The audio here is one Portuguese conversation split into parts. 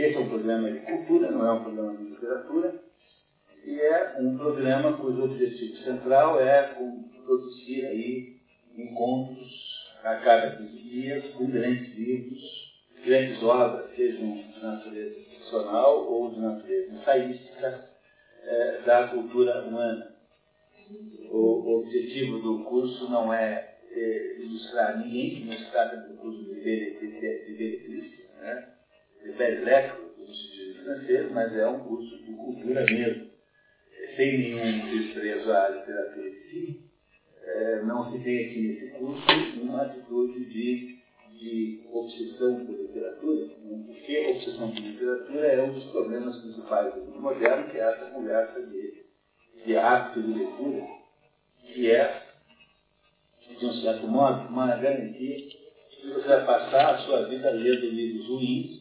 Esse é um programa de cultura, não é um programa de literatura, e é um programa cujo objetivo central é produzir aí encontros a cada 15 dias com grandes livros, grandes obras, sejam de natureza ficcional ou de natureza ensaística, é, da cultura humana. O, objetivo do curso não é, é ilustrar ninguém, não se trata do curso de beletrista, né? de belelecro, como se diz em francês, mas é um curso de cultura mesmo, sem nenhum desprezo à literatura em si. É, não se tem aqui nesse curso uma atitude de, de obsessão por literatura, porque a obsessão por literatura é um dos problemas principais do mundo moderno, que é essa conversa de, de hábito de leitura, que é, de um certo modo, uma garantia que você vai passar a sua vida lendo livros ruins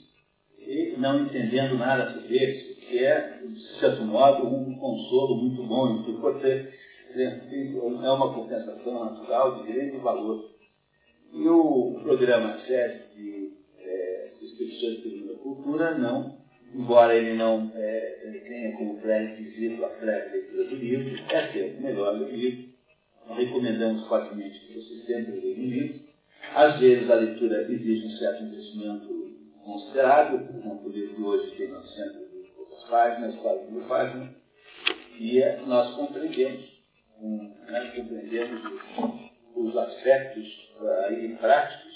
e não entendendo nada sobre eles, que é, de certo modo, um consolo muito bom, muito importante. É uma compensação natural de grande valor. E o programa SESC de é, Inscrições de Cultura não, embora ele não é, tenha como pré-requisito a pré-leitura do livro, é sempre melhor ler o livro. Recomendamos fortemente que você sempre leia o livro. Às vezes a leitura exige um certo investimento considerável, por exemplo, livro de hoje tem 900 e poucas páginas, quase mil páginas, e é, nós compreendemos, um, né, compreendemos os aspectos aí, práticos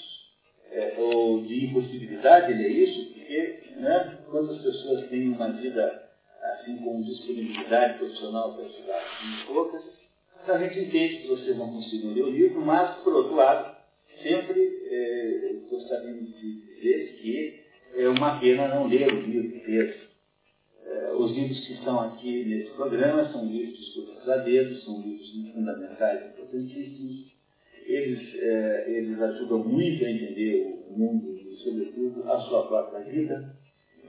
é, ou de impossibilidade de ler isso, porque né, quando as pessoas têm uma vida assim com disponibilidade profissional para estudar muito poucas, a gente entende que vocês não conseguem ler o livro, mas, por outro lado, sempre é, gostaríamos de dizer que é uma pena não ler o livro inteiro. É, os livros que estão aqui nesse programa são livros escolhidos a dedo, são livros fundamentais, importantíssimos. Eles, é, eles ajudam muito a entender o mundo e, sobretudo, a sua própria vida.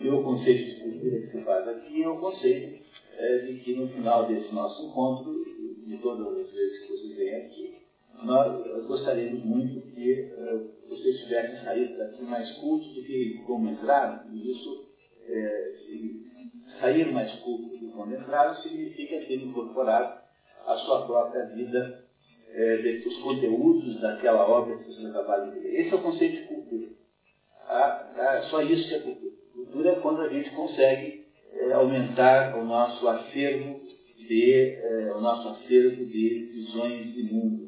E o conceito de cultura que se faz aqui é o conceito é, de que no final desse nosso encontro, de todas as vezes que vocês vêm aqui, nós gostaríamos muito que uh, vocês tivessem saído daqui mais cultos do que como entraram, e isso, é, sair mais culto do que como entraram, significa ter incorporado a sua própria vida, é, os conteúdos daquela obra que vocês acabaram de ler. Esse é o conceito de cultura. Ah, ah, só isso que é cultura. Cultura é quando a gente consegue é, aumentar o nosso acervo de, o nosso acervo de visões de mundo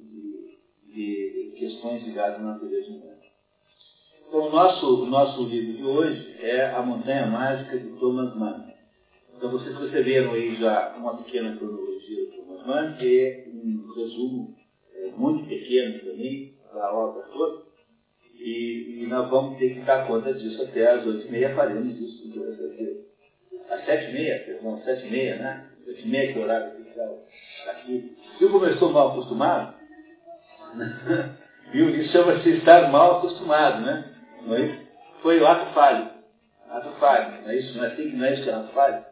de questões ligadas à natureza humana. Então, o nosso, o nosso livro de hoje é A Montanha Mágica de Thomas Mann. Então, vocês receberam aí já uma pequena cronologia do Thomas Mann, que é um resumo é, muito pequeno também da obra toda. E, e, nós vamos ter que dar conta disso até às oito e meia, faremos isso durante a Às sete e meia, perdão, sete e meia, né? Sete e meia que é o horário oficial aqui. Viu como eu mal acostumado? Viu? Isso chama-se estar mal acostumado, né? Não é? Foi o ato falho. Ato falho. Não é isso? Não é assim que não é isso que é ato falho?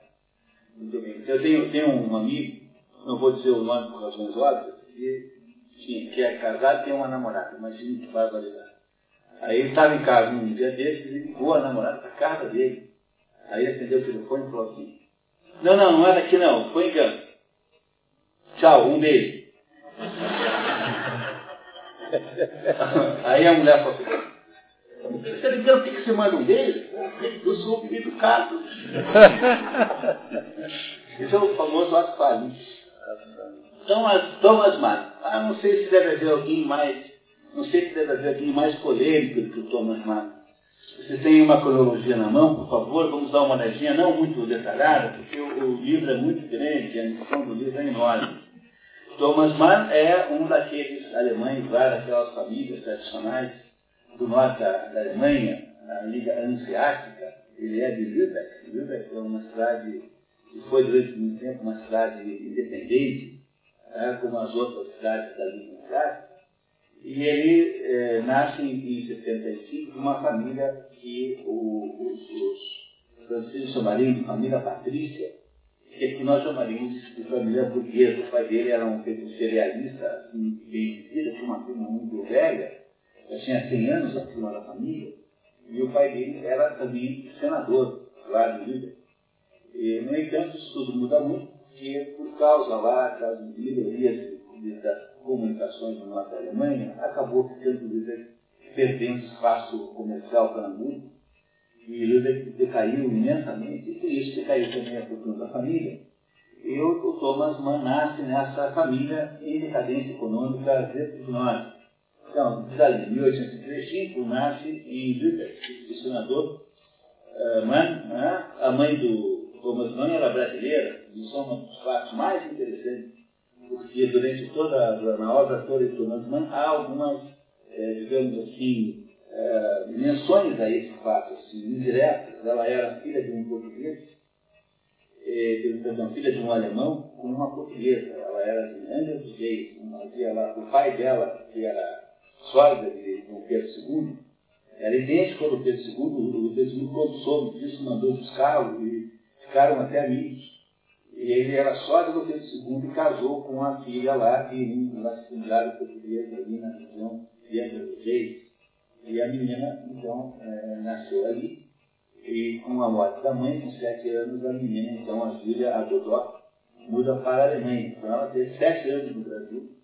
Muito bem. Eu tenho, tenho um amigo, não vou dizer o nome por razões óbvias, que, enfim, que é casado e tem uma namorada. Imagina que barbaridade. Aí ele estava em casa um dia desses e ligou a namorada para casa dele. Aí ele atendeu o telefone e falou assim, não, não, não é daqui não, foi engano. Tchau, um beijo. Aí a mulher falou assim, você ligando por que você manda um beijo? Eu sou o educado. Esse é o famoso ato falho. Thomas, Thomas Mann. Ah, não sei se deve haver alguém mais, não sei se deve haver alguém mais polêmico do que o Thomas Mann. Você tem uma cronologia na mão, por favor, vamos dar uma olhadinha, não muito detalhada, porque o, o livro é muito grande, a missão do livro é enorme. Thomas Mann é um daqueles alemães lá daquelas famílias tradicionais do norte da Alemanha, na Liga Hanseática. Ele é de Lübeck. Lübeck é uma cidade que foi durante muito tempo uma cidade independente, né, como as outras cidades da Liga Hanseática. E ele é, nasce em, em 75 de uma família que o, os, os franceses chamariam de família patrícia, que aqui nós chamaríamos de família burguesa. O pai dele era um cerealista, assim, bem vivido, tinha uma turma muito velha, já tinha 100 anos acima da família, e o pai dele era também senador lá de Líder. E, no entanto, isso tudo muda muito, porque por causa lá das melhorias das comunicações no norte da Alemanha, acabou ficando perdendo espaço comercial para Hamburgo, e Líder decaiu imensamente, e isso decaiu também a fortuna da família. E o, Thomas Mann nasce nessa família em decadência econômica dentro de nós. Então, em 1835, nasce em Lübeck, o senador uh, Mann, né? a mãe do Thomas Mann era brasileira, e isso é um dos fatos mais interessantes, porque durante toda, na obra toda de Thomas Mann, há algumas, eh, digamos assim, eh, menções a esse fato, assim, indiretas. Ela era filha de um português, eh, perdão, filha de um alemão com uma portuguesa. Ela era de Angela dos Reis. O pai dela, que era sólida de Dom Pedro II, era idêntico ao Pedro II. O Pedro II, quando soube disso, mandou buscá-lo e ficaram até amigos. E ele era sólido do Pedro II e casou com a filha lá de um latifundiário português ali na região de Angra dos Reis. E a menina, então, é, nasceu ali. E com a morte da mãe, com sete anos, a menina, então, a Júlia, a Dodó, muda para a Alemanha. Então ela teve sete anos no Brasil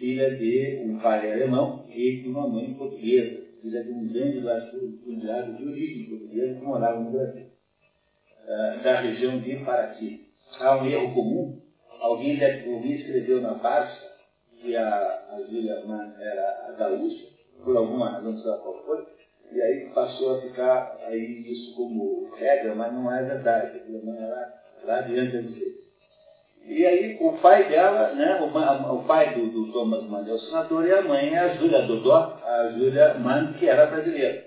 filha de um pai alemão e de uma mãe portuguesa, filha de um grande latifundiário de origem portuguesa que morava no Brasil, uh, da região de Paraty. Há um erro comum, alguém, deve, alguém escreveu na Barça que a, a Júlia era a gaúcha, por alguma razão, não sei qual foi, e aí passou a ficar aí isso como regra, mas não é verdade, a Júlia era lá de Andalusia. E aí o pai dela, né, o, o pai do, do, Thomas Mann é o senador e a mãe é a Júlia Dodó, a Júlia Mann, que era brasileira.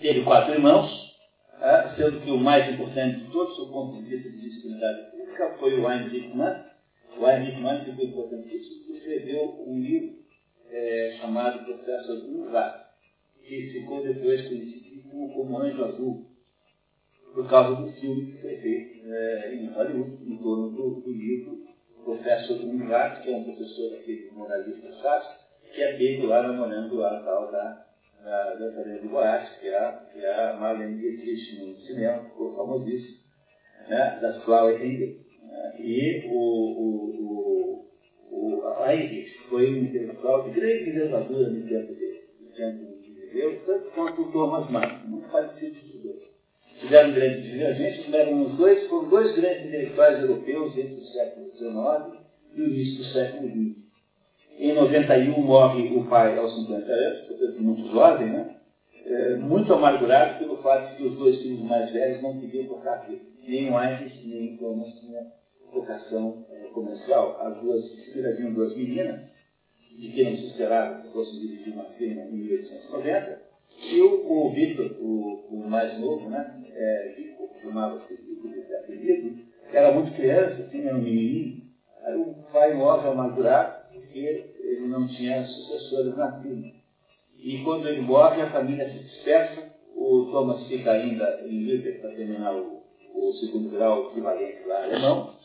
Teve quatro irmãos, é, sendo que o mais importante de todos, do ponto de vista de visibilidade pública, foi o Heinrich Mann. O Heinrich Mann, que foi importantíssimo, escreveu um livro é, chamado Processo do que ficou depois conhecido como Anjo Azul por causa do filme que foi feito é, em Hollywood, em torno do, do livro Professor Ungat, que é um professor daquele moralista sábio, que é pego lá namorando a tal da, da, da Helena de Boas, que é, a, que é a Marlene Dietrich no cinema, ficou famosíssimo, né, das Flower Engel. Né, e o, o, o, o a foi um intelectual de grande envergadura no tempo dele, no tempo que viveu, tanto quanto o Thomas Mann, muito parecido com os dois tiveram grandes divergências, eram os dois, foram dois grandes intelectuais europeus entre o século XIX e o início do século XX. Em 91 morre o pai aos 50 anos, portanto muito jovem, né? É, muito amargurado pelo fato de que os dois filhos mais velhos não queriam tocar aqui. Nem o Heinrich, nem o Thomas tinha vocação é, comercial. As duas haviam duas meninas, de que não se esperava que fossem dirigir uma firma em 1890, e o, Victor, o, o, mais novo, né, é, Vico, chamava-se Vico desse apelido, era muito criança, assim, era um menininho. Aí o pai morre amargurado porque ele não tinha sucessores na firma. E quando ele morre, a família se dispersa, o Thomas fica ainda em Lübeck para terminar o, o segundo grau equivalente lá alemão,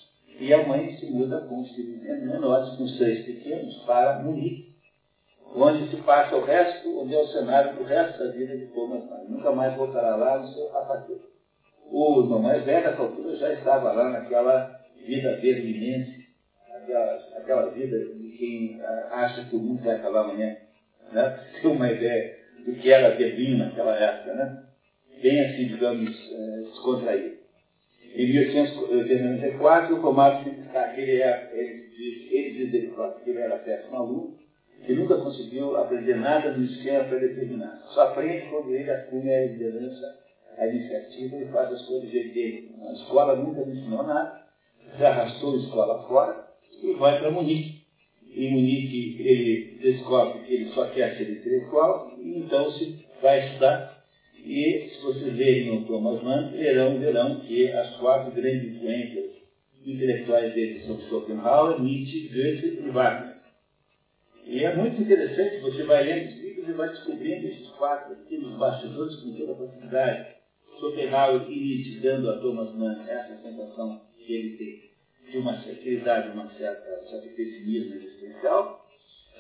e a mãe se muda com os filhos menores, com três pequenos, para Munique onde se passa o resto, onde é o cenário do resto da vida de Thomas Mann. Nunca mais voltará lá no seu apartamento. O irmão mais velho, nessa altura, já estava lá naquela vida berlinense, aquela, aquela vida de quem acha que o mundo vai acabar amanhã. Né? Ter uma ideia do que era Berlim naquela época, né? Bem assim, digamos, é, descontraído. Em 1894, o Tomás se destaca, ele, é, ele diz, ele diz próprio que ele era péssimo aluno, que nunca conseguiu aprender nada no esquema pré-determinado. Só aprende quando ele assume a liderança, a iniciativa e faz as coisas dele. A escola nunca lhe ensinou nada, já arrastou a escola fora e vai para Munique. Em Munique ele descobre que ele só quer ser intelectual e então se vai estudar. E se vocês lerem o Thomas Mann, verão, verão que as quatro grandes influências intelectuais dele são Schopenhauer, Nietzsche, Goethe e Wagner. E é muito interessante, você vai lendo os livros e vai descobrindo esses quatro aqui nos bastidores com toda facilidade. Schopenhauer e Nietzsche dando a Thomas Mann essa sensação que ele tem de uma certa idade, uma certa, certo pessimismo existencial.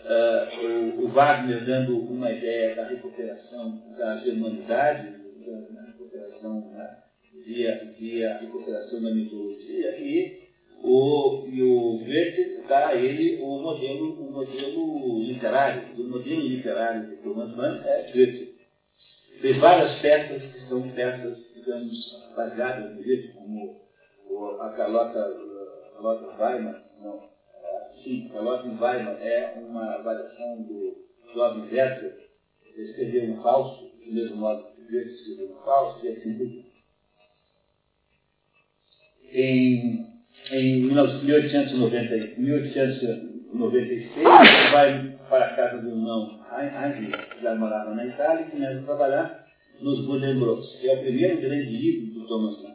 Uh, o, o, Wagner dando uma ideia da recuperação da germanidade, da, da recuperação né, via, via recuperação da mitologia, e o, e o Goethe dá a ele o modelo, o modelo literário. O modelo literário de Thomas Mann é Goethe. Tem várias peças que são peças, digamos, baseadas no Goethe, como a Carlota, Carlota Weimar, não, sim, Carlota Weimar é uma variação do jovem Werther, ele escreveu um falso, do mesmo modo que Goethe escreveu um falso, e assim por diante. Em em 1890, 1896, ele vai para a casa do irmão Heinrich, que já morava na Itália, e começa a trabalhar nos Buddenbrooks, que é o primeiro grande livro do Thomas Mann.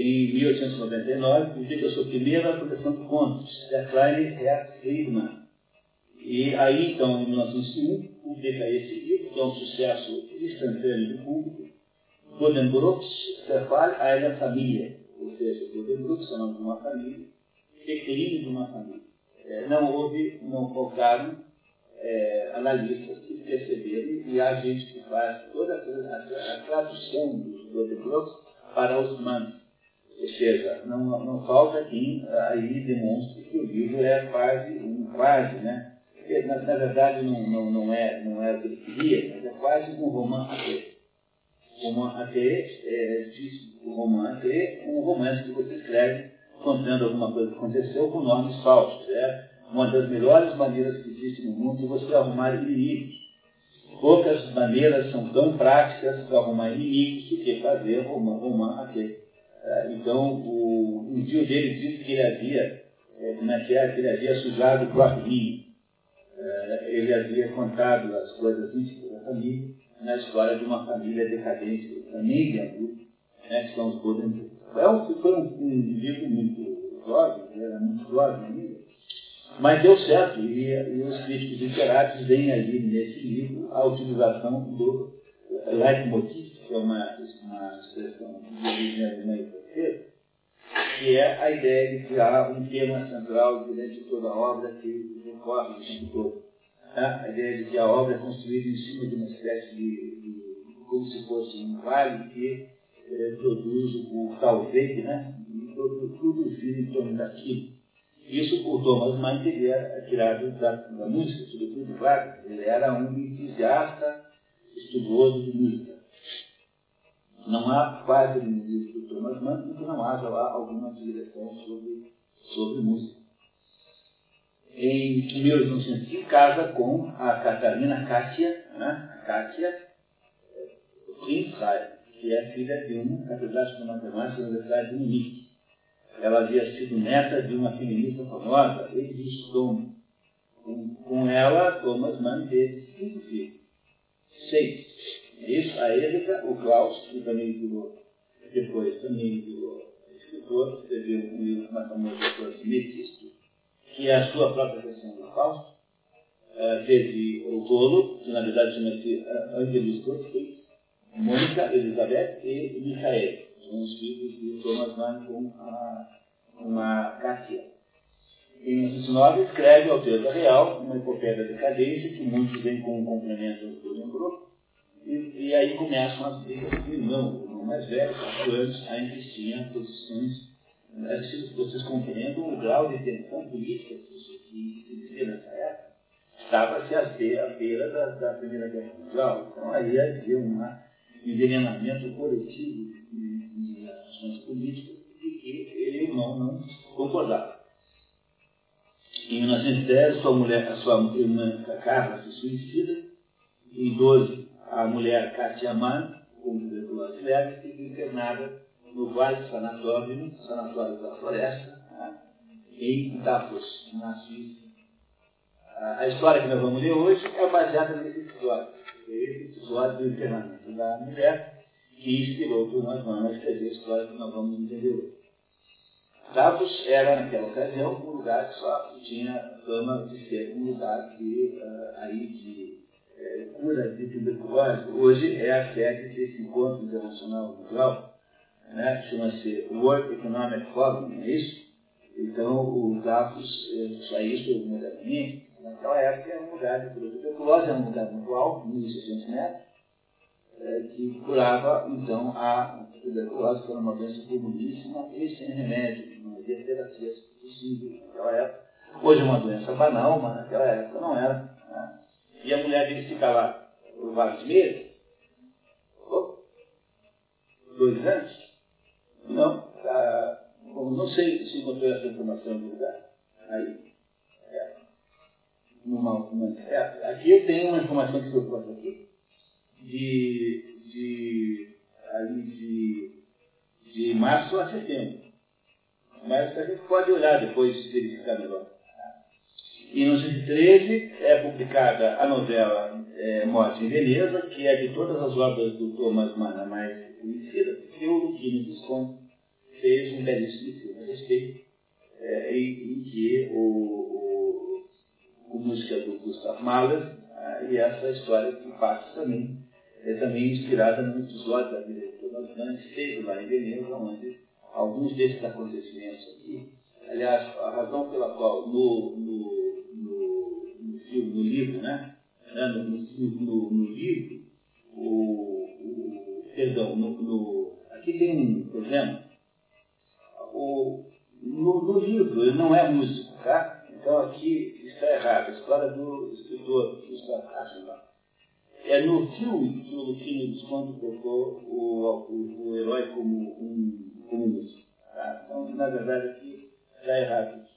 Em 1899, publica sua primeira coleção de contos, kleine Herr Friedmann. E aí, então, em 1901, publica esse livro, que é um sucesso instantâneo do público, Buddenbrooks, Zerfall einer Familie ou seja, Buddenbrook é o nome de uma família, declínio de uma família. É, não houve, não faltaram é, analistas que perceberam e há gente que faz toda a, a, a tradução dos Buddenbrooks para os mães. Ou seja, não, não falta quem aí demonstre que o livro é quase, um quase, né? Na, na verdade não, não, não, é, não é o que ele queria, mas é quase um romance Roman até, é, diz o roman até, um romance que você escreve contando alguma coisa que aconteceu com nomes falsos. É uma das melhores maneiras que existe no mundo de você arrumar inimigos. Poucas maneiras são tão práticas para arrumar inimigos do que fazer roman, roman até. É, então, o, um dia dele disse que ele havia, é, como é que é, que ele havia sujado o próprio. É, ele havia contado as coisas íntimas da família na história de uma família decadente, também de adulto, né, que são os Golden é um, Foi um, um, livro muito jovem, era muito jovem ainda, mas deu certo, e, e os críticos literários veem ali nesse livro a utilização do leitmotiv, que é uma, uma expressão de origem alemã francesa, que é a ideia de criar um tema central durante toda a obra que recorre o tempo todo Tá? A ideia de que a obra é construída em cima de uma espécie de, de como se fosse um vale que é, produz o talvez, né? E tudo, tudo gira em torno daquilo. Isso por Thomas Mann, que ele era tirado da, da música, sobretudo, claro. Ele era um entusiasta, estudioso de música. Não há quase nenhum livro do Thomas Mann que não haja lá alguma direção sobre, sobre música em 1905, casa com a Catarina Kátia, né? Kátia Prinsheim, que é filha de uma catedrática de matemática da Universidade de Munique. Ela havia sido neta de uma feminista famosa, Edith Stone. Com, com ela, Thomas Mann teve cinco filhos. Seis. Isso, a Erika, o Klaus, que também virou, depois também virou escritor, escreveu um livro mais famoso sobre Mephisto, que é a sua própria versão do Fausto. Uh, teve o Tolo, que na verdade chama-se uh, Angelus Gottfried, Mônica, Elizabeth e Michael. São os filhos de Thomas Mann com a, uma Cássia. Em 1909, escreve ao Teatro Real uma epopeia da decadência, que muitos veem como um complemento ao Golden e, e aí começam as brigas com o irmão, o mais velho, quatro anos, ainda tinha posições é preciso que vocês compreendam o grau de tensão política que existia nessa época. Estava-se à beira da, da Primeira Guerra Mundial. Então aí havia um envenenamento coletivo de, de ações políticas e que ele e o irmão não concordavam. Em 1910, sua mulher, a sua irmã Carla se suicida. Em 12, a mulher Katia Mann, com tuberculose leve, fica internada no Vale Sanatório, Sanatório da Floresta, né, em Davos, na Suíça. A história que nós vamos ler hoje é baseada nesse episódio. Esse episódio do internamento da mulher que inspirou Thomas Mann a escrever a história que nós vamos entender hoje. Davos era, naquela ocasião, um lugar que só tinha fama de ser um lugar de, uh, aí de uh, cura de tuberculose. Hoje é a sede desse encontro internacional mundial né, chama-se World Economic Forum, não é isso? Então, o Davos, só isso modernamente, naquela época era um lugar de tuberculose, era um lugar alto, 1.600 metros, é, que curava, então, a tuberculose, que era uma doença comuníssima e sem remédio, não havia terapias possíveis naquela época. Hoje é uma doença banal, mas naquela época não era. Né? E a mulher dele fica lá por vários meses, oh, dois anos, não, tá, não sei se encontrou essa informação no lugar. Aí, é, numa, é, aqui eu tenho uma informação que eu posto aqui, de, de, ali de, de março a setembro. Mas a gente pode olhar depois e verificar melhor. Em 1913 é publicada a novela é, Morte em Veneza, que é de todas as obras do Thomas Mann a mais conhecida, porque o Luquino Visconti fez um belíssimo filme a respeito, é, em, em, que o, o, o música do Gustav Mahler ah, e essa história que passa também é também inspirada no episódio da vida de Thomas Mann, que esteve lá em Veneza, onde alguns desses acontecimentos aqui, aliás, a razão pela qual no, no livro, né? No, no, no livro, o, o, perdão, no, no, aqui tem um problema. O, no, no livro ele não é músico, tá? Então aqui está errado. A história do escritor Gustavo Aschenbach. É no filme que o Luquinho Visconti colocou o, o, o herói como um como músico. Tá? Então, na verdade, aqui está errado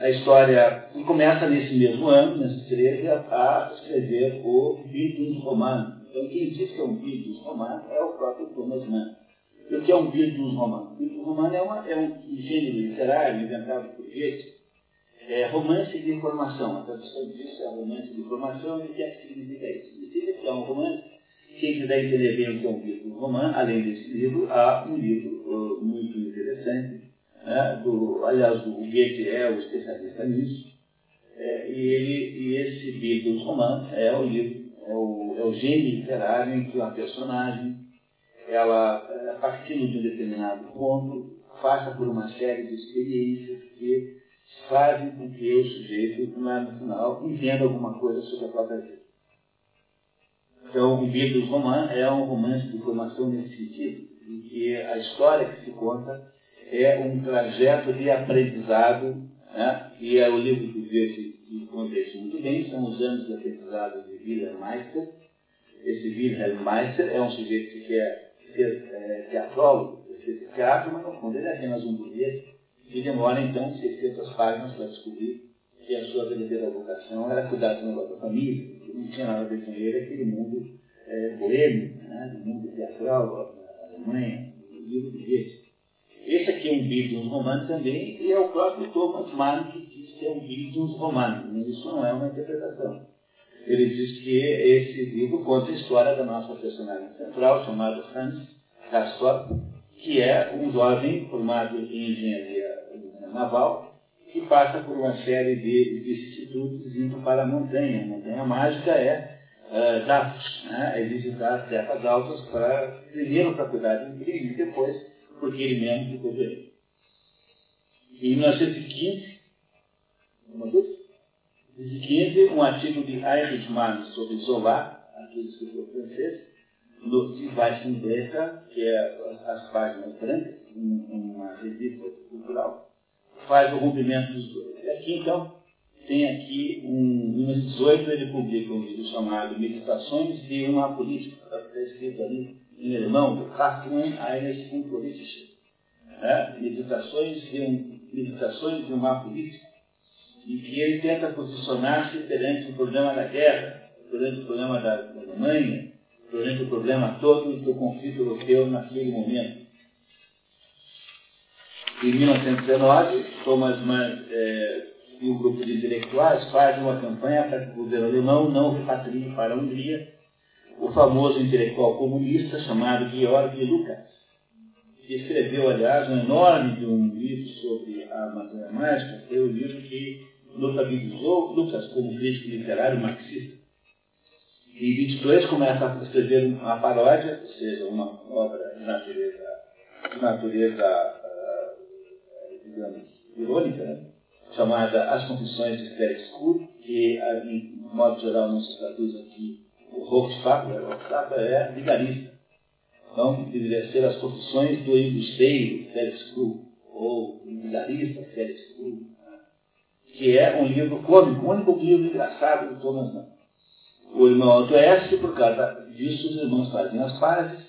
a história começa nesse mesmo ano, nesse 13, a, escrever o Bildungs Romano. Então, quem diz que é um Bildungs Romano é o próprio Thomas Mann. E o que é um Bildungs Romano? Bildungs Romano é, uma, é um gênero literário inventado por Goethe, é romance de informação. A tradução disso é romance de informação e o que é que significa isso? Significa que é um romance. Quem quiser entender bem o que é um Bildungs Romano, além desse livro, há um livro uh, muito interessante né, do, aliás, o Goethe é o especialista nisso, é, e, ele, e esse livro romano é o livro, é o, é o gênio literário em que uma personagem, ela, é, partindo de um determinado ponto, passa por uma série de experiências que fazem com que o sujeito, no final, entenda alguma coisa sobre a própria vida. Então, o Bíblia Romano é um romance de formação nesse sentido, em que a história que se conta é um trajeto de aprendizado, né? e é o livro do Goethe que conta isso muito bem, são os anos de aprendizado de Wilhelm Meister. Esse Wilhelm Meister é um sujeito que quer ser é, teatrólogo, ser teatro, mas no fundo ele é apenas um burguês, e demora então 600 páginas para descobrir que a sua verdadeira vocação era cuidar do negócio da família, que não tinha nada a ver com ele, aquele mundo é, boêmio, né, mundo teatral, a Alemanha, o livro do Goethe. Esse aqui é um Bíblios romano também, e é o próprio Thomas Mann que diz que é um Bíblios romano. Isso não é uma interpretação. Ele diz que esse livro conta a história da nossa personagem central, chamado Hans Castor, que é um jovem formado em engenharia naval, que passa por uma série de vicissitudes indo para a montanha. A montanha mágica é uh, Davos, né? é visitar as terras altas para, primeiro para cuidar de um crime, e depois mesmo ficou doente. Em 1915, uma dúvida? 1915, um artigo de Heinrich Mann sobre Zola, aquele escritor francês, no Blätter, que é as páginas brancas, uma revista cultural, faz o rompimento dos dois. E aqui, então, tem aqui, um, em 1918, ele publica um livro chamado Meditações de uma Política, está escrito ali em alemão, Kraftmann eines Unpolitischen, né? meditações, de meditações de um mar político, em que ele tenta posicionar-se perante o problema da guerra, perante o problema da, da Alemanha, perante o problema todo do conflito europeu naquele momento. Em 1919, Thomas Mann é, e um grupo de intelectuais fazem uma campanha para que o governo alemão não repatrie para a Hungria o famoso intelectual comunista chamado Georg Lucas, que escreveu, aliás, um enorme de um livro sobre a matéria mágica, foi o livro que notabilizou Lucas como crítico literário marxista. Em 22 começa a escrever uma paródia, ou seja, uma obra de natureza, de natureza uh, digamos, irônica, né? chamada As Confissões de Félix Kur, que, em modo geral, não se traduz aqui o o Hochstapler é vigarista. Então, deveria ser as profissões do embusteiro, Félix Cruz, ou vigarista, Félix Cruz, que é um livro cômico, o único livro engraçado de Thomas Mann. O irmão adoece, por causa disso os irmãos fazem as pazes.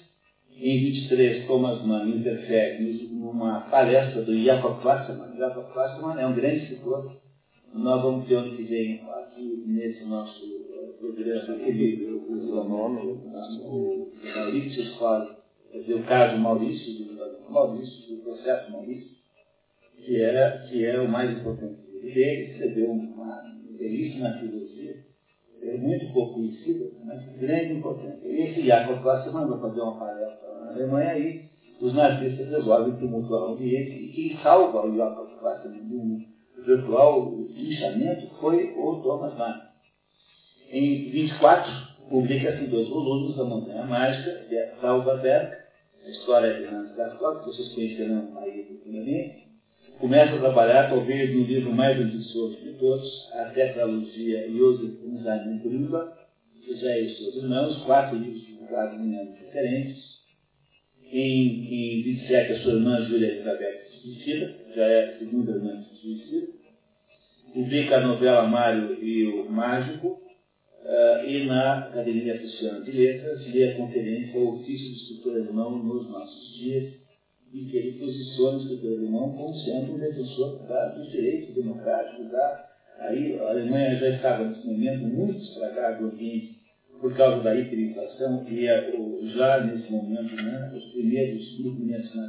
Em 23, Thomas Mann interfere numa palestra do Jacob Wasserman. Jacob Wasserman é um grande escritor. Nós vamos ter ano que vem, aqui nesse nosso programa, ele, o nome, o Maurício Escola, quer dizer, o caso Maurício, Maurício, do processo Maurício, que, era, que é o mais importante. Ele escreveu uma belíssima filosofia é muito pouco conhecida, mas de grande importância. Esse Jacob Wasserman vai fazer uma palestra na Alemanha e os nazistas resolvem tumultuar o ambiente e quem salva o Jacob Wasserman de um virtual linchamento foi o Thomas Mann. Em 24, publica-se dois volumes da Montanha Mágica, de Zauberberg, a história de Hans Castorp, que vocês conhecerão aí futuramente, começa a trabalhar, talvez, no livro mais ambicioso de todos, a tetralogia Josef Unzanen Brüder, José e seus irmãos, quatro livros publicados em anos diferentes. Em, em 27, a sua irmã Júlia Elizabeth se suicida, já é a segunda irmã suicida. Publica a novela Mário e o Mágico, uh, e na Academia Cristiana de Letras lê a conferência O Ofício do Escritor Alemão nos Nossos Dias, e que ele posiciona o escritor alemão como sendo um defensor da, dos direitos democráticos. Da, aí a Alemanha já estava nesse momento muito estragada do ambiente por causa da hiperinflação e é, já nesse momento né, os primeiros movimentos na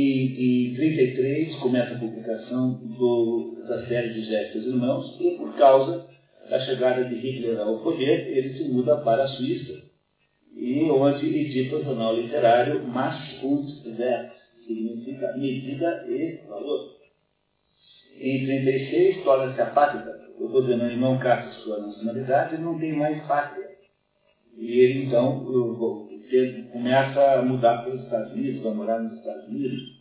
E em 1933 começa a publicação do, da série de Gestos Irmãos e por causa da chegada de Hitler ao poder ele se muda para a Suíça e onde edita o jornal literário Mass und Wert, significa medida e valor. Em 36, torna-se apátrida. O governo não caça sua nacionalidade e não tem mais pátria. E ele, então, começa a mudar para os Estados Unidos, vai morar nos Estados Unidos.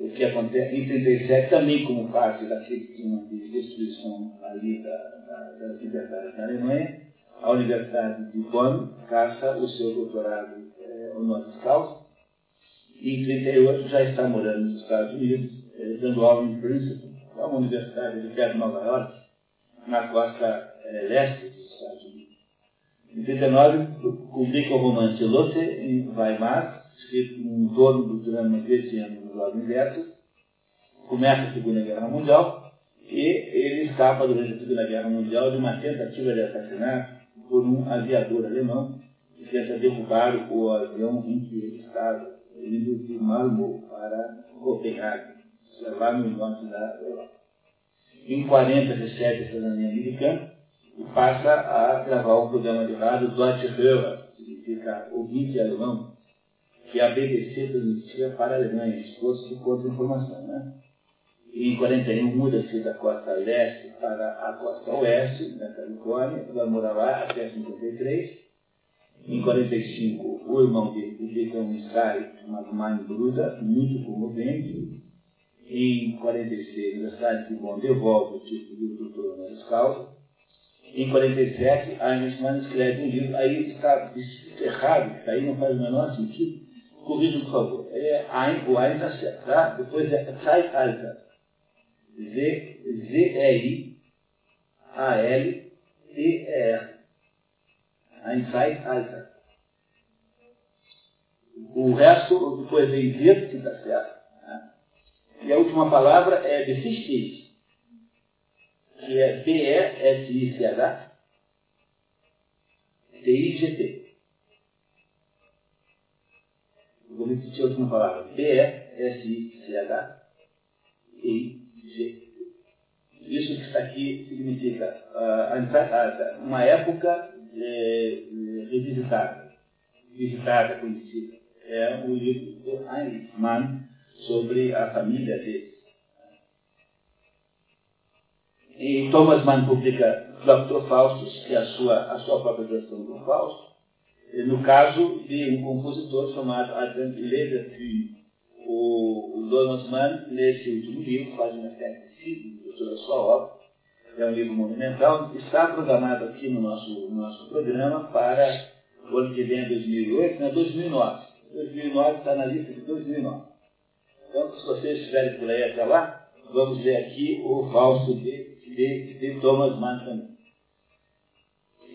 O que acontece em 37, também como parte daquele clima de destruição ali da, da, das liberdades na Alemanha, a Universidade de Bonn caça o seu doutorado é, honoris causa. E em 38 já está morando nos Estados Unidos, é, dando aula em Princeton, é uma universidade de perto de Nova York, na costa é, leste em publica o romance Lotte em Weimar, escrito em torno do drama anos do lado inverso. Começa a Segunda Guerra Mundial e ele escapa durante a Segunda Guerra Mundial de uma tentativa de assassinar por um aviador alemão que tenta derrubar o avião em que ele estava indo de Malmö para Copenhague, lá no norte da Europa. Em 40 recebe a cidadania americana e passa a gravar um programa de rádio Deutsche Hörer, que significa ouvinte alemão, que a BBC transmitia para a Alemanha, esforço de contra-informação. Né? em 41 muda-se da costa leste para a costa oeste, na Califórnia, vai morar lá até 53. Em 45, o irmão dele publica um ensaio chamado Mind Bruda, muito comovente. Em 46, a Universidade de Bonn devolve o título de doutor honoris causa. Em 47, Einstein escreve um livro, aí está errado, isso aí não faz o menor sentido. Corrija, por favor. É, o Einstein está certo, tá? Depois é Zeitalter. Z-E-I-A-L-T-E-R. Einstein Alter. O resto depois vem Z, que está certo. Né? E a última palavra é Besichtig, que é B-E-S-I-C-H T-I-G-T. Vou repetir a última palavra. B-E-S-I-C-H T-I-G-T. Isso que está aqui significa uh, uma época é, revisitada, visitada, conhecida. É o livro do Heinrich Mann sobre a família dele. E Thomas Mann publica Dr. Faustus, que é a sua, a sua própria versão do Fausto, no caso de um compositor chamado Adam Ledertine, o, o Donald Mann, nesse último livro, faz uma espécie de síntese sobre a sua obra. É um livro monumental. Está programado aqui no nosso, no nosso programa para o ano que vem é 2008, não é 2009. 2009 está na lista de 2009. Então, se vocês estiverem por aí até lá, vamos ver aqui o Fausto de, de, de Thomas Mann.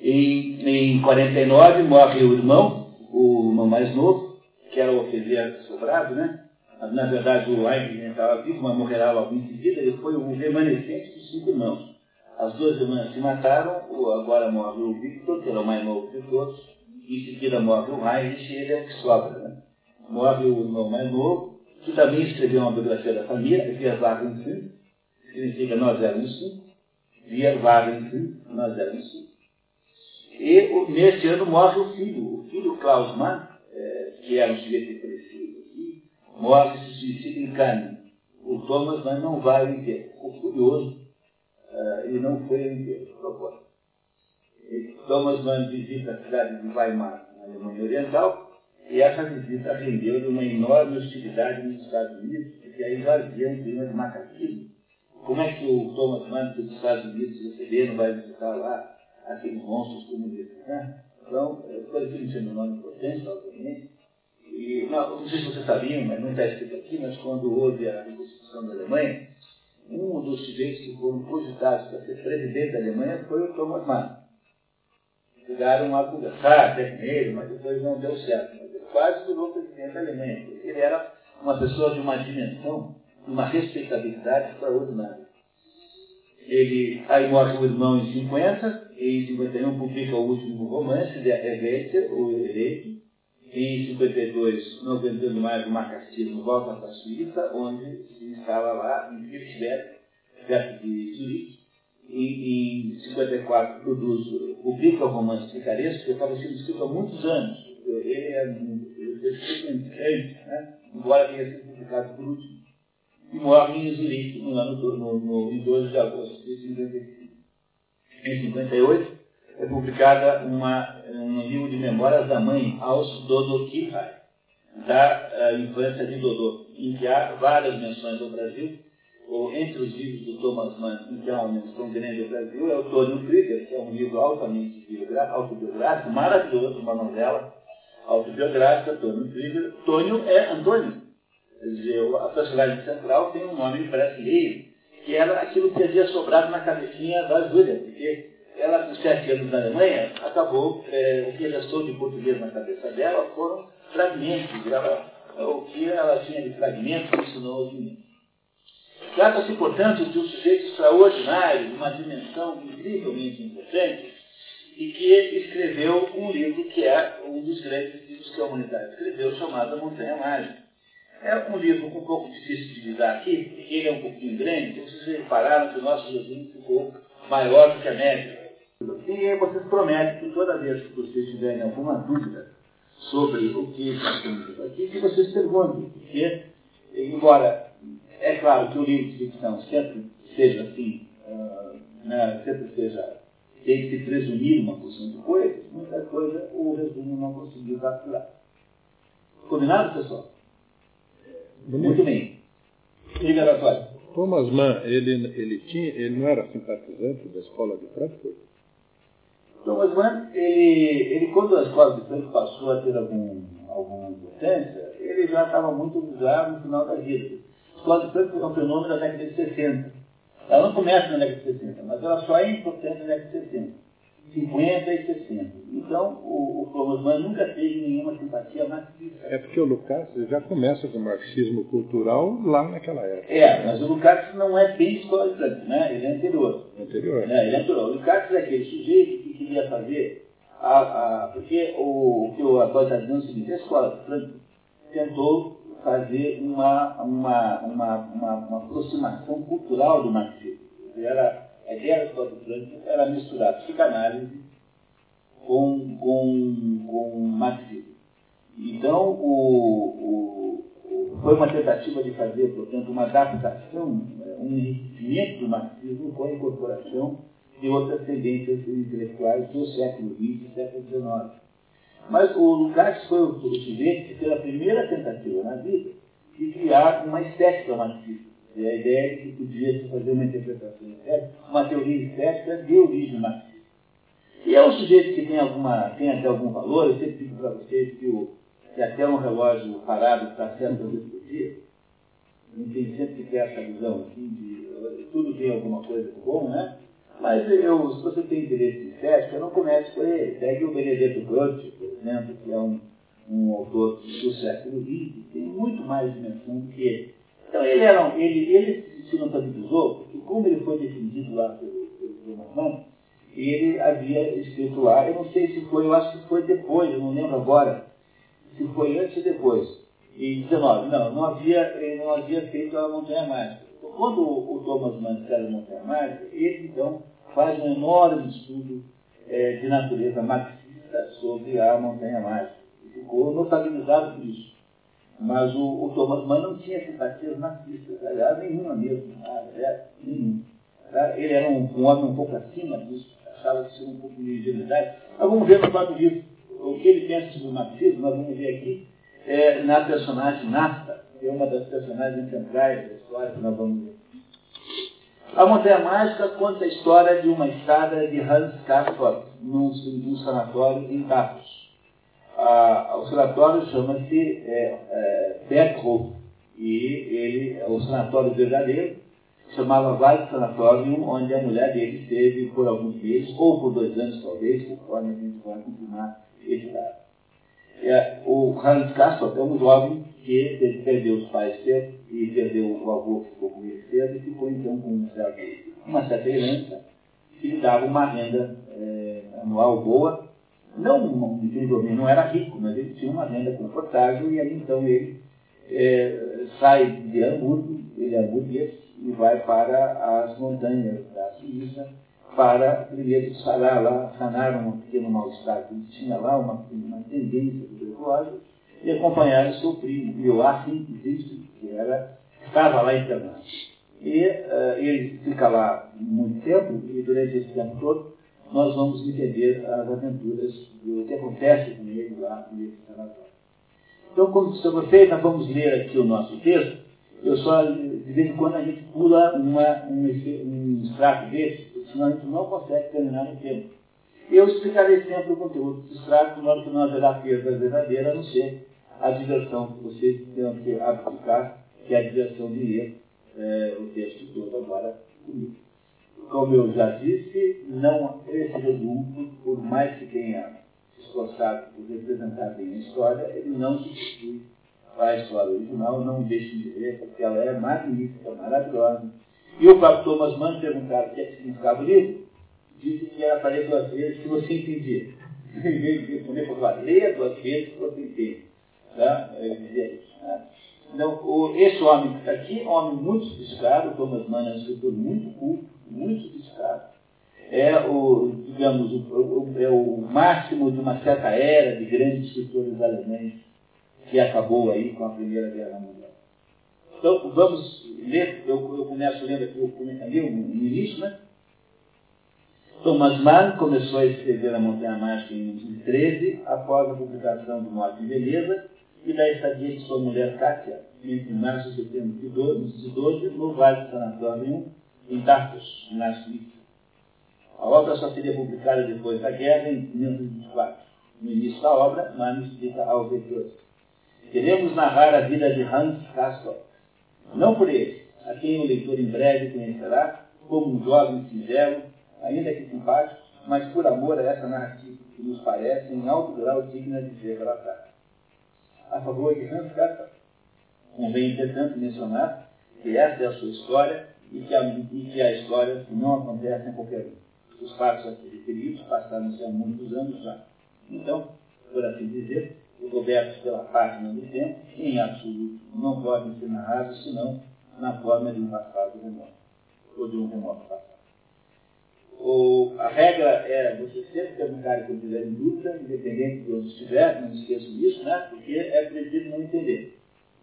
Em, em 49 morre o irmão, o irmão mais novo, que era o oficial sobrado, né? Mas, na verdade, o Heinrich estava vivo, mas morrerá logo em seguida. Ele foi o remanescente dos cinco irmãos. As duas irmãs se mataram, agora morre o Victor, que era o mais novo de todos, em seguida morre o Heinrich, e ele é o que sobra. Né? Morre o irmão mais novo, que também escreveu uma biografia da família, Wir waren fünf, significa nós éramos cinco. Waren fünf, nós éramos cinco. E neste ano morre o filho, o filho Klaus Mann, é, que era um sujeito falecido aqui, morre se suicida em Cannes. O Thomas Mann não vai ao enterro. Ficou furioso uh, e não foi ao enterro, propósito. Thomas Mann visita a cidade de Weimar, na Alemanha Oriental, e essa visita rendeu-lhe uma enorme hostilidade nos Estados Unidos, porque aí havia um clima de macaquismo. Como é que o Thomas Mann, que os Estados Unidos receberam, vai visitar lá aqueles monstros comunistas, né? Então, que não tinha menor importância, obviamente. E, não, não sei se vocês sabiam, mas não está escrito aqui, mas quando houve a reconstrução da Alemanha, um dos sujeitos que foram cogitados para ser presidente da Alemanha foi o Thomas Mann. Chegaram a conversar até com ele, mas depois não deu certo. Mas ele quase virou presidente da Alemanha, porque ele era uma pessoa de uma dimensão, uma respeitabilidade extraordinária. Ele, aí morre o irmão em 50, e em 51 publica o último romance de Helvetia, o Eleito. Em 52, não aguentando mais o marxismo, volta para a Suíça, onde se instala lá em Kirchberg, perto de Zurique. E em 54 produz, publica o romance picaresco, que estava sendo escrito há muitos anos. Ele é escrito em né? embora tenha sido publicado por último. E morre em Zurique no ano no, no, em 12 de agosto de 55 em 58, é publicada uma, um livro de memórias da mãe, Aos Dodokihai, da uh, infância de Dodô, em que há várias menções ao Brasil. Ou, entre os livros do Thomas Mann, em que há uma menção grande ao Brasil, é o Tônio Krieger, que é um livro altamente autobiográfico, maravilhoso, uma novela autobiográfica, Tônio Krieger. Tônio é Antônio. Dizer, a personagem central tem um nome brasileiro, que era aquilo que havia sobrado na cabecinha da Júlia, porque ela, com sete anos na Alemanha, acabou, é, o que restou de português na cabeça dela foram fragmentos, ela, o que ela tinha de fragmentos ensinou aos meninos. Trata-se, portanto, de um sujeito extraordinário, de uma dimensão incrivelmente importante, e que escreveu um livro que é um dos grandes livros que a humanidade escreveu, chamado Montanha Mágica. É um livro um pouco difícil de lidar aqui, ele é um pouquinho grande, vocês repararam que o nosso resumo ficou maior do que a média. E vocês prometem que toda vez que vocês tiverem alguma dúvida sobre o que está sendo aqui, que vocês perguntem, porque, embora é claro que o livro de ficção sempre seja assim, uh, né, sempre seja, tem que se presumir uma porção de coisas, muita coisa o resumo não conseguiu capturar. Combinado, pessoal? Muito bem. Diga, Natália. Thomas Mann, ele, ele, tinha, ele não era simpatizante da escola de Frankfurt? Thomas Mann, ele, ele quando a escola de Frankfurt passou a ter algum, alguma importância, ele já estava muito já no final da vida. A escola de Frankfurt é um fenômeno da década de 60. Ela não começa na década de 60, mas ela só é importante na década de 60. 50 e 60. Então, o, o Thomas Mann nunca teve nenhuma simpatia marxista. É porque o Lukács já começa com o marxismo cultural lá naquela época. É, mas o Lukács não é bem escola né? Ele é anterior. Anterior. É, ele é anterior. O Lukács é aquele sujeito que queria fazer, a, a, porque o, o que o Antônio está dizendo é o seguinte, a escola de Frankfurt tentou fazer uma, uma, uma, uma, uma aproximação cultural do marxismo. Era a ideia escola de Frankfurt era misturar psicanálise com, com, com marxismo. Então, o, o, foi uma tentativa de fazer, portanto, uma adaptação, um enriquecimento do marxismo com a incorporação de outras tendências intelectuais do século XX e século XIX. Mas o Lukács foi o, o sujeito que fez a primeira tentativa na vida de criar uma estética marxista. E a ideia é que podia se fazer uma interpretação estética, uma teoria estética de origem marxista. E é um sujeito que tem, alguma, tem até algum valor, eu sempre digo para vocês que, o, que até um relógio parado está certo por dia. Gente tem sempre que ter essa visão assim, de tudo tem alguma coisa de bom, né? Mas eu, se você tem interesse em estética, não comece por ele. Pegue o Benedetto Croce, por exemplo, que é um, um autor do século XX, tem muito mais dimensão do que ele. Então ele, era, ele, ele se notabilizou, porque como ele foi defendido lá pelo, pelo ele havia escrito lá, eu não sei se foi, eu acho que foi depois, eu não lembro agora, se foi antes ou depois, em 19, não, não havia, ele não havia feito a Montanha Mágica. Então, quando o, o Thomas Mann escreve a Montanha Mágica, ele então faz um enorme estudo é, de natureza marxista sobre a Montanha Mágica. E ficou notabilizado por isso. Mas o, o Thomas Mann não tinha simpatias marxistas, aliás, nenhuma mesmo, nada, é, nenhum. Tá? Ele era um, um, homem um pouco acima disso, achava que tinha um pouco de ingenuidade. Mas vamos ver no próprio livro o que ele pensa sobre o marxismo, nós vamos ver aqui é, na personagem Nasta, que é uma das personagens centrais da história que nós vamos ver. A Montanha Mágica conta a história de uma estada de Hans Castorp, num, num sanatório em Tartus a, o sanatório chama-se é, é, e ele, o sanatório verdadeiro, chamava Vale Sanatorium, onde a mulher dele esteve por alguns meses, ou por dois anos talvez, conforme a gente vai confirmar esse dado. É, o Hans Castorp é um jovem que perdeu os pais cedo e perdeu o avô que ficou com ele cedo e ficou então com um certo, uma certa herança que lhe dava uma renda é, anual boa não, incrivelmente, não era rico, mas ele tinha uma renda confortável e aí então ele é, sai de Hamburgo, ele é hamburguês, e vai para as montanhas da Suíça para primeiro sarar lá, sanar um pequeno mal-estar que ele tinha lá, uma, uma tendência tuberculose, e acompanhar o seu primo, Joachim Zisto, que era, estava lá internado. E uh, ele fica lá muito tempo, e durante esse tempo todo, nós vamos entender as aventuras do que acontece com ele lá nesse sanatório. Então, como disse a vocês, nós vamos ler aqui o nosso texto. Eu só, de vez em quando, a gente pula uma, um, um extrato desse, senão a gente não consegue terminar no tempo. Eu explicarei sempre o conteúdo do extrato, de modo que não haverá perda verdadeira, a não ser a diversão que vocês tenham que aplicar, que é a diversão de ler é, o texto todo agora comigo como eu já disse, não, esse resumo, por mais que tenha se esforçado por representar bem a história, ele não substitui a história original, não deixe de ler, porque ela é magnífica, maravilhosa. E o próprio Thomas Mann perguntava o que, é que significava o livro, disse que era para ler duas vezes que você entendia. Em vez de responder, falou, leia duas vezes que você entende. Tá? Ele dizia isso. Né? Então, esse homem que está aqui um homem muito sofisticado, Thomas Mann é um escritor muito culto, muito sofisticado. É o, digamos, o, é o máximo de uma certa era de grandes escritores alemães que acabou aí com a Primeira Guerra Mundial. Então, vamos ler, eu, eu começo lendo aqui o ali no início, né? Thomas Mann começou a escrever A Montanha Mágica em 1913, após a publicação do Morte e Beleza e da estadia de sua mulher Kátia, entre março e setembro de 1912, no Vale do Sanatório em Tartus, na Suíça. A obra só seria publicada depois da guerra, em 1924. No início da obra, Mano explica aos leitores. Queremos narrar a vida de Hans Castorp, não por ele, a quem o leitor em breve conhecerá como um jovem singelo, ainda que simpático, mas por amor a essa narrativa que nos parece em alto grau digna de ser relatada. A favor de Hans Castorp, convém, entretanto, mencionar que essa é a sua história e que a, e que a história não acontece em qualquer um. Os fatos aqui referidos passaram-se há muitos anos já. Então, por assim dizer, cobertos pela página do tempo, em absoluto, não podem ser narrados senão na forma de um passado remoto, ou de um remoto passado. A regra é você sempre perguntar quando tiver em dúvida, independente de onde estiver, não esqueçam disso, né? porque é preciso não entender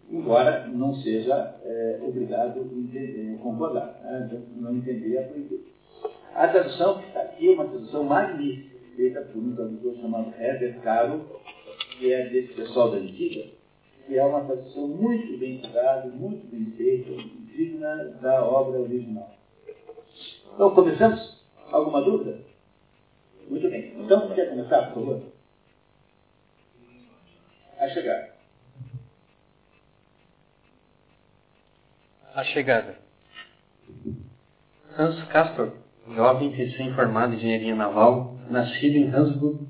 embora não seja é, obrigado a entender, concordar. Né? Não entender é proibido. A tradução que está aqui é uma tradução magnífica, feita por um tradutor chamado Herbert Caro, que é desse pessoal da antiga, que é uma tradução muito bem estudada, muito bem feita, digna da obra original. Então, começamos? Alguma dúvida? Muito bem. Então, quer começar, por favor? A chegada. A chegada. Hans Castor, jovem recém-formado em engenharia naval, nascido em Hansburg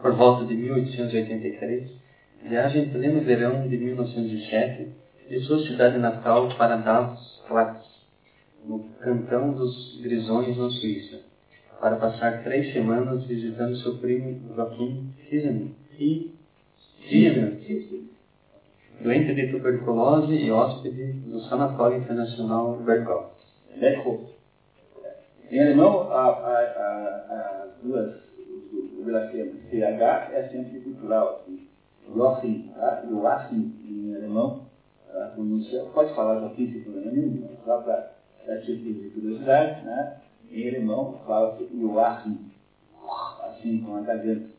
por volta de 1883, viaja em pleno verão de 1907 de sua cidade natal para Davos Platz, no cantão dos Grisões, na Suíça, para passar três semanas visitando seu primo Joaquim Fizeman e doente de tuberculose e hóspede do Sanatório Internacional Berghof. Berghof. Em alemão, a, a, a, as duas, o grafema CH é sempre cultural. Joachim, tá? Joachim em alemão, a pronúncia, pode falar Joachim sem problema nenhum, só para título de curiosidade, né? em alemão fala-se Joachim, assim com a garganta.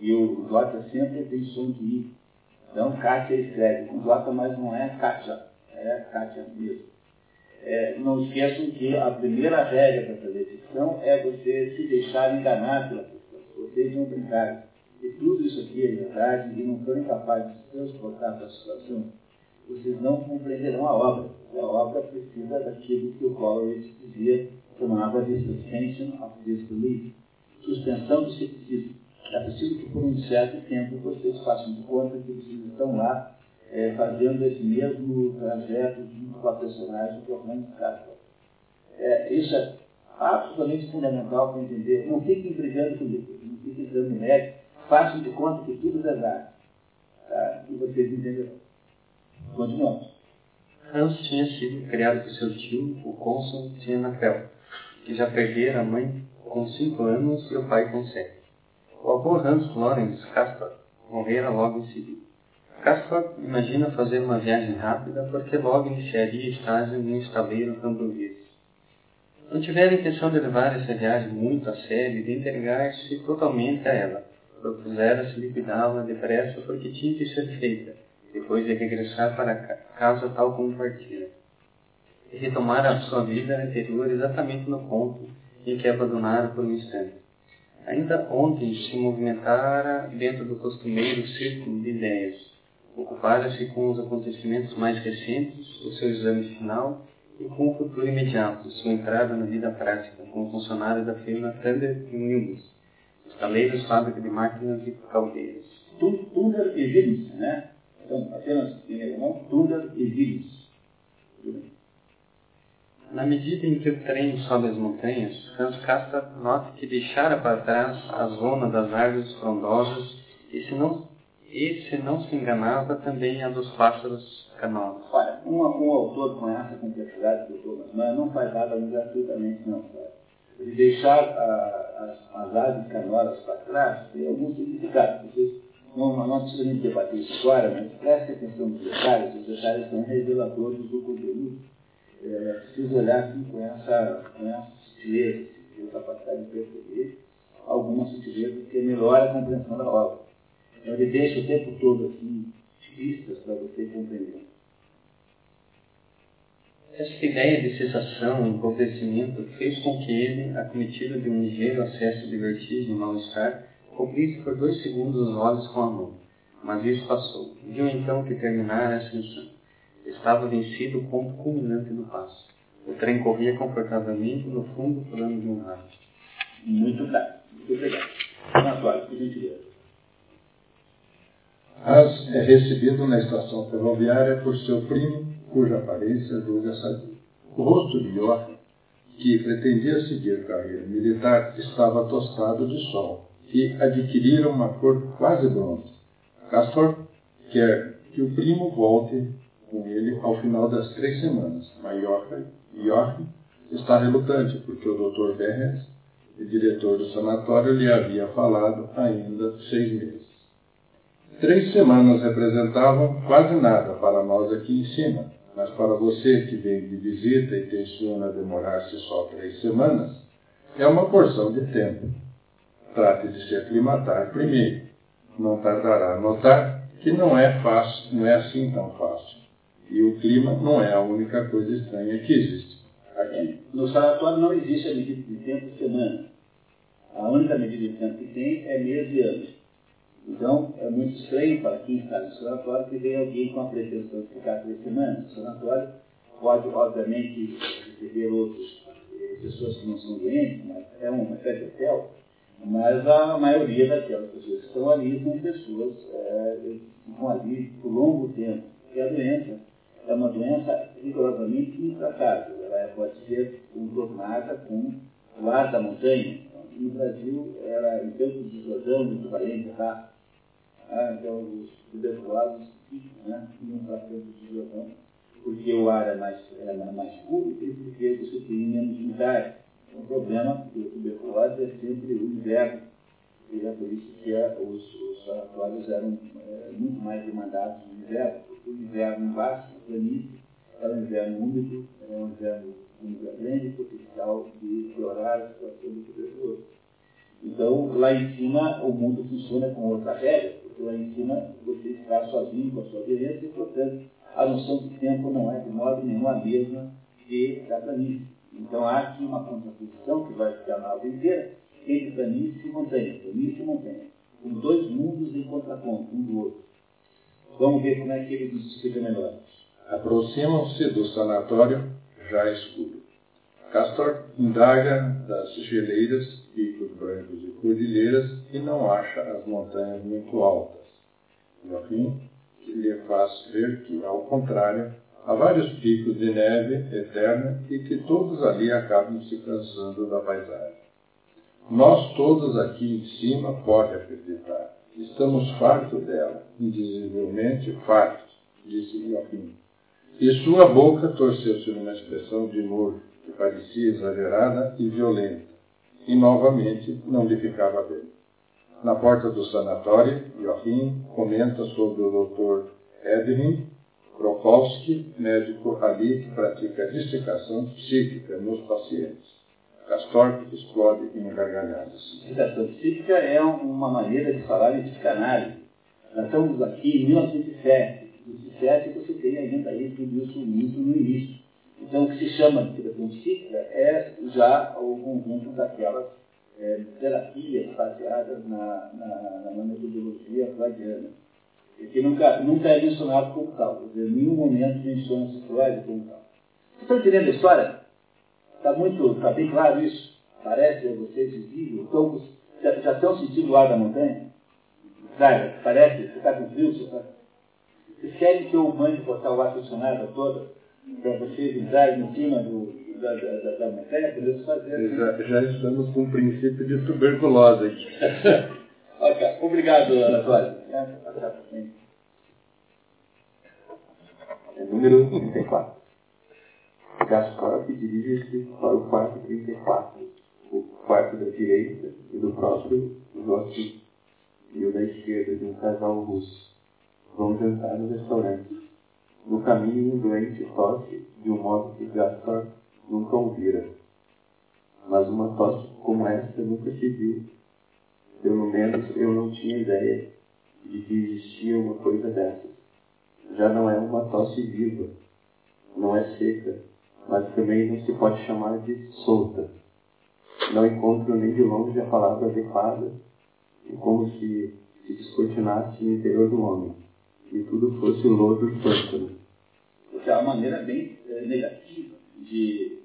E o J sempre tem som de I. Então, Kátia escreve com J, mas não é Kátia, é Kátia mesmo. É, não esqueçam que a primeira regra para fazer ficção é você se deixar enganar pela pessoa. Vocês não brincarem. E tudo isso aqui é verdade e não forem capazes de transportar para a situação, vocês não compreenderão a obra. E a obra precisa daquilo que o Coleridge dizia, chamava de suspension of disbelief, suspensão do ceticismo. É preciso que por um certo tempo vocês façam de conta que vocês estão lá é, fazendo esse mesmo trajeto junto com a personagem que é o Hans Kafka. É, isso é absolutamente fundamental para entender. Não fiquem brigando comigo, não fiquem dando mérito, façam de conta que tudo é verdade. Tá? E vocês entenderão. Continuamos. Hans tinha sido criado por seu tio, o cônsul Tienapel, que já perdera a mãe com cinco anos e o pai com sete. O avô Hans Lorenz Castor morrera logo em seguida. Castor imagina fazer uma viagem rápida porque logo iniciaria estágio no estaleiro hamburguês. Não tivera intenção de levar essa viagem muito a sério e de entregar-se totalmente a ela. Propusera-se liquidá-la depressa porque tinha que ser feita, depois de regressar para casa tal como partira. E retomar a sua vida anterior exatamente no ponto em que abandonara por um instante. Ainda ontem se movimentara dentro do costumeiro círculo de ideias. Ocupara-se com os acontecimentos mais recentes, o seu exame final e com o futuro imediato, sua entrada na vida prática, como funcionário da firma Thunder Williams, estaleiros, fábrica de máquinas e caldeiras. Thunder e Williams, né? Então, apenas em alemão, Thunder e Williams. Na medida em que o trem sobe as montanhas, Hans Casta nota que deixara para trás a zona das árvores frondosas e se não, e se, não se enganava também a dos pássaros canosos. Olha, um, um autor com essa complexidade que o Thomas Mann não faz nada gratuitamente não, sabe? Ele deixar a, as, as aves canoras para trás tem algum significado. Vocês não, não precisa nem debater isso agora, mas preste atenção nos detalhes, os detalhes são reveladores do conteúdo é, preciso olhar assim, com, essa, com essa sutileza, assim, ter capacidade de perceber alguma sutileza que melhora a compreensão da obra. Então ele deixa o tempo todo assim, pistas para você compreender. Essa ideia de cessação e empobrecimento fez com que ele, acometido de um ligeiro acesso de vertigem e mal-estar, cobrisse por dois segundos os olhos com a mão. Mas isso passou. Viu então que terminara a ascensão. Estava vencido o ponto culminante do passo. O trem corria confortavelmente no fundo plano de um raio. Muito bem. Muito obrigado. Antônio, por gentileza. Haas é recebido na estação ferroviária por seu primo, cuja aparência julga saber. O rosto de Joachim, que pretendia seguir carreira militar, estava tostado de sol e adquirira uma cor quase bronze. Castor quer que o primo volte com ele ao final das três semanas. Mas Joachim está relutante, porque o Dr. Berres, o diretor do sanatório, lhe havia falado ainda seis meses. Três semanas representavam quase nada para nós aqui em cima, mas para você que vem de visita e tenciona demorar-se só três semanas, é uma porção de tempo. Trate de se aclimatar primeiro. Não tardará a notar que não é fácil, não é assim tão fácil. E o clima não é a única coisa estranha que existe. Aqui. No sanatório não existe a medida de tempo semana. A única medida de tempo que tem é mês e ano. Então, é muito estranho para quem está no sanatório que vem alguém com a pretensão de ficar três semanas. O sanatório pode, obviamente, receber outras eh, pessoas que não são doentes, mas é uma espécie de hotel, mas a maioria daquelas pessoas que estão ali são pessoas é, que ficam ali por longo tempo. Porque a doença é uma doença rigorosamente intratável. Ela pode ser contornada com o ar da montanha. No Brasil, era em termos de muito valente, tá? Ah, então, os tuberculosos né, num tratamento de Jordão, porque o ar é mais, é mais puro e porque você tem menos umidade. O problema, porque o tuberculose é sempre o inverno. E é por isso que é, os, os sanatórios eram é, muito mais demandados no inverno, o inverno na planície, era um inverno úmido, era um inverno com grande potencial de piorar a situação do tuberculose. Então, lá em cima, o mundo funciona com outra regra, porque lá em cima você está sozinho com a sua doença e, portanto, a noção de tempo não é de modo nenhum a mesma que da planície. Então há aqui uma contraposição que vai ficar na obra inteira entre planície e montanha, planície e montanha, com dois mundos em contraponto um do outro. Vamos ver como é que ele nos explica melhor. Aproximam-se do sanatório já escuro. Castor indaga das geleiras, picos brancos e cordilheiras e não acha as montanhas muito altas. Joaquim lhe faz ver que, ao contrário, Há vários picos de neve eterna e que todos ali acabam se cansando da paisagem. Nós todos aqui em cima, pode acreditar, estamos fartos dela, indizivelmente fartos, disse Joaquim. E sua boca torceu-se numa expressão de nojo, que parecia exagerada e violenta, e novamente não lhe ficava bem. Na porta do sanatório, Joaquim comenta sobre o Dr. Edwin, Krokowski, médico ali que pratica dissecação psíquica nos pacientes. Castor explode em gargalhadas. Dissecação psíquica é uma maneira de falar de psicanálise. Nós estamos aqui em 1907. Em 1907 você tem ainda isso que Wilson muito no início. Então, o que se chama de dissecação psíquica é já o conjunto daquelas é, terapias baseadas na, na, na metodologia freudiana que nunca, nunca é mencionado como tal. Quer dizer, em nenhum momento menciona-se Freud como tal. Estão entendendo a história? Está muito, está bem claro isso? Parece a vocês visível? Então, já, já estão sentindo o ar da montanha? Sabe? Parece? Você está com frio? Você está... Vocês querem que eu mande botar o ar-condicionado toda para vocês entrarem em cima do, da, da, da, montanha? Podemos fazer assim. já, já estamos com o princípio de tuberculose aqui. ok, obrigado, Anatório. É número 34. Gaspar dirige-se para o quarto 34, o quarto da direita e do próprio Joaquim, e o da esquerda de um casal russo. Vão jantar no restaurante. No caminho, um doente tosse de um modo que Gaspar nunca ouvira. Mas uma tosse como esta nunca se viu. Pelo menos eu não tinha ideia de que existia uma coisa dessas. Já não é uma tosse viva, não é seca, mas também não se pode chamar de solta. Não encontro nem de longe a palavra adequada, e como se se descortinasse no interior do homem, e tudo fosse lodo e pântano. Porque é uma maneira bem é, negativa, de,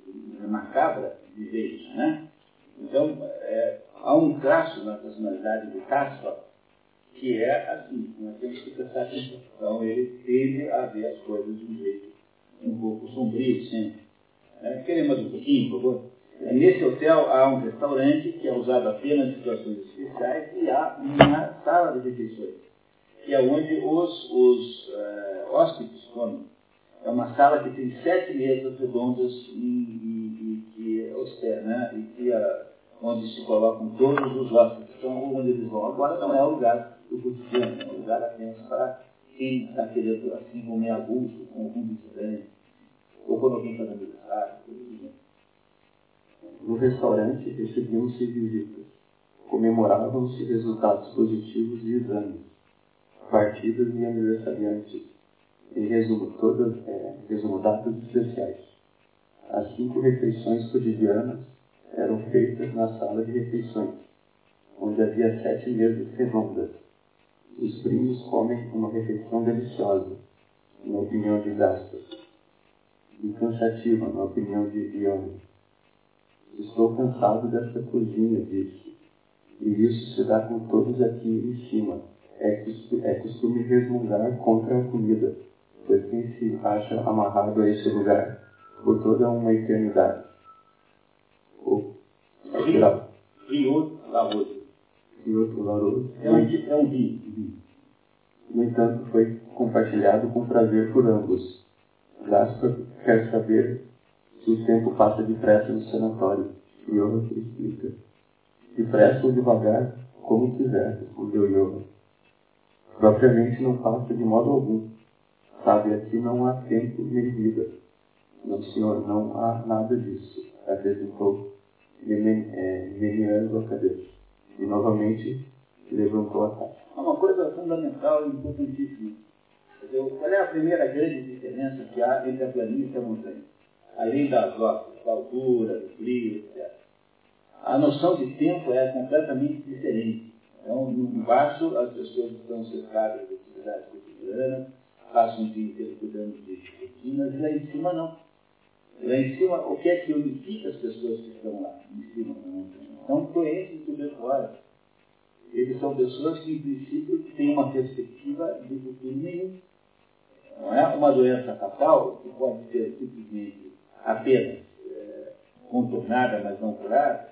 macabra de ver isso, né? Então, é, há um traço na personalidade de Castro que é assim, nós temos que prestar atenção. Então ele tende a ver as coisas de um jeito um pouco sombrio sempre. É, queremos um pouquinho, por favor? É, nesse hotel há um restaurante que é usado apenas em situações especiais e há uma sala de refeições, que é onde os, os uh, hóspedes comem. É uma sala que tem sete mesas redondas e, e, que hospeda, né? E que, uh, onde se colocam todos os hóspedes. Então, onde eles vão agora não é o lugar do cotidiano, é um lugar apenas para quem está querendo assim comer a com algum estranho, ou quando alguém aniversário. No restaurante recebiam-se visitas, comemoravam-se resultados positivos de exames, partidas e aniversariantes, em resumo, todas, é, resumo, datas especiais. As cinco refeições cotidianas eram feitas na sala de refeições onde havia sete mesas redondas. Os primos comem uma refeição deliciosa, na opinião de Gaspar, e cansativa, na opinião de Ione. Estou cansado dessa cozinha, disse, e isso se dá com todos aqui em cima. É, é costume resmungar contra a comida, pois quem se acha amarrado a esse lugar por toda uma eternidade. O, é Rio Laroso. Rio Laroso. É um, é um rio. No entanto, foi compartilhado com prazer por ambos. Gaspar quer saber se o tempo passa depressa no sanatório. Johan explica. Depressa ou devagar, como quiser, respondeu Johan. Propriamente não passa de modo algum. Sabe, aqui não há tempo nem vida. Não, senhor, não há nada disso, acrescentou, meneando a cabeça. E novamente levantou a taça. Uma coisa fundamental e importantíssima. Qual é a primeira grande diferença que há entre a planície e a montanha? Além das rochas, da altura, do frio, etc. A noção de tempo é completamente diferente. Então, embaixo, as pessoas estão cercadas de atividades cotidianas, passam o dia inteiro cuidando de rotinas, e lá em cima não. Lá em cima, o que é que unifica as pessoas que estão lá em cima da montanha? São doentes de tuberculose. Eles são pessoas que, em princípio, têm uma perspectiva de futuro nenhum. Não é uma doença fatal que pode ser simplesmente apenas é, contornada, mas não curada.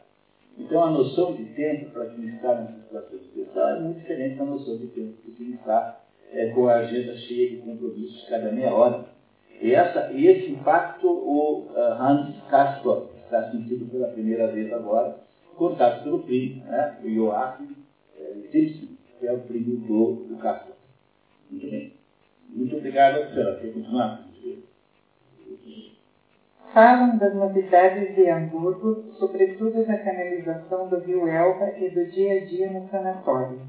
Então, a noção de tempo para quem está nessa situação especial é muito diferente da noção de tempo para quem está é, com a agenda cheia de compromissos cada meia hora. E essa, esse impacto o uh, Hans Castor está sentindo pela primeira vez agora, contado pelo primo, né, o Joachim é, Simpson, que é o primo do, do Castor. Muito bem. Muito obrigado, senhora. Quer continuar? Falam das novidades de Hamburgo, sobretudo da canalização do rio Elba e do dia a dia no sanatório.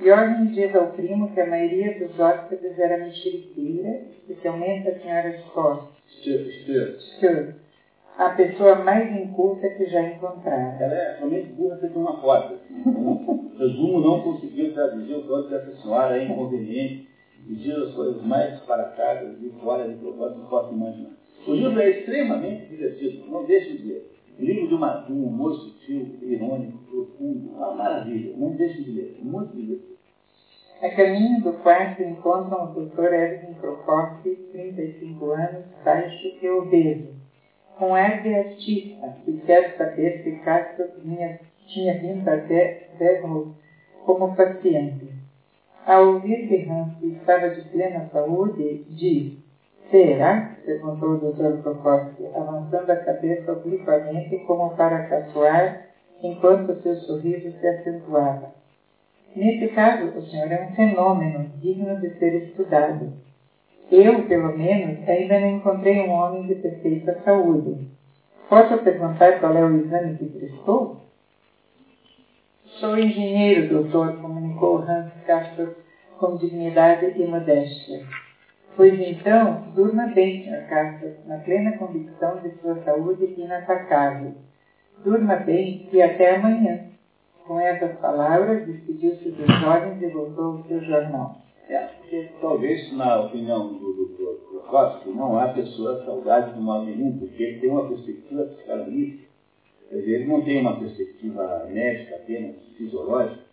Jorgen diz ao primo que a maioria dos hóspedes era mexeriqueira, especialmente a senhora Scott. Stuart. A pessoa mais inculta que já encontraram. Ela é somente burra feita uma. Assim. Resumo, não conseguiu traduzir o quanto dessa senhora é inconveniente e diz as coisas mais disparatadas e fora de propósito que posso imaginar. O livro é extremamente divertido, não deixe de ver. Livro de, uma, de um humor sutil, irônico, profundo, uma maravilha. Não deixe de ler, muito divertido. A caminho do quarto encontram o Dr. Edwin Prokofsky, 35 anos, baixo e obeso, com ar de artista, que quer saber se Castro tinha, tinha vindo até Devon como paciente. Ao ouvir que Hans estava de plena saúde, diz Será? perguntou o Dr. Prokofsky, avançando a cabeça obliquamente como para caçoar, enquanto seu sorriso se acentuava. Nesse caso, o senhor é um fenômeno digno de ser estudado. Eu, pelo menos, ainda não encontrei um homem de perfeita saúde. Posso perguntar qual é o exame que prestou? Sou engenheiro, doutor, comunicou Hans Castor com dignidade e modéstia. Pois então, durma bem, Sr. Castro, na plena convicção de sua saúde inatacável. Durma bem e até amanhã. Com essas palavras, despediu-se dos jovens e voltou ao seu jornal. É, talvez, na opinião do Dr. Prokofsky, não há pessoa saudável de modo nenhum, porque ele tem uma perspectiva psicanalítica. Ele não tem uma perspectiva médica apenas, fisiológica.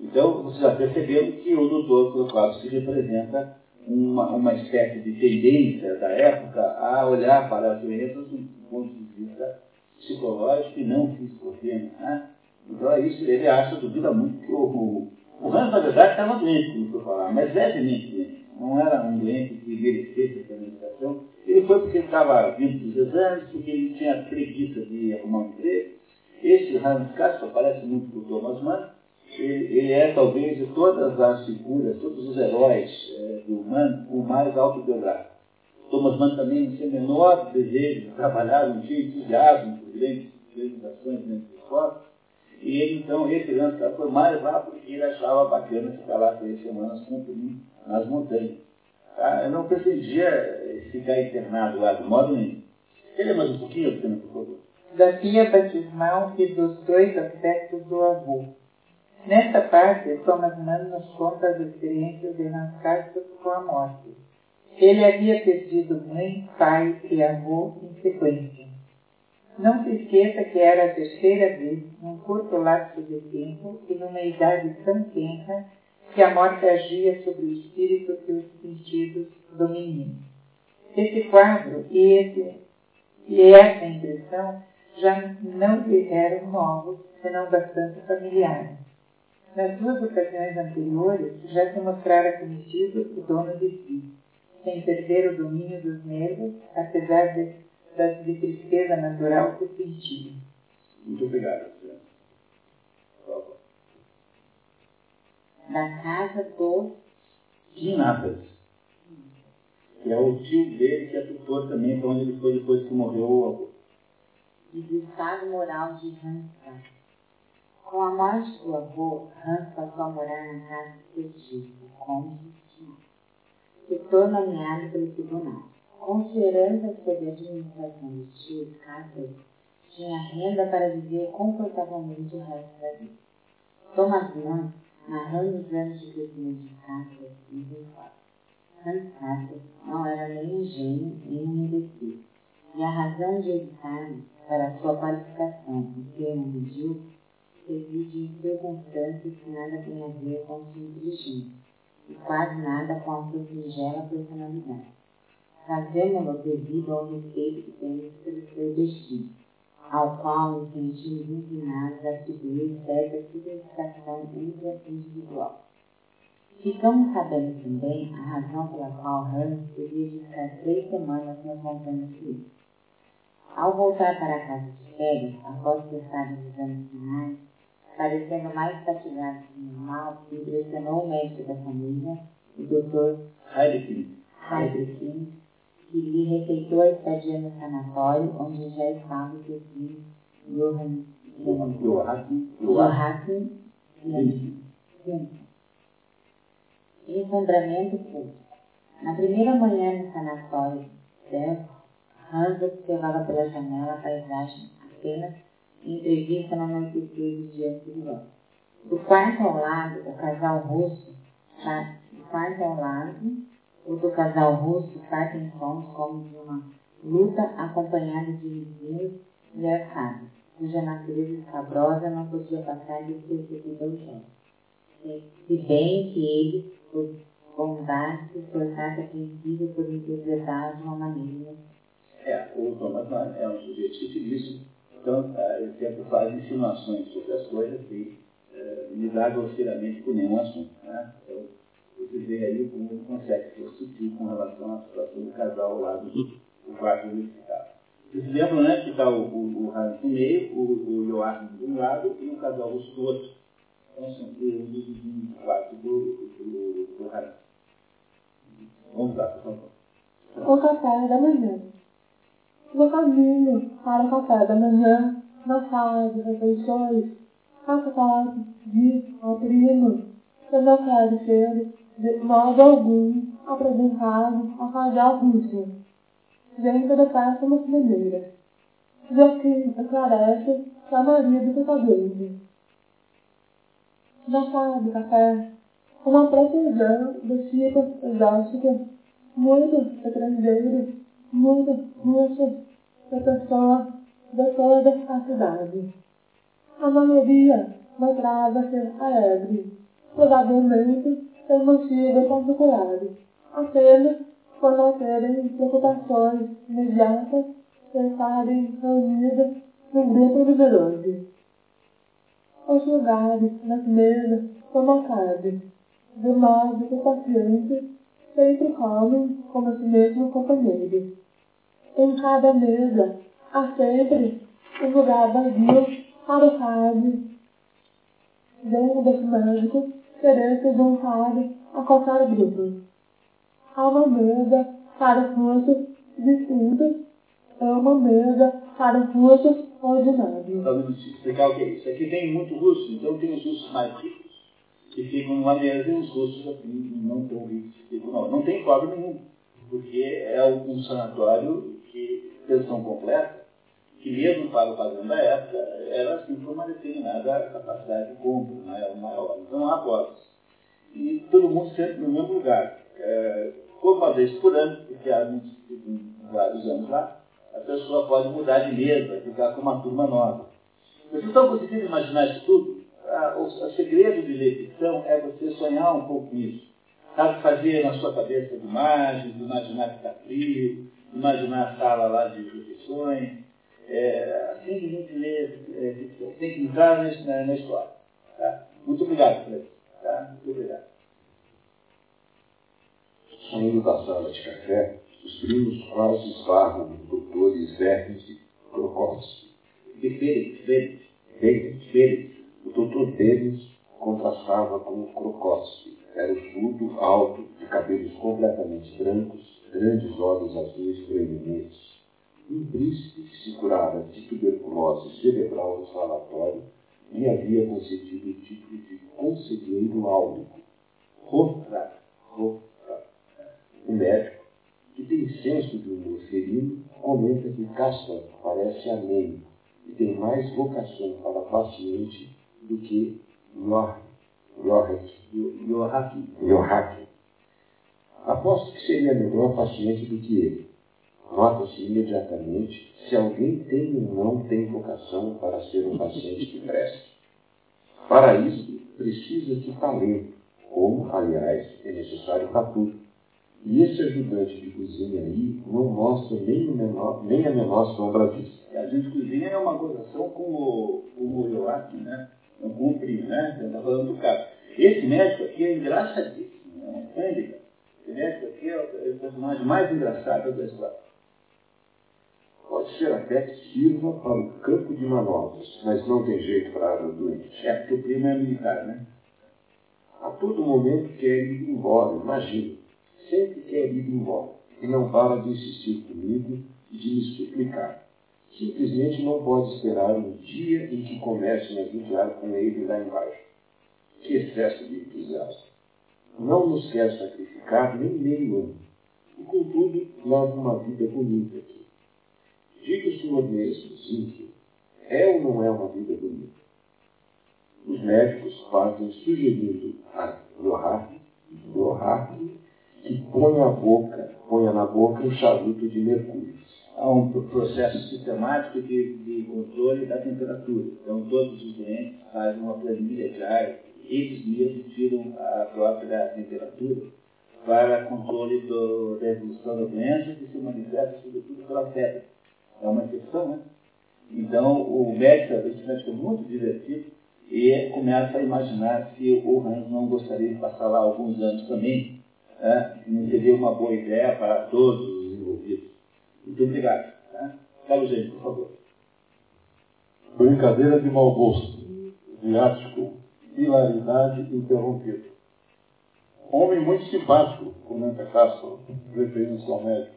Então, vocês já perceberam que o Dr. Prokofsky representa uma, uma espécie de tendência da época a olhar para as doenças do ponto de vista psicológico e não físico Né? Então é isso, ele acha, duvida muito que o, o, o Hans, na verdade, estava doente, como foi falar, mas levemente doente. Não era um doente que merecesse essa medicação. Ele foi porque estava vindo dos exames, porque ele tinha preguiça de arrumar um emprego. Esse Hans Castro parece muito com o Thomas Mann, ele, ele é talvez de todas as figuras, todos os heróis é, do humano, o mais autobiográfico. Thomas Mann também não tinha o menor desejo de trabalhar, não tinha entusiasmo por grandes realizações dentro do esporte. E ele, então, esse lance foi mais lá porque ele achava bacana ficar lá três semanas com o nas montanhas. Tá? Eu não pretendia eh, ficar internado lá, de modo nenhum. Queria mais um pouquinho, por favor? Da pia batismal e dos dois aspectos do avô. Nesta parte, Thomas Mann nos conta as experiências de Castorp com a morte. Ele havia perdido mãe, pai e avô em sequência. Não se esqueça que era a terceira vez, num curto lapso de tempo e numa idade tão tenra, que a morte agia sobre o espírito e os sentidos do menino. Esse quadro e, esse, e essa impressão já não lhe eram novos, senão bastante familiares. Nas duas ocasiões anteriores, já se mostrara conhecido o dono de si, sem perder o domínio dos nervos, apesar de, de tristeza natural que sentia. Muito obrigado, Da casa dos Ginatas, que é o tio dele que é tutor também, para onde ele foi depois que morreu o avô. E do estado moral de Hansa. Com a morte do avô, Hans passou a morar na casa de seu tio, o cônjuge setor nomeado pelo tribunal. Considerando sob a administração do tio Carter, tinha renda para viver confortavelmente o resto da vida. Thomas Mann, narrando os anos de crescimento de Carter, diz Hans Carter não era nem um gênio nem um imbecil, e a razão de evitar para sua qualificação em termo medíocre reside em circunstâncias que nada têm a ver com sua inteligência e quase nada com a sua singela personalidade. Fazemos-lo devido ao respeito que temos pelo seu destino, ao qual nos sentimos inclinados a atribuir certa significação intra-individual. Ficamos sabendo também a razão pela qual Hans devia ficar três semanas nas montanhas suíças. Ao voltar para a casa de férias, após prestar os exames finais, parecendo mais fatigado que normal, impressionou o médico da família, o Dr. Heidekin, que lhe receitou a estadia no sanatório onde já estava o seu filho, Johann Joachim Ensombramento público. Na primeira manhã no sanatório, Hans observava pela janela a paisagem apenas entrevista no anoitecer do dia anterior. Do quarto ao lado, o casal russo, tá? do quarto ao lado, o do casal russo partem sons como de uma luta acompanhada de vizinhos e arcadas, cuja natureza escabrosa não podia passar despercebida ao jovem. Se bem que ele, por bondade, se esforçasse a princípio por interpretar de uma maneira. É, o Thomas Mann é um sujeito dificilíssimo então, ele sempre faz insinuações sobre as coisas e é, lidar grosseiramente com nenhum assunto. Né? Então, você vê aí como ele consegue ser sutil com relação à situação do casal ao lado do, quarto unificado. Vocês lembram né, que está o, o, o Hans no meio, o, o Joachim de um lado e o casal russo do outro. Então, são os vizinhos do quarto do, do, do Hans. Vamos lá, por favor. O café da manhã no caminho para o café da manhã, na sala de refeições, a de ao primo, que não quero ser, de modo algum, apresentado ao casal russo, dentro da péssima maneira, já que esclarece é marido do cabelo. Na sala de café, uma protusão de ciclos exóticos, muito estrangeiros, muitas russas da pessoa de toda a cidade. A maioria mostrava-se alegre, provavelmente sem motivo particular, apenas por não terem preocupações imediatas de estarem reunidas num grupo numeroso. Os lugares nas mesas são marcados, de modo que o paciente sempre come como se mesmo companheiro. Em cada mesa há sempre um lugar vazio para o padre. Dentro desse médico serei juntado a qualquer grupo. Há uma mesa para russos distintos e uma mesa para russos ordinários. Só explicar o que é isso. Aqui tem muito russo, então tem os russos mais ricos que ficam numa mesa e os russos assim, não tão ricos ficam não. Não tem quadro nenhum, porque é um sanatório que pensão completa, que mesmo para o padrão da época, era assim por uma determinada capacidade de compra, né, maior. Então há votos. E todo mundo sempre no mesmo lugar. É, uma vez por ano, porque há vários anos lá, a pessoa pode mudar de mesa, ficar com uma turma nova. Vocês estão conseguindo imaginar isso tudo? O, segredo de ficção é você sonhar um pouco nisso. Sabe, fazer na sua cabeça imagens, imaginar que está frio, imaginar a sala lá de refeições. É, assim que a gente lê é, tem que entrar na, na história. Tá? Muito obrigado, Fred. Tá? Muito obrigado. Saindo da sala de café, os primos quase esbarram no doutores Vermes e Krokowski. Félix, Félix. Félix. O doutor Félix contrastava com o Krokowski. Era o surdo, alto, de cabelos completamente brancos, grandes olhos azuis proeminentes. Um príncipe que se curara de tuberculose cerebral no sanatório lhe havia concedido o título de conselheiro áulico. Hofrat, Hofrat. O médico, que tem senso de humor ferino, comenta que Castor parece anêmico e tem mais vocação para paciente do que Yohaki. Aposto que seria melhor paciente do que ele. Nota-se imediatamente se alguém tem ou não tem vocação para ser um paciente que presta. Para isso, precisa de talento, como, aliás, é necessário para tudo. E esse ajudante de cozinha aí não mostra nem, menor, nem a menor sombra disso. E a gente cozinha é uma gozação com o, com né? É com o né? Você está falando do cara. Esse médico aqui é engraçadíssimo, é um Esse médico aqui é o personagem mais engraçado da história. Pode ser até que sirva para o campo de manobras, mas não tem jeito para a área doente. É, porque o primo é militar, né? A todo momento quer ir embora, imagina sempre quer ir embora e não para de insistir comigo e de me suplicar. Simplesmente não pode esperar um dia em que comece a me judiar com ele lá embaixo. Que excesso de entusiasmo! Não nos quer sacrificar nem meio ano. E, contudo, leva uma vida bonita. Diga o senhor mesmo, Zinke, é ou não é uma vida bonita? Os médicos partem sugerindo a Lohar, Lohar que ponha, a boca, ponha na boca um charuto de mercúrio. Há um processo sistemático de, de controle da temperatura. Então, todos os doentes fazem uma planilha diária, eles mesmos tiram a própria temperatura para controle do, da evolução da doença, que se manifesta sobretudo pela febre. É uma exceção, né? Então, o médico, esse médico é muito divertido e começa a imaginar se o Hans não gostaria de passar lá alguns anos também, né, não seria uma boa ideia para todos os envolvidos. Muito obrigado. Né? Carlos Gente, por favor. Brincadeira de mau gosto, viático, hilaridade interrompida. Homem muito simpático, comenta Castro, referindo-se ao médico,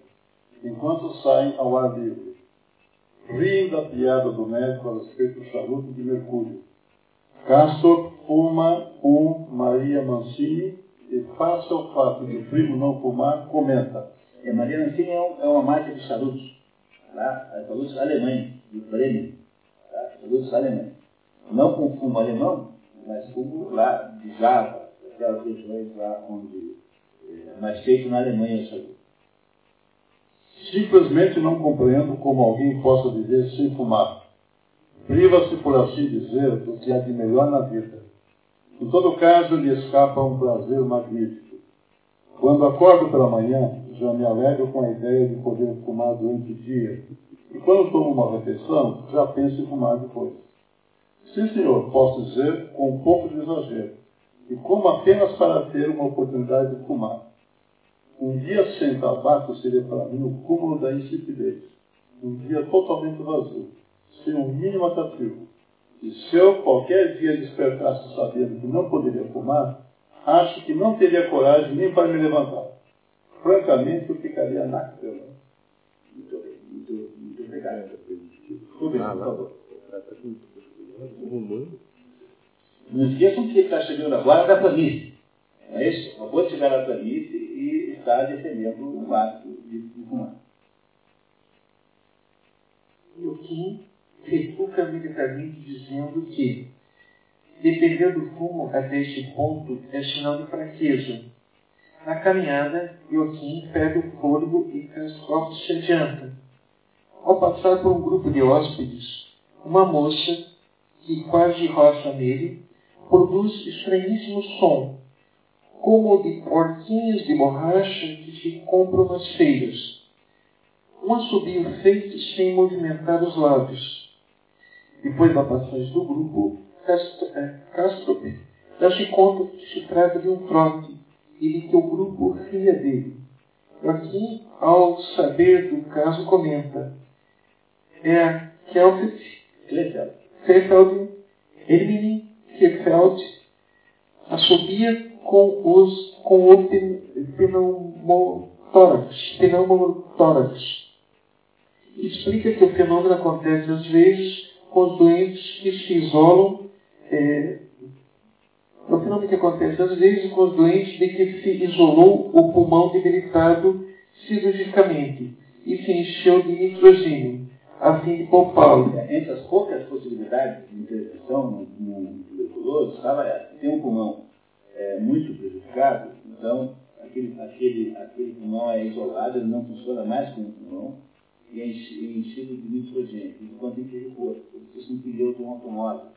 enquanto saem ao ar livre. Riem da piada do médico a respeito do charuto de mercúrio. Castro fuma um Maria Mancini e face ao fato de o primo não fumar, comenta. É, Maria Mancini é, um, é, uma marca de charutos, tá? É charutos alemães, de prêmio, tá? charutos alemães. Não com fumo alemão, mas fumo lá de Java, aquelas regiões lá onde é mais feito na Alemanha o charuto. Simplesmente não compreendo como alguém possa viver sem fumar. Priva-se, por assim dizer, do que há de melhor na vida em todo caso, lhe escapa um prazer magnífico. Quando acordo pela manhã, já me alegro com a ideia de poder fumar durante o dia. E quando tomo uma refeição, já penso em fumar depois. Sim, senhor, posso dizer com um pouco de exagero. E como apenas para ter uma oportunidade de fumar. Um dia sem tabaco seria para mim o cúmulo da insipidez. Um dia totalmente vazio, sem um mínimo atrativo e se eu qualquer dia despertasse sabendo que não poderia fumar, acho que não teria coragem nem para me levantar. Francamente, eu ficaria na cama. Muito bem, muito, muito obrigado. Rubens, por favor. Não esqueçam que ele está chegando agora da planície. Não é isso? Acabou de chegar da planície e está defendendo o ato de fumar. E o Joaquim refuga militarmente dizendo que depender do fumo até este ponto é sinal de fraqueza. Na caminhada, Joaquim perde o fôlego e Cascoff se adianta. Ao passar por um grupo de hóspedes, uma moça, que quase roça nele, produz estranhíssimo som, como de porquinhos de borracha que se compram nas feiras. Um assobio feito sem movimentar os lábios. Depois da passagem do grupo, Castro é, dá-se conta que se trata de um trote e de que o grupo ria dele. Joaquim, ao saber do caso, comenta: É a Kelfeld, Krefeld, Hermine Krefeld, assobia com, os, com o pneumotórax, pneumotórax. Explica que o fenômeno acontece às vezes com os doentes que se isolam é, é o fenômeno que acontece às vezes com os doentes de que se isolou o pulmão debilitado cirurgicamente e se encheu de nitrogênio, a fim de poupá-lo. É, entre as poucas possibilidades de intervenção no, no tuberculoso estava essa. Tem um pulmão é, muito prejudicado, então aquele, aquele, aquele pulmão é isolado, ele não funciona mais como pulmão e é enchido de nitrogênio, enquanto em que recurso, porque um pneu de um automóvel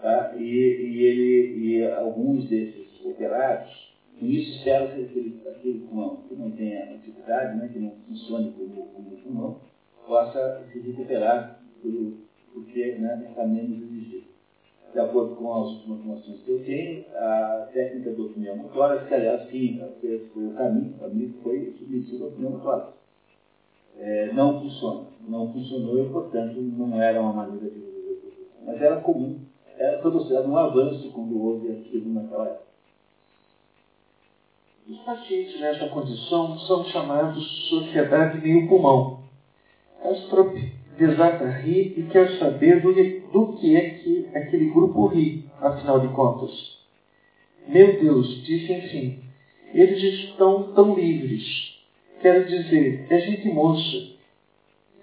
Tá? E, e, ele, e alguns desses operados, com isso que aquele, aquele pulmão que não tenha atividade, né, que não funcione como, como pulmão, possa se recuperar por, porque né, está menos exigido. De acordo com as informações que eu tenho, a técnica do pneumotórax, que aliás sim, foi o caminho, o caminho foi submetido ao pneumotórax. É, não funciona. Não funcionou e, portanto, não era uma maneira de Mas era comum era considerado um avanço quando houve aquilo naquela época. Os pacientes nessa condição são chamados sociedade meio-pulmão. Castrop desata a rir e quer saber do, do que é que aquele grupo ri, afinal de contas. Meu Deus, disse enfim, eles estão tão livres. Quero dizer, é gente moça.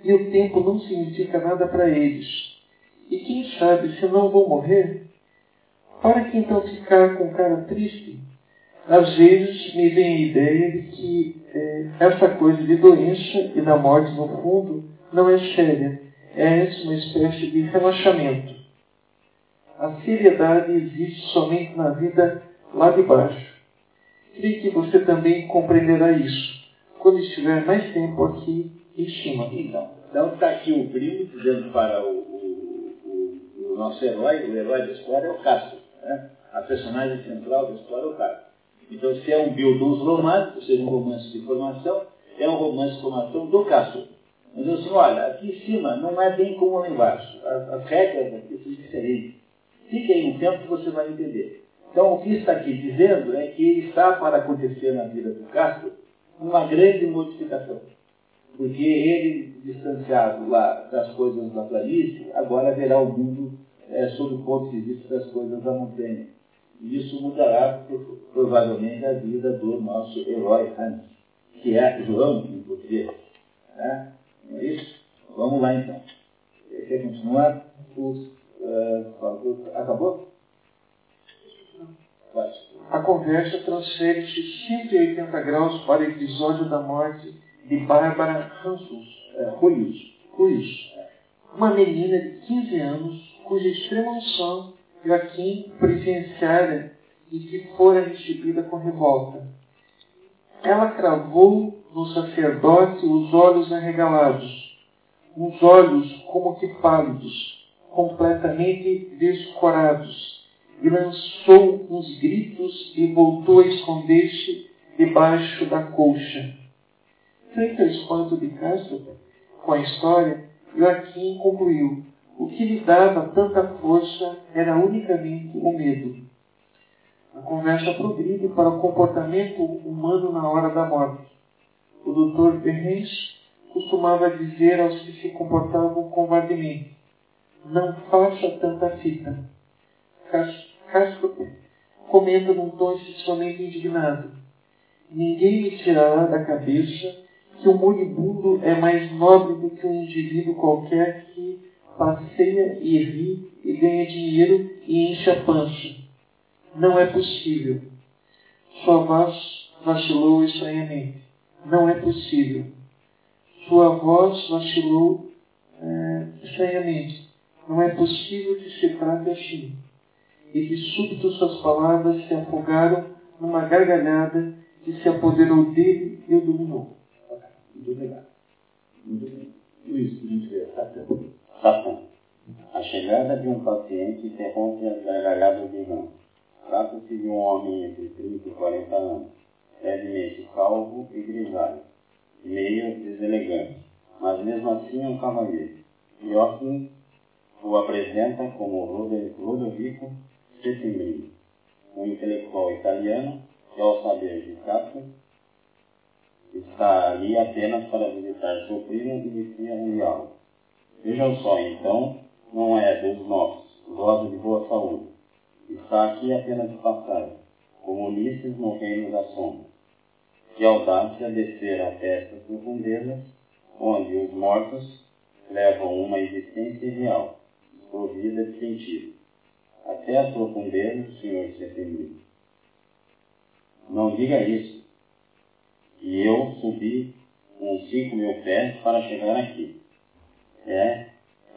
E o tempo não significa nada para eles. E quem sabe se não vou morrer? Para que então ficar com cara triste? Às vezes me vem a ideia de que é, essa coisa de doença e da morte no fundo não é séria, é uma espécie de relaxamento. A seriedade existe somente na vida lá de baixo. Creio que você também compreenderá isso quando estiver mais tempo aqui em cima. Então, então está aqui o primo dizendo para o, o nosso herói, o herói da história é o Castro. Né? A personagem central da história é o Castro. Então, se é um Bildun's romance, ou seja, um romance de formação, é um romance de formação do Castro. Mas assim, olha, aqui em cima não é bem como lá embaixo. As, as regras aqui são diferentes. Fique aí um tempo que você vai entender. Então, o que está aqui dizendo é que está para acontecer na vida do Castro uma grande modificação porque ele, distanciado lá das coisas da planície, agora verá o mundo é, sob o ponto de vista das coisas da montanha. E isso mudará provavelmente a vida do nosso herói Hans, que é João em português. Né? Não é isso? Vamos lá então. Quer continuar? Os, uh, acabou? A conversa transfere-se 180 graus para o episódio da morte de Bárbara Hansus, é, Ruiz, Ruiz, uma menina de 15 anos cuja extrema unção Joaquim presenciara e que fora recebida com revolta. Ela cravou no sacerdote os olhos arregalados, uns olhos como que pálidos, completamente descorados, e lançou uns gritos e voltou a esconder-se debaixo da colcha. Frente ao espanto de Castro com a história, Joaquim concluiu: o que lhe dava tanta força era unicamente o medo. A conversa progride para o comportamento humano na hora da morte. O Dr. Berrens costumava dizer aos que se comportavam covardemente: Não faça tanta fita. Castro comenta num tom extremamente indignado: Ninguém me tirará da cabeça que o moribundo é mais nobre do que um indivíduo qualquer que passeia e ri e ganha dinheiro e enche a pança. Não é possível. Sua voz vacilou estranhamente. Não é possível. Sua voz vacilou é, estranhamente. Não é possível que se trate assim. E de súbito suas palavras se afogaram numa gargalhada que se apoderou dele e o dominou. Muito obrigado. Muito bem. Luiz, por gentileza, Satã. Satã. A chegada de um paciente interrompe as gargalhadas de Rã. Trata-se de um homem entre 30 e 40 anos, levemente calvo e grisalho, meio deselegante, mas mesmo assim um cavalheiro. Joachim o apresenta como Ludovico Settembrini, um intelectual italiano que, ao saber de Castro, está ali apenas para visitar seu primo e inicia um diálogo. Vejam só, então, não é dos nossos, goza de boa saúde. Está aqui apenas de passagem, como Ulisses no reino da sombra. Que audácia descer até estas profundezas, onde os mortos levam uma existência real, desprovida de sentido. Até as profundezas, Senhor Setembro. Não diga isso. E eu subi uns cinco mil pés para chegar aqui. É,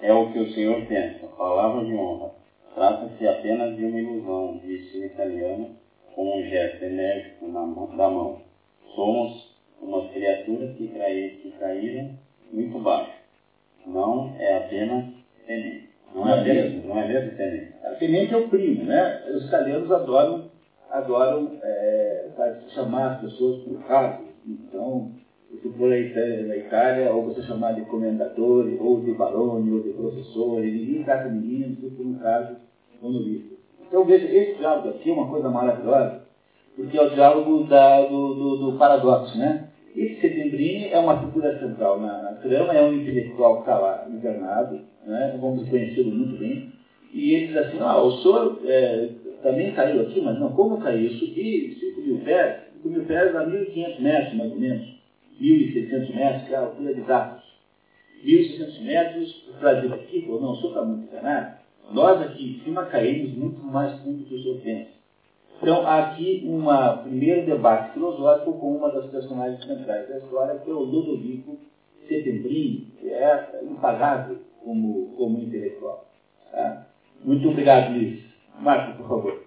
é o que o Senhor pensa. Palavra de honra. Trata-se apenas de uma ilusão, disse o italiano com um gesto enérgico na mão, da mão. Somos umas criaturas que, caí, que caíram muito baixo. Não é apenas tenente. Não é mesmo, não é mesmo tenente. A tenente é o primo, né? Os italianos adoram, adoram é, chamar as pessoas por cargos. Então, se for na Itália, ou você chamar de comendatore, ou de barone, ou de professor, ninguém trata ninguém se por um cargo honorífico. Então veja, esse diálogo aqui é uma coisa maravilhosa, porque é o diálogo da, do, do, do, paradoxo, né? Esse Setembrini é uma figura central na, na trama, é um intelectual que está lá encarnado, né? vamos conhecê-lo muito bem, e ele diz assim, ah, o senhor é, também caiu aqui, mas não, como caiu? Eu subi 5 mil pés, 5 mil pés a 1.500 metros, mais ou menos, 1.600 metros, que é a altura de dados. 1.600 metros, para dizer aqui, ou não, o senhor está muito enganado, nós aqui em cima caímos muito mais fundo que o senhor pensa. Então, há aqui um primeiro debate filosófico com uma das personagens centrais da história, que é o Ludovico Setembrini, que é impagável como, como intelectual. Tá? Muito obrigado, Luiz. Marco, por favor.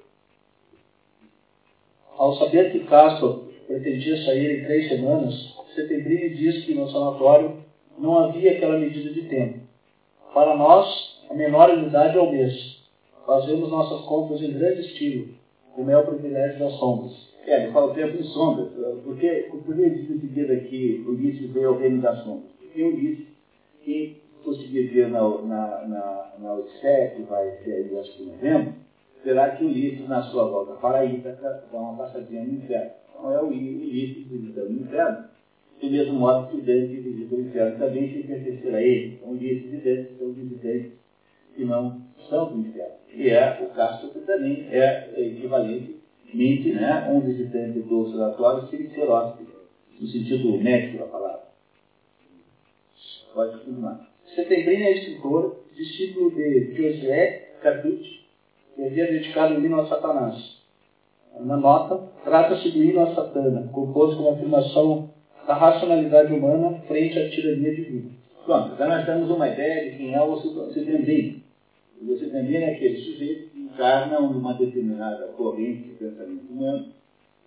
Ao saber que Castro pretendia sair em três semanas, Setembrini diz que no sanatório não havia aquela medida de tempo. Para nós, a menor unidade é o mês. Fazemos nossas contas em grande estilo, como é o privilégio das sombras. É, eu falo tempo em sombras. Porque, por que diz em seguida que Ulisses veio ao reino das sombras? Porque Ulisses, que conseguir ver na, na, na, na Odisseia, que vai ser aí, acho que em novembro, será que Ulisses, na sua volta para Ítaca, dá uma passadinha no inferno. Então é o Ulisses visitando o inferno, do mesmo modo que o Dante visita o inferno também sem pertencer a ele. Então Ulisses e Dante são visitantes que não são do inferno. E é o Castro que também é equivalentemente né, um visitante do sanatório sem ser hóspede, no sentido médico da palavra. Pode continuar. Setembrini é escritor, discípulo de Josué Carducci, que havia dedicado o hino a Satanás. Na nota, trata-se do hino a Satana, composto com a afirmação da racionalidade humana frente à tirania divina. Pronto, então nós temos uma ideia de quem é o Setembrini. O Setembrini é aquele sujeito que encarna uma determinada corrente de pensamento humano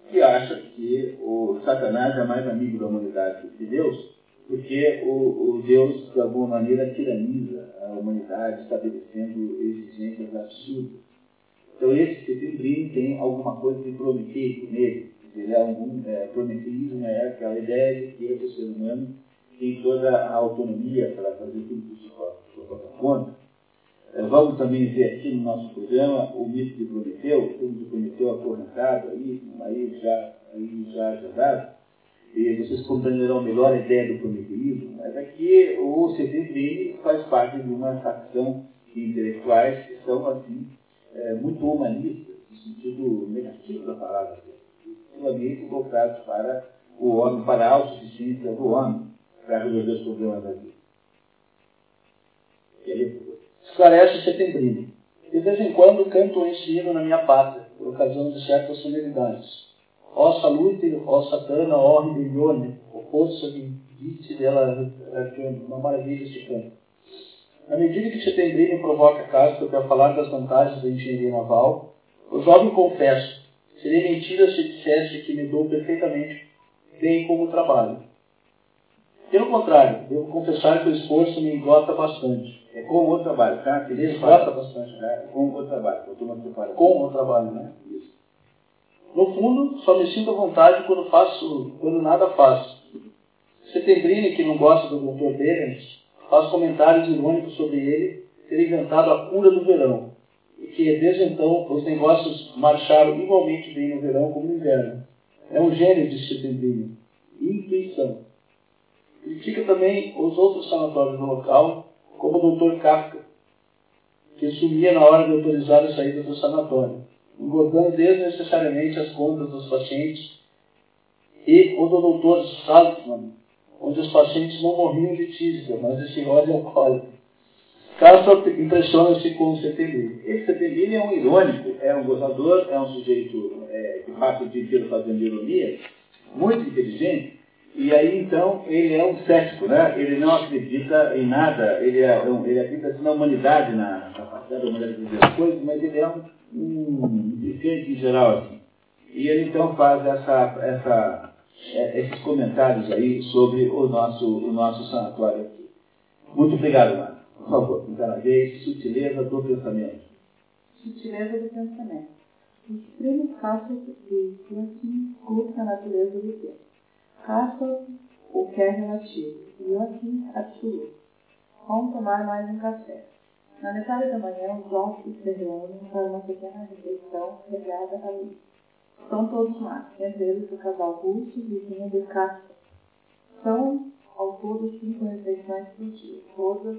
que acha que o Satanás é mais amigo da humanidade do que Deus, porque o, o Deus, de alguma maneira, tiraniza a humanidade, estabelecendo exigências absurdas. Então, esse setembrinho tem alguma coisa de prometeico nele. Ele é algum, é, prometeísmo é aquela ideia de que o ser humano tem toda a autonomia para fazer tudo por sua própria conta. Vamos também ver aqui no nosso programa o mito de Prometeu, o de Prometeu acorrentado, aí, aí já, aí já jogado e vocês compreenderão melhor a ideia do prometeísmo, mas aqui o CTVN faz parte de uma facção de intelectuais que são, assim, é, muito humanistas, no sentido negativo da palavra, exclusivamente voltados para o homem, para a autossuficiência do homem. para resolver os problemas da vida. Esclarece setembrino. De vez em quando canto esse hino na minha pátria, por ocasião de certas solenidades. Ó salute, ó satana, ó rebelione, o de vite dela ragione. Uma maravilha esse canto. Na medida que Setembrino provoca Castro para falar das vantagens da engenharia naval, o jovem confessa, seria mentira se dissesse que me dou perfeitamente bem como trabalho. Pelo contrário, devo confessar que o esforço me engota bastante. É com o trabalho, tá? Ele esgota bastante. É, com o trabalho, eu estou preparado. Com o trabalho, né? Isso. No fundo, só me sinto à vontade quando faço, quando nada faço. Setembrino, que não gosta do Dr. Behrens, faz comentários irônicos sobre ele ter inventado a cura do verão, e que desde então os negócios marcharam igualmente bem no verão como no inverno. É um gênio de Setembrino. Intuição. Critica também os outros sanatórios do local, como o Dr. Kafka, que sumia na hora de autorizar a saída do sanatório, engordando desnecessariamente as contas dos pacientes, e o do Dr. Saltzman, onde os pacientes não morriam de tísica, mas de cirrose alcoólica. Castro impressiona-se com o Setembrino. Esse Setembrino é um irônico, é um gozador, é um sujeito é, que passa o dia inteiro fazendo ironia, muito inteligente, e aí então ele é um cético, né? ele não acredita em nada, ele, é ele acredita na humanidade, na capacidade da humanidade de fazer as coisas, mas ele é um, um deficiente em geral. Assim. E ele então faz essa, essa, é, esses comentários aí sobre o nosso, o nosso sanatório aqui. Muito obrigado, Marcos. Por favor, então, vez, sutileza do pensamento. Sutileza do pensamento. Os primos caçam e assim curta a natureza do tempo. Caça o que é relativo, e assim absoluto. Vamos tomar mais um café. Na metade da manhã, os hóspedes se reúnem para uma pequena refeição regada à luz. Estão todos lá, entre eles o casal russo, vizinho de Castro. São, ao todo, cinco refeições por dia, todas,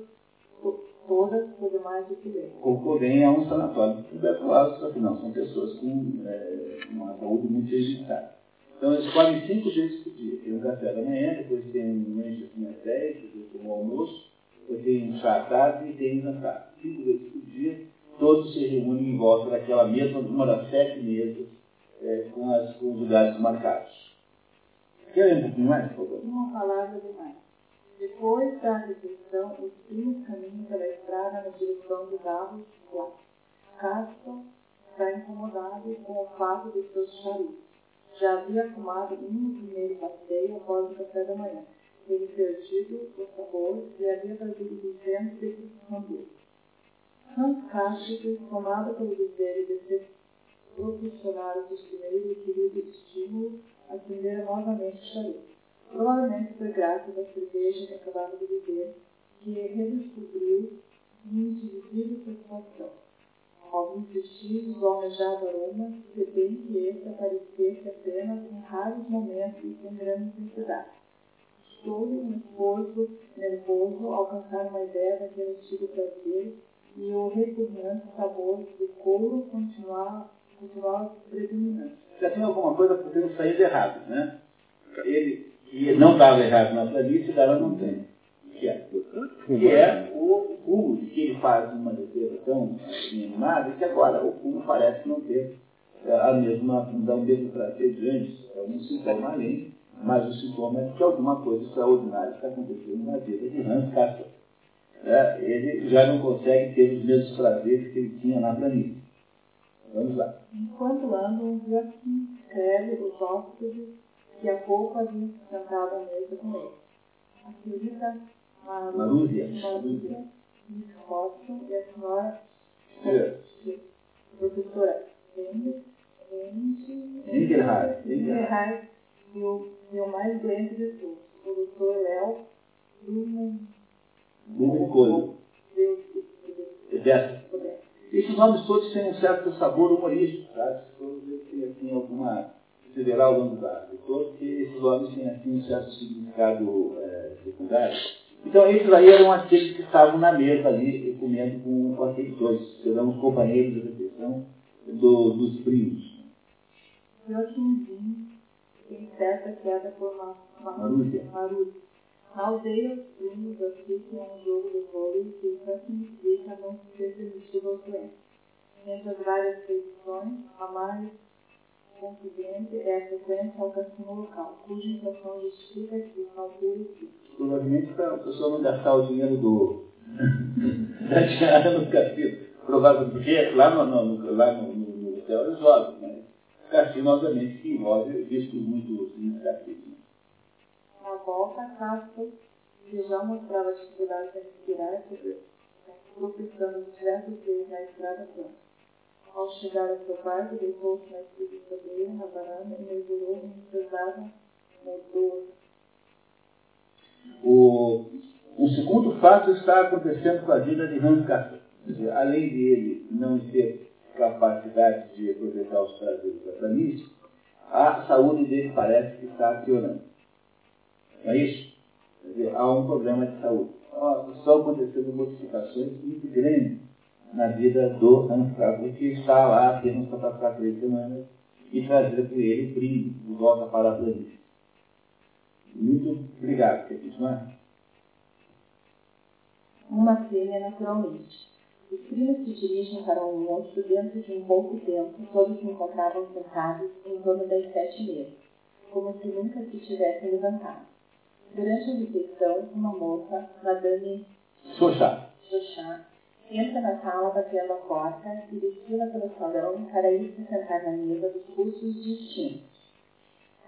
to, todas por demais de que Concorrem a um sanatório de tuberculose, só que não, são pessoas com é, uma saúde muito prejudicada. Então eles comem cinco vezes por dia. Tem um café da manhã, depois tem um lanche assim às 10, depois tem um almoço, depois tem um chá à tarde e tem um jantar. Cinco vezes por dia, todos se reúnem em volta daquela mesa, uma das sete mesas, é, com, as, com os lugares marcados. Quer um pouquinho mais, por favor? Uma palavra demais. Depois da refeição, os primos caminham pela estrada na direção do Davos Lá. Castro está incomodado com o fato de seus charutos. Já havia fumado um primeiro passeio após o café da manhã. Teve perdido o sabor e havia trazido 200 de hambúrguer. Hans Castro, tomado pelo desejo de ser proporcionar o primeiro e querido estímulo, acendera novamente o charuto. Provavelmente foi graças à cerveja que acabava de beber que redescobriu minha indizível satisfação. Alguns vestígios do almejado aroma, se bem que esse aparecesse apenas em raros momentos e sem grande intensidade. Todo um esforço nervoso alcançar uma ideia daquele antigo prazer e o repugnante sabor do couro continuava, continuava predominante. Já tem alguma coisa por ter saído errado, né? Ele não estava errado na planície, ela não tem. Que é, que é o fumo de que ele faz uma defesa tão animada que agora o fumo parece não ter a mesma, não dá o mesmo prazer de antes. É um sintoma além, mas o sintoma é que alguma coisa extraordinária está acontecendo na vida de Hans Castor. É, ele já não consegue ter os mesmos prazeres que ele tinha na planície. Vamos lá. Enquanto andam, Joaquim escreve os hóspedes que há pouco haviam sentado à mesa com ele. A senhorita Marúzia. Marúzia, Hodgson e a senhora É. professora Engelhardt Engelhardt. E o, o mais doente de todos, o doutor Léo Blumenkohl. Dessa. Esses nomes todos têm um certo sabor humorístico, sabe? Todos eles têm assim, alguma federal ao longo da porque esses nomes têm assim, um certo significado é, secundário. Então, esses aí eram aqueles que estavam na mesa ali, comendo com, com aqueles dois, serão os companheiros de refeição do, dos primos. Joaquimzinho tem certa queda por uma. Marúzia. Na aldeia, os primos assistem a um jogo de vôlei que o canto indica não ser permitido doentes. Entre as várias tradições, a mais confidente é a frequência ao cassino local, cuja intenção justifica que o altura e Provavelmente para a pessoa não gastar o dinheiro do, da diária no cassino. Provavelmente, porque lá no, no, lá no, no, no hotel eles jogam, mas cassino, obviamente, que envolve riscos muito significativos. Né? Na volta, Castro, que já mostrava dificuldade em respirar, tropeçando diversas vezes na estrada pronta. Ao chegar ao seu quarto, deitou-se na espreguiçadeira, na varanda, e mergulhou em pesada motor. O, o segundo fato está acontecendo com a vida de Hans Castor. Além de ele não ter capacidade de aproveitar os prazeres da planície, a saúde dele parece que está piorando. Não é isso? Dizer, há um problema de saúde. Estão acontecendo modificações muito grandes na vida do Anscapro, que está lá apenas para passar três semanas e trazer com ele o primo de volta para a planície. Muito obrigado, continuar? Uma fêmea naturalmente. Os primos se dirigem para um monstro dentro de um pouco tempo, todos se encontravam sentados em torno das sete mesas, como se nunca se tivessem levantado. Durante a refeição, uma moça, Madame Xoxá, entra na sala batendo a porta e desfila pelo salão para ir se sentar na mesa dos cursos distintos.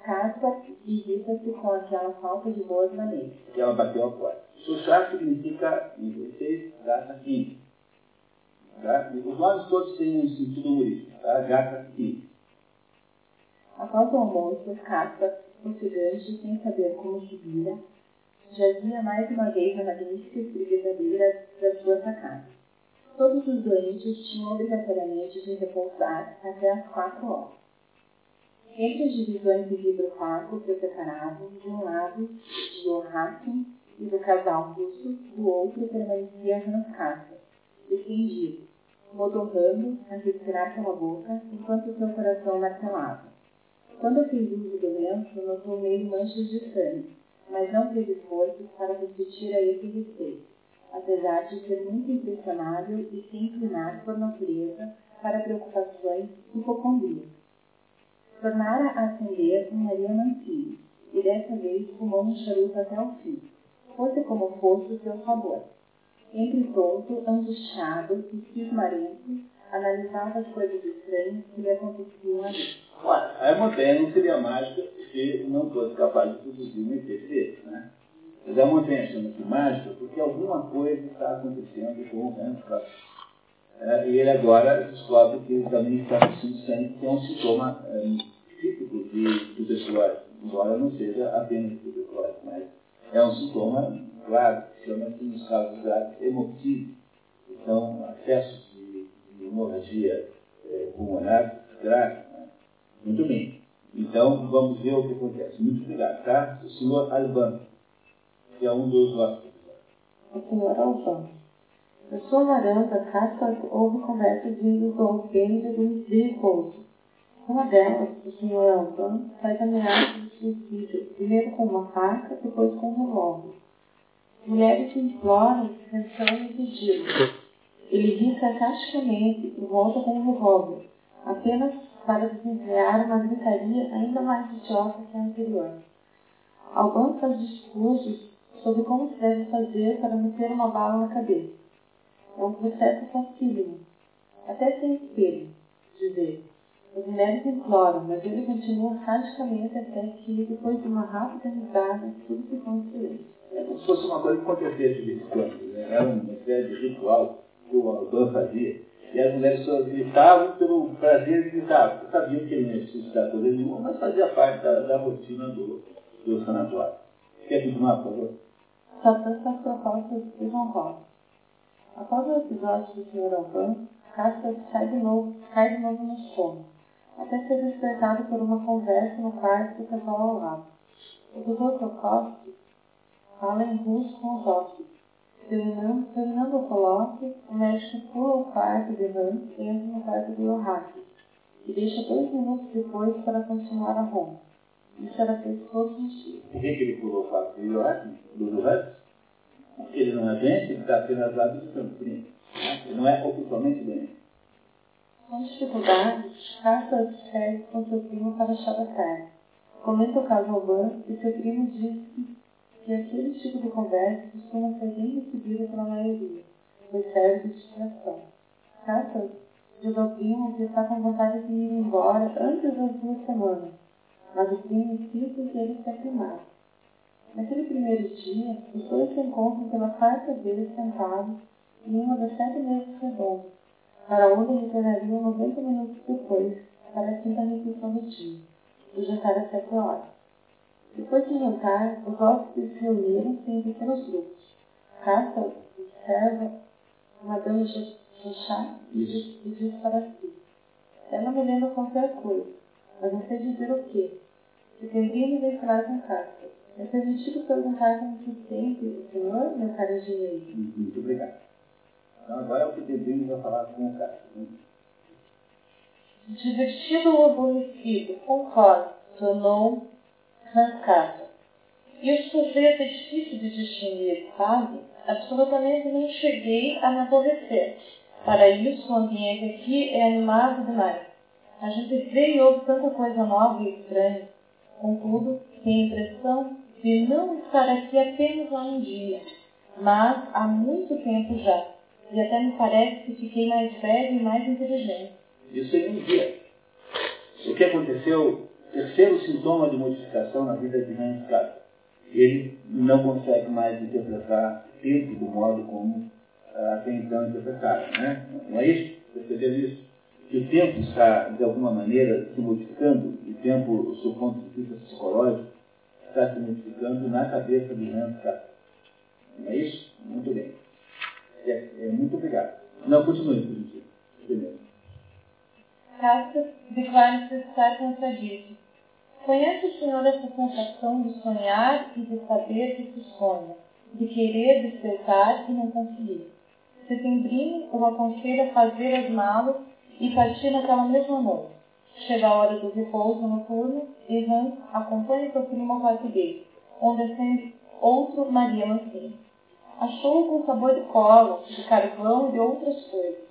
Caspa irrita-se com aquela falta de boas maneiras. que ela bateu a porta. Xoxá significa, em francês, gata fina. Tá? E Os nomes todos têm um sentido humorístico. Tá? Gata fina. Após o almoço, Caspa, ofegante, sem saber como se vira, jazia mais uma vez na magnífica espreguiçadeira da sua sacada. Todos os doentes tinham obrigatoriamente de repousar até as quatro horas. Entre as divisões de vidro opaco o separavam, de um lado, de Joachim e do casal russo, do outro permanecia Hans Casper, estendido, modorrando a respirar pela boca enquanto seu coração martelava. Quando fez uso do lenço, notou meio manchas de sangue, mas não teve forças para repetir a esse respeito, apesar de ser muito impressionável e se inclinar por natureza para preocupações hipocondríacas. Tornara a acender um Maria Mancini, e dessa vez fumou um charuto até o fim, fosse como fosse o seu sabor. Entretanto, angustiado e cismarento, analisava as coisas estranhas que lhe aconteciam ali. Ora, a não seria mágica se não fosse capaz de produzir um efeito desse, né? Mas a montanha chama-se mágica porque alguma coisa está acontecendo com o Kraft. É, e ele agora descobre que ele também está tossindo sangue, que é um sintoma é, típico de tuberculose, embora não seja apenas tuberculose, mas é um sintoma, claro, que chama-se, nos casos graves. Então, acessos de, de hemorragia é, pulmonar grave. Né? Muito bem. Então, vamos ver o que acontece. Muito obrigado, tá? O senhor Alban, que é um dos hóspedes. O senhor Alban. Na sua varanda, Casper houve conversas vindas do alpendre do repouso. Uma delas, o Sr. Alban, faz ameaças de suicídio, primeiro com uma faca, depois com um revólver. Mulheres se imploram, pensando em pedi-lo. Ele ri sarcasticamente e volta com um revólver, apenas para desencadear uma gritaria ainda mais idiota que a anterior. Alban faz discursos sobre como se deve fazer para meter uma bala na cabeça. É um processo facílimo, até sem espelho, dizer. As mulheres imploram, mas ele continua radicalmente até que, depois de uma rápida risada, tudo ficou em. É como se fosse uma coisa que acontecia de vez em quando. Né? Era uma espécie de ritual que o autor fazia. E as mulheres só gritavam pelo prazer de gritar. Sabiam que ele não ia suscitar coisa nenhuma, mas fazia parte da, da rotina do, do sanatório. Quer continuar, por favor? Satã as propostas de João Paulo. Após o episódio do Sr. Alban, Casper sai de novo, cai de novo no sono, até ser despertado por uma conversa no quarto do casal ao lado. O Dr. Prokofsky fala em russo com os hóspedes. Terminando, terminando o colóquio, o médico pula o quarto de Hans e entra no quarto de Ohaki, e deixa dois minutos depois para continuar a ronda. Isso era feito todos os dias. Por que, que ele pulou o fato do Joaquim, do Reis? Porque ele não é doente, ele está apenas lá visitando primo. Ele não é oficialmente doente. Com dificuldades, Carta segue com seu primo para Chavatar. Comenta o caso ao banco e seu primo diz que, que aquele tipo de conversa costuma ser bem recebida pela maioria, pois serve de distração. Carta diz ao primo que está com vontade de ir embora antes das duas semanas, mas o primo insiste que ele se aclimar. Naquele primeiro dia, os dois se encontram pela quarta vez sentados em uma das sete mesas redondas, para onde retornariam 90 minutos depois, para a quinta refeição do dia, o jantar às sete horas. Depois do jantar, os hóspedes se reuniram-se em pequenos grupos. Castle observa Madame diz, e diz para si. Ela me lembra qualquer coisa, mas não sei dizer o que. Candine vem falar com Castle. É permitido perguntar como se sente o senhor, meu caro engenheiro? Muito obrigado. Então agora é o que devemos a falar com o Cássio. Né? Divertido ou aborrecido, concordo, tornou Hans E o sujeito é difícil de distinguir, sabe? Absolutamente não cheguei a me aborrecer. Para isso, o ambiente aqui é animado demais. A gente vê e ouve tanta coisa nova e estranha. Contudo, tenho a impressão de não estar aqui apenas há um dia, mas há muito tempo já. E até me parece que fiquei mais velho e mais inteligente. Isso em um dia. O que aconteceu, terceiro sintoma de modificação na vida de Kafka. Ele não consegue mais interpretar tempo do modo como ah, até então interpretava. Né? Não é isso? Perceberam isso? Que o tempo está, de alguma maneira, se modificando, o tempo, do ponto de vista psicológico, está se modificando na cabeça Hans Kafka. Não é isso? Muito bem. É, é, muito obrigado. Não, continue, por gentil. Primeiro. Casca declara-se estar contradito. Conhece o senhor essa sensação de sonhar e de saber que se sonha, de querer despertar e não conseguir? Setembrino o aconselha a fazer as malas e partir naquela mesma noite. Chega a hora do repouso noturno e Hans acompanha seu primo ao quarto onde acende outro Maria Mancini achou com sabor de cola, de carvão e outras coisas,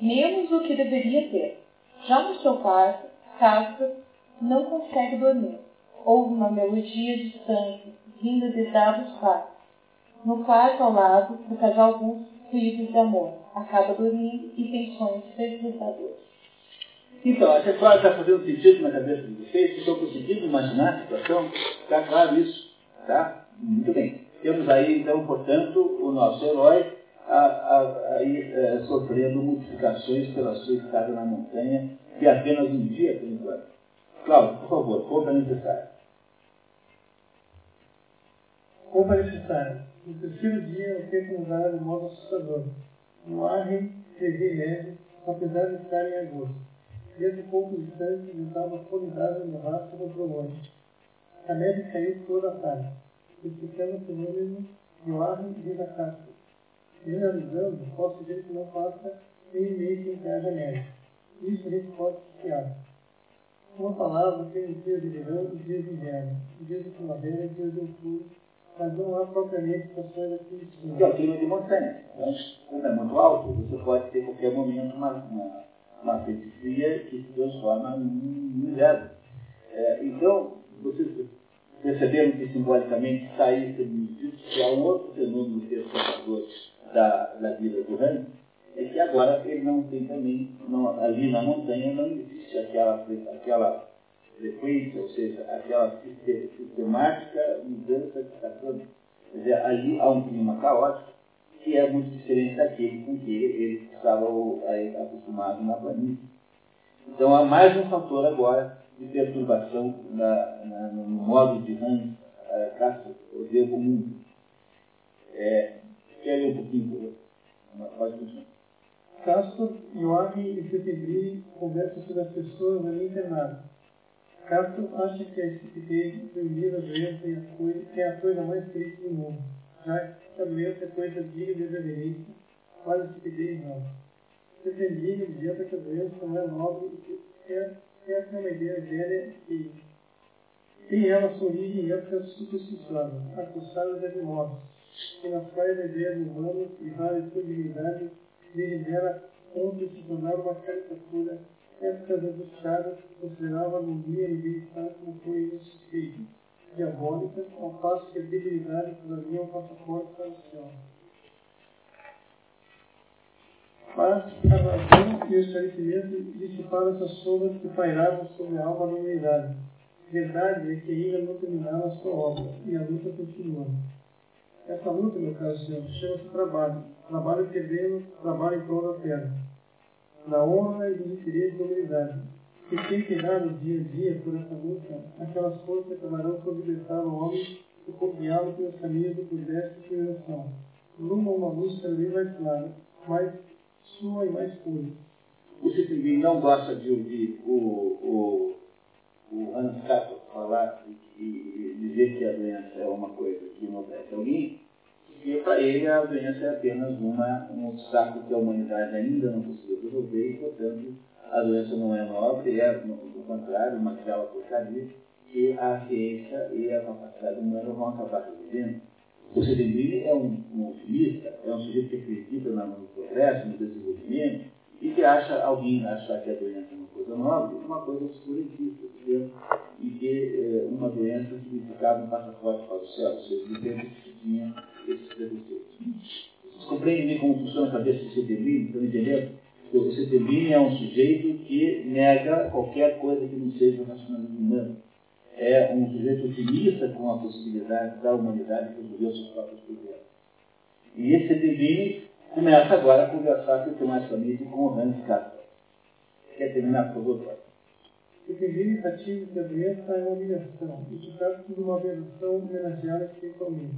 menos o que deveria ter. Já no seu quarto, Casca não consegue dormir. Houve uma melodia distante, vinda de dados passos. No quarto ao lado, o casal russo, ruídos de amor. Acaba dormindo e tem sonhos perturbadores. Então, essa história está fazendo sentido na cabeça de vocês? Estão conseguindo imaginar a situação? Está claro isso? Tá? Muito bem. Temos aí, então, portanto, o nosso herói a, a, aí, é, sofrendo modificações pela sua estada na montanha, de apenas um dia, por enquanto. Cláudio, por favor, compra necessária. Compra necessária. No terceiro dia, o tempo mudara de modo assustador. Ar teve neve, apesar de estar em agosto. Desde pouco distante, estava formidável no rastro do longe. A neve caiu toda a tarde explicando o fenômeno de ordem de desastre. Generalizando, posso dizer que não passa nem mês sem que haja neve. Isso a gente pode associar. Uma palavra tem os dias de verão e dias de inverno, dias de primavera e dias de outono, mas não há propriamente estações aqui é o clima de montanha. Então, quando é muito alto, você pode ter a qualquer momento uma, uma, uma frente fria que se transforma em inverno. É, então, você perceberam que simbolicamente está aí dito que há um outro fenômeno perturbador da, da vida do Hans, é que agora ele não tem também, não, ali na montanha não existe aquela, aquela frequência, ou seja, aquela sistemática mudança que está acontecendo. Quer dizer, ali há um clima caótico que é muito diferente daquele com que ele estava acostumado na planície. Então há mais um fator agora de perturbação na, na, no modo de Hans uh, Castro, o Devo Mundo. É, quer ler um pouquinho? Pode continuar. Castro, Joachim e Setembrini conversam sobre as pessoas ali internadas. Castro acha que a estupidez proibida da doença é a, coisa, é a coisa mais triste do mundo, já que a doença é coisa digna de reverência, mas a estupidez não. Setembrini adianta que a doença não é nobre e que é essa é uma ideia velha que Tem ela sua origem em épocas supersticiosas, acusadas de morte, que nas quais a ideia do humano e várias suas divindades delibera onde se tornar uma caricatura, angustiadas que considerava a agonia e bem-estar como coisas feitas, diabólicas, ao passo que a debilidade todavia é um passaporte para o céu. Mas a razão e o esclarecimento dissiparam essas sombras que pairavam sobre a alma da humanidade. Verdade é que ainda não terminaram a sua obra, e a luta continua. Essa luta, meu caro senhor, chama-se trabalho. Trabalho terreno, trabalho em prol da terra. Na honra e interesses da humanidade. E sem empenhado dia a dia por essa luta, aquelas forças acabarão por libertar o homem e por guiá-lo pelos caminhos do progresso e civilização. Rumo a uma luz cada vez mais clara, mais sua e mais pura. O Citribim não gosta de ouvir o, o, o Hans falar e, dizer que a doença é uma coisa que acontece a alguém, porque para ele a doença é apenas uma, um obstáculo que a humanidade ainda não conseguiu resolver e, portanto, a doença não é nobre, é, no, contrário, uma aquela porcaria que a ciência e a capacidade humana vão acabar resolvendo. O Sedemini é um, um otimista, é um sujeito que acredita no progresso, no desenvolvimento, e que acha alguém achar que a doença é uma coisa nobre, uma coisa obscurantista, e que é, uma doença significava um passaporte para o céu, ou seja, tempo que tinha esses preconceitos. Vocês compreendem como funciona a cabeça do Sedemini? Estão entendendo? O Sedemini é um sujeito que nega qualquer coisa que não seja o humano é um sujeito otimista com a possibilidade da humanidade resolver os seus próprios problemas. E esse Devine começa agora a conversar sistematicamente com o Hans Kasper. Quer terminar, por favor, Devine enfatiza que a doença é uma humilhação e que trata-se de uma aberração homenageada espiritualmente.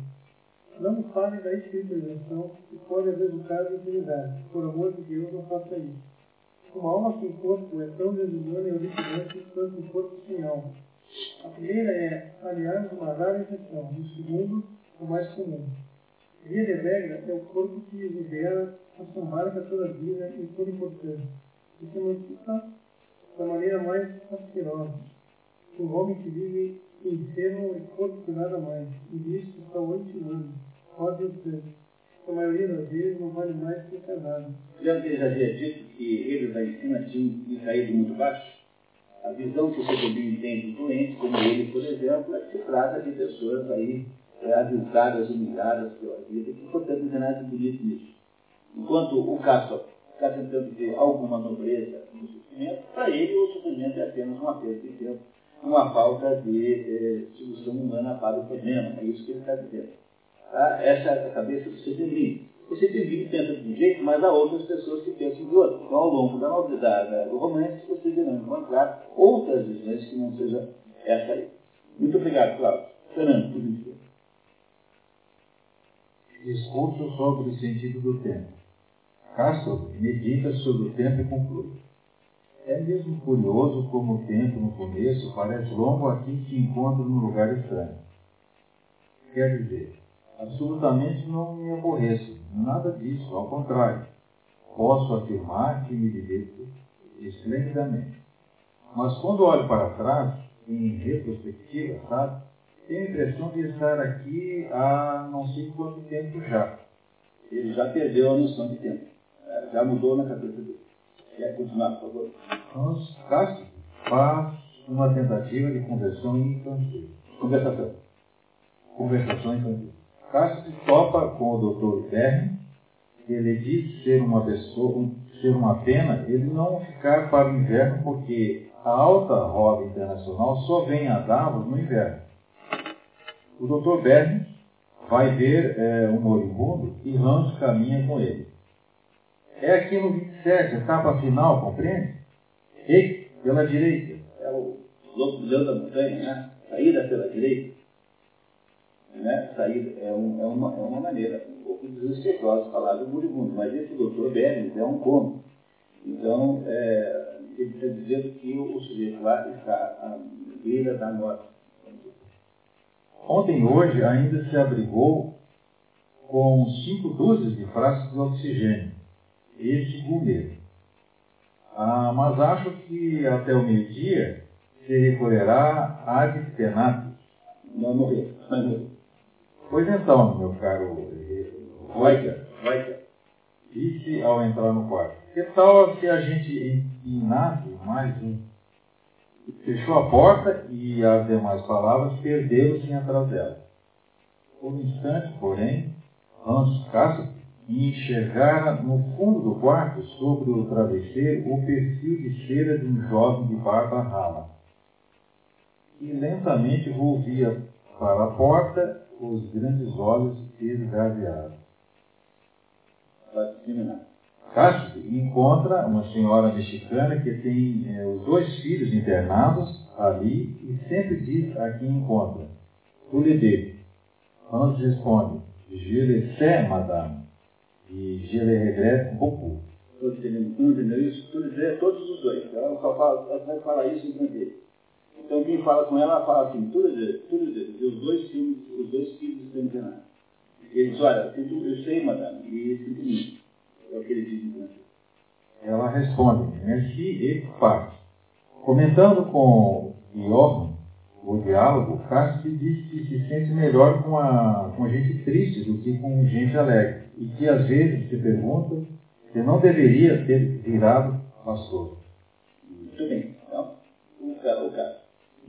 Não fale da espiritualização que pode resultar da utilidade. Por amor de Deus, não faça isso. Uma alma sem corpo é tão desumana e horripilante quanto um corpo sem alma a primeira é, aliás, uma rara exceção. E o segundo, o mais comum. Via de regra, é o corpo que libera a sua marca toda a vida e toda importância. E se emancipa da maneira mais asquerosa. O homem que vive e que nada mais. E disso está o anti-humano. Ódio santo. A maioria das vezes não vale mais que o casado. Lembra que já havia dito que eles lá em cima tinham caído muito baixo? A visão que o CPB tem do doente, como ele, por exemplo, é que trata de pessoas aí é, avisadas, humilhadas pela vida, que, portanto, não nada de bonito nisso. Enquanto o Castro está tentando ter alguma nobreza no sofrimento, para ele o sofrimento é apenas uma perda de tempo, uma falta de eh, solução humana para o problema. É isso que ele está dizendo. Tá? Essa é a cabeça do tem que pensa de um jeito, mas há outras pessoas que pensam de outro. Então, ao longo da, da, da, do romance, vocês irão encontrar outras visões que não seja essa aí. Muito obrigado, Cláudio. Fernando, por gentileza. Discurso sobre o sentido do tempo. Castro medita sobre o tempo e conclui. É mesmo curioso como o tempo no começo parece longo aqui que encontra num lugar estranho. Quer dizer, absolutamente não me aborreço, nada disso, ao contrário. Posso afirmar que me divirto esplendidamente. Mas quando olho para trás, em retrospectiva, sabe, tenho a impressão de estar aqui há não sei quanto tempo já. Ele já perdeu a noção de tempo. É, já mudou na cabeça dele. Quer continuar, por favor? Hans Castro faz uma tentativa de conversão infantil. Conversação. Conversação infantil. Castro topa com o Dr. Verne, ele diz ser uma pessoa, ser uma pena ele não ficar para o inverno, porque a alta roda internacional só vem a Davos no inverno. O Dr. Verne vai ver é, um moribundo e Hans caminha com ele. É aqui no 27, etapa final, compreende? E pela direita. É o lobo da montanha, né? Saída pela direita né, sair é, um, é, uma, é uma maneira um pouco desrespeitosa de falar do moribundo, mas esse doutor Bernes é um cômico. Então, é, ele está dizendo que o, sujeito lá está à beira da morte. Ontem e hoje ainda se abrigou com cinco dúzias de frascos de oxigênio. Esse gourmet. Ah, mas acho que até o meio-dia se recolherá ad penate Não morrer. Vai morrer. Pois então, meu caro Reuter, Reuter, disse ao entrar no quarto, que tal se a gente ensinasse mais um? Fechou a porta e as demais palavras perderam-se atrás dela. Por um instante, porém, Hans Cassio enxergara no fundo do quarto, sobre o travesseiro, o perfil de cera de um jovem de barba rala, que lentamente volvia para a porta os grandes olhos esgazeados. Cássio encontra uma senhora mexicana que tem eh, os dois filhos internados ali e sempre diz a quem encontra, tu lhe dê. Hans responde, je le sais, madame, e je le regrette beaucoup. Todos entendeu isso? Tudo dizer, todos os dois. Ela só fala, ela vai falar isso em francês. Então quem fala com ela, fala assim, tudo dizer, tudo dizer, os dois filhos, os dois filhos estão internados. Ele diz, olha, eu sei, madame, e sinto muito. É o que ele diz em francês. Ela responde, merci et parte. Comentando com Johan o diálogo, Cássio diz que se sente melhor com, a, com gente triste do que com gente alegre, e que às vezes se pergunta se não deveria ter virado pastor. Muito bem. Então, o caso.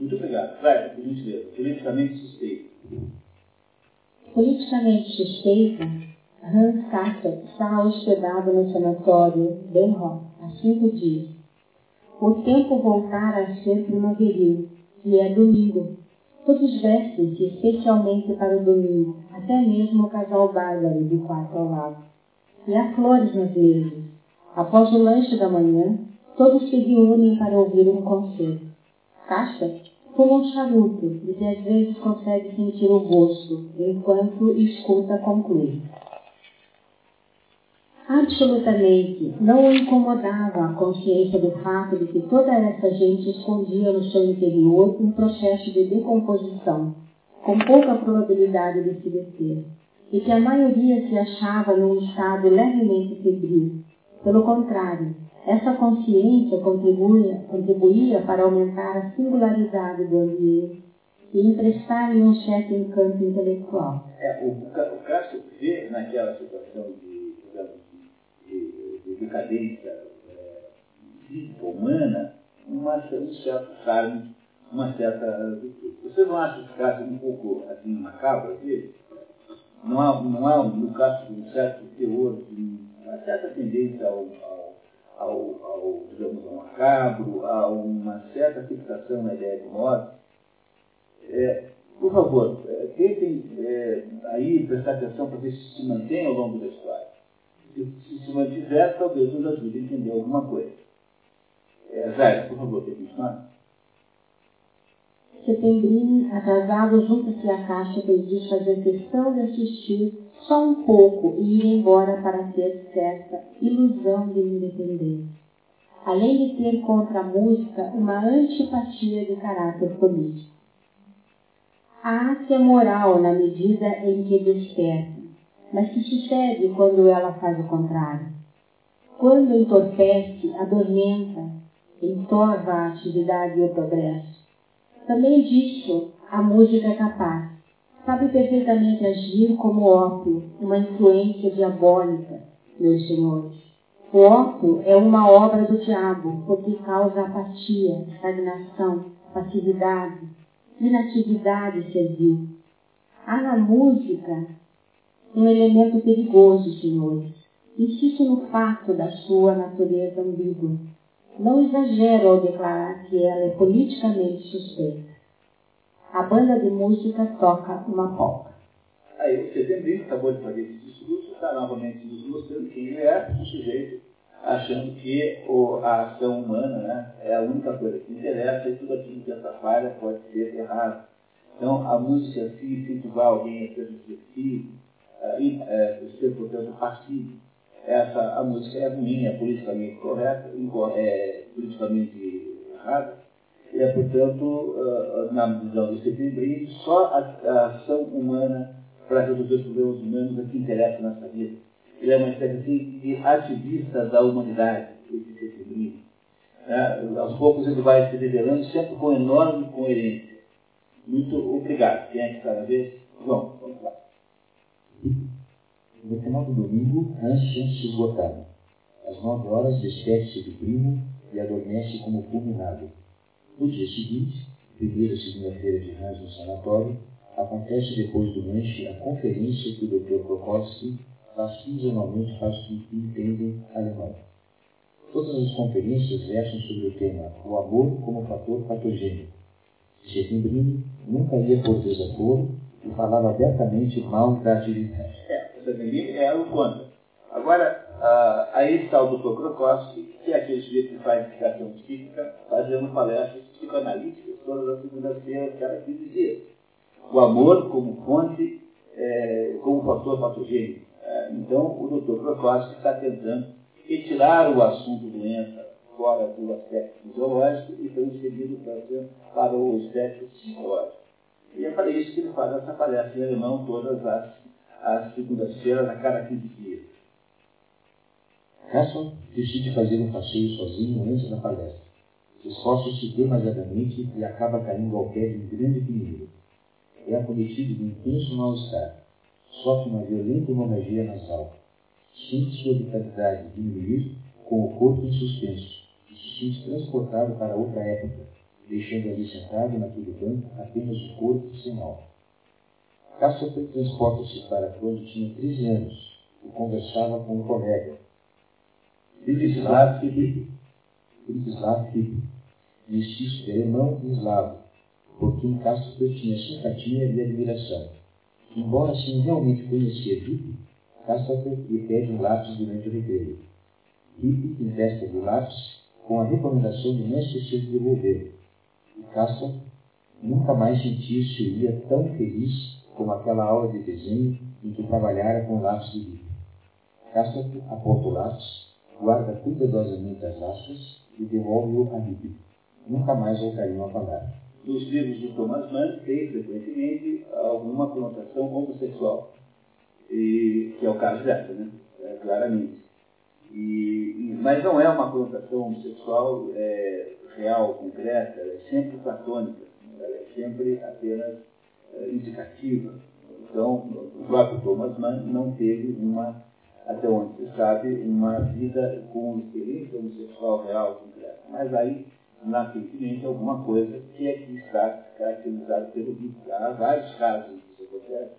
Muito obrigado. Vai, por gentileza. Politicamente suspeito. Politicamente suspeita, Hans Castor está hospedado no sanatório Benro há cinco dias. O tempo voltara a ser primaveril e é domingo. Todos vestem-se especialmente para o domingo, até mesmo o casal bárbaro do quarto ao lado. E há flores nas mesas. Após o lanche da manhã, todos se reúnem para ouvir um concerto. Caixa fuma um charuto e que às vezes consegue sentir o gosto, enquanto escuta concluir. Absolutamente não o incomodava a consciência do fato de que toda essa gente escondia no seu interior um processo de decomposição, com pouca probabilidade de se deter, e que a maioria se achava num estado levemente febril. Pelo contrário, essa consciência contribuía, contribuía para aumentar a singularidade do ambiente e emprestar-lhe um certo encanto intelectual. É, o, o Cássio vê naquela situação de, de, de decadência é, física, humana, uma, um certo charme, uma certa virtude. Você não acha esse Cássio um pouco assim, macabro às? Não há, não há no Cássio um certo teor, uma certa tendência ao, ao, ao, digamos, ao macabro, a uma certa fixação na ideia de morte. É, por favor, é, tentem é, aí prestar atenção para ver se se mantém ao longo da história. Se se, mantiver, talvez nos ajude a entender alguma coisa. É, Zé, por favor, quer continuar? Setembrini, atrasado, junta-se à caixa que diz fazer questão de assistir só um pouco e ir embora para ter certa ilusão de independência. Além de ter contra a música uma antipatia de caráter político. A arte moral na medida em que desperta, mas que sucede quando ela faz o contrário. Quando entorpece, adormenta, entorva a atividade e o progresso. Também disso a música é capaz. Sabe perfeitamente agir como ópio, uma influência diabólica, meus senhores. O ópio é uma obra do diabo, porque causa apatia, estagnação, passividade, inatividade servil. Há na música um elemento perigoso, senhores. Insisto no fato da sua natureza ambígua. Não exagero ao declarar que ela é politicamente suspeita. A banda de música toca uma polca. Aí o setembrismo acabou de fazer esse discurso, está novamente nos mostrando quem ele é, o sujeito, achando que o, a ação humana né, é a única coisa que interessa e tudo aquilo que atrapalha pode ser errado. Então, a música, se incentivar alguém a ser reflexivo, a, é, ser, portanto, passivo, essa, a música é ruim, é politicamente correta, é politicamente errada, e é, portanto, na visão do setembrismo, só a, a ação humana para resolver os problemas humanos é que interessa nessa vida. Ele é uma espécie assim, de ativista da humanidade, esse setembrismo. É, aos poucos ele vai se revelando sempre com enorme coerência. Muito obrigado. Quem é que está na vez? João, vamos lá. No final do domingo, Hans sente-se esgotado. Às nove horas, despede-se do primo e adormece como fulminado. No dia seguinte, primeira segunda-feira de Hans no sanatório, acontece depois do lanche a conferência que o Dr. Krokowski faz quinzenalmente para os que entendem alemão. Todas as conferências versam sobre o tema o amor como fator patogênico. Settembrini nunca ia por desaforo e falava abertamente mal da atividade. É, o Settembrini era o contra. Agora, ah, aí está o Dr. Krokowski, que é aquele sujeito que faz indicação psíquica, fazendo palestras psicoanalíticas todas as segundas-feiras, cada 15 dias. O amor como fonte, é, como fator patogênico. É, então, o Dr. Krokowski está tentando retirar o assunto doença fora do aspecto fisiológico e transferido para o aspecto psicológico. E é para isso que ele faz essa palestra em alemão todas as, as segundas-feiras, a cada 15 dias. Hasson decide fazer um passeio sozinho antes da palestra. Esforça-se demasiadamente e acaba caindo ao pé de um grande pinheiro. É acometido de intenso mal-estar. Sofre uma violenta hemorragia nasal. Sente sua vitalidade diminuir com o corpo em suspenso e se sente transportado para outra época, deixando ali sentado naquele banco apenas o corpo sem alma. Cassiopeia transporta-se para quando tinha 13 anos e conversava com um colega, Frigislav Filipe. Frigislav Filipe, mestiço alemão e eslavo, por quem Cassiopeia tinha simpatia e admiração. Embora sem realmente conhecer Filipe, Cassiopeia lhe pede um lápis durante o recreio. Filipe empresta-lhe o lápis com a recomendação de não esquecer de devolver. Cassiopeia nunca mais sentir-se-ia tão feliz como aquela aula de desenho em que trabalhara com lápis de Filipe. Cassiopeia aponta o lápis guarda cuidadosamente as asas e devolve-o a Ribe. Nunca mais voltariam a falar. Nos livros de Thomas Mann tem frequentemente alguma conotação homossexual, e, que é o caso dessa, né? É, claramente. E, mas não é uma conotação homossexual é, real, concreta, ela é sempre platônica, ela é sempre apenas é, indicativa. Então, o próprio Thomas Mann não teve uma até onde se sabe, uma vida com experiência homossexual real concreta. Mas aí, nascentemente, alguma coisa que aqui está caracterizada pelo livro. Há vários casos que isso acontece,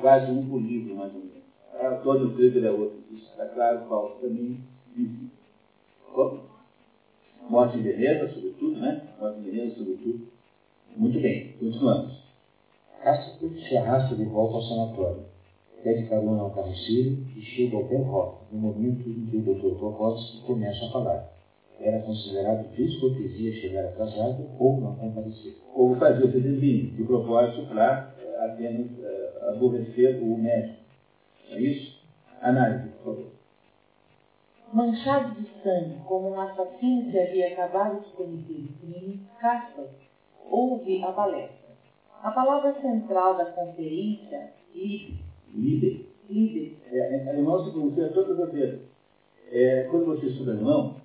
quase um por livro, mais ou menos. Antônio Krieger é outro disso, está claro, Paulo também. Morte em Veneza, sobretudo, né? Morte em Veneza, sobretudo. Muito bem, continuamos. Castro se arrasta de volta ao sanatório pede carona ao carroceiro e chega ao pé rock, no momento em que o Dr. Prokotsky começa a falar. Era considerado descortesia chegar atrasado ou não comparecer. Ou fazer o peregrino, de propósito para apenas uh, aborrecer o médico. É isso? Análise, por favor. Manchado de sangue, como um assassino que havia acabado de cometer o crime, Casper ouve a palestra. A palavra central da conferência, livre, líder. Líder. É, alemão se pronuncia todas as vezes. É, quando você estuda alemão,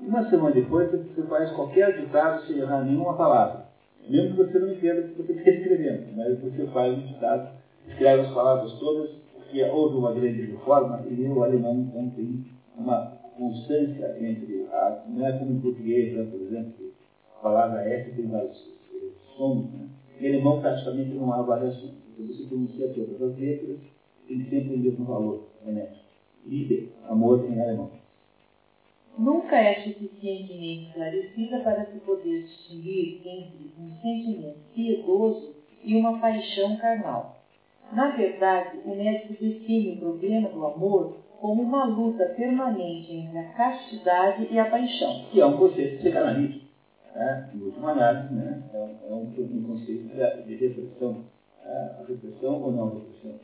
uma semana depois você faz qualquer ditado sem errar nenhuma palavra. Mesmo que você não entenda o que você está escrevendo, mas você faz um ditado, escreve as palavras todas, porque houve uma grande reforma e o alemão então tem uma constância entre a. Não é como em português, né, por exemplo, a palavra F tem vários sons. Né? Em alemão praticamente não há variações. Então você pronuncia todas as letras, tem sempre o mesmo valor, honesto. Liebe, amor em alemão. Nunca é suficientemente esclarecida para se poder distinguir entre um sentimento piedoso e uma paixão carnal. Na verdade, o médico define o problema do amor como uma luta permanente entre a castidade e a paixão. Que é um conceito psicanalítico. Né? Em última análise, né? é, um, é um, um conceito de repressão. A repressão ou não repressão?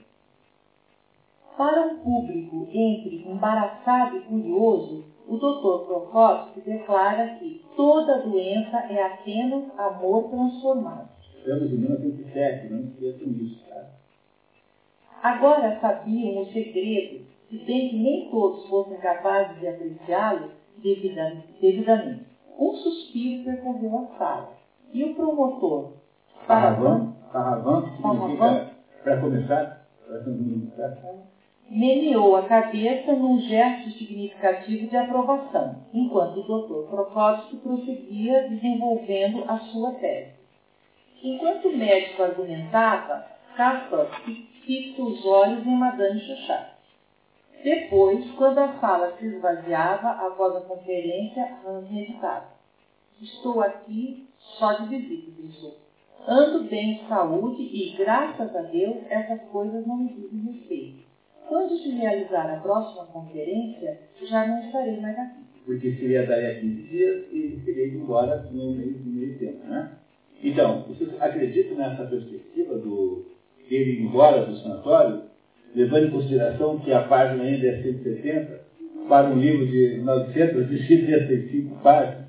Para um público entre embaraçado e curioso, o Dr. Prokofsky declara que toda doença é apenas amor transformado. Estamos em 1907, não esqueçam disso, tá? Agora sabiam o segredo, se bem que nem todos fossem capazes de apreciá-lo devidamente. Um suspiro percorreu a sala, e o promotor, Sarravan, que significa, para começar, meneou a cabeça num gesto significativo de aprovação, enquanto o doutor Prokofsky prosseguia desenvolvendo a sua tese. Enquanto o médico argumentava, Castor fixou os olhos em Madame Chachá. Depois, quando a sala se esvaziava a conferência, Hans meditava. Estou aqui só de visita, pensou. Ando bem de saúde e, graças a Deus, essas coisas não me dizem respeito. Quando se realizar a próxima conferência, já não estarei mais aqui. Porque seria daí a 15 dias e seria ido embora no meio do meio tempo, né? Então, vocês acreditam nessa perspectiva do ele ir embora do sanatório, levando em consideração que a página ainda é 170, para um livro de 975 páginas?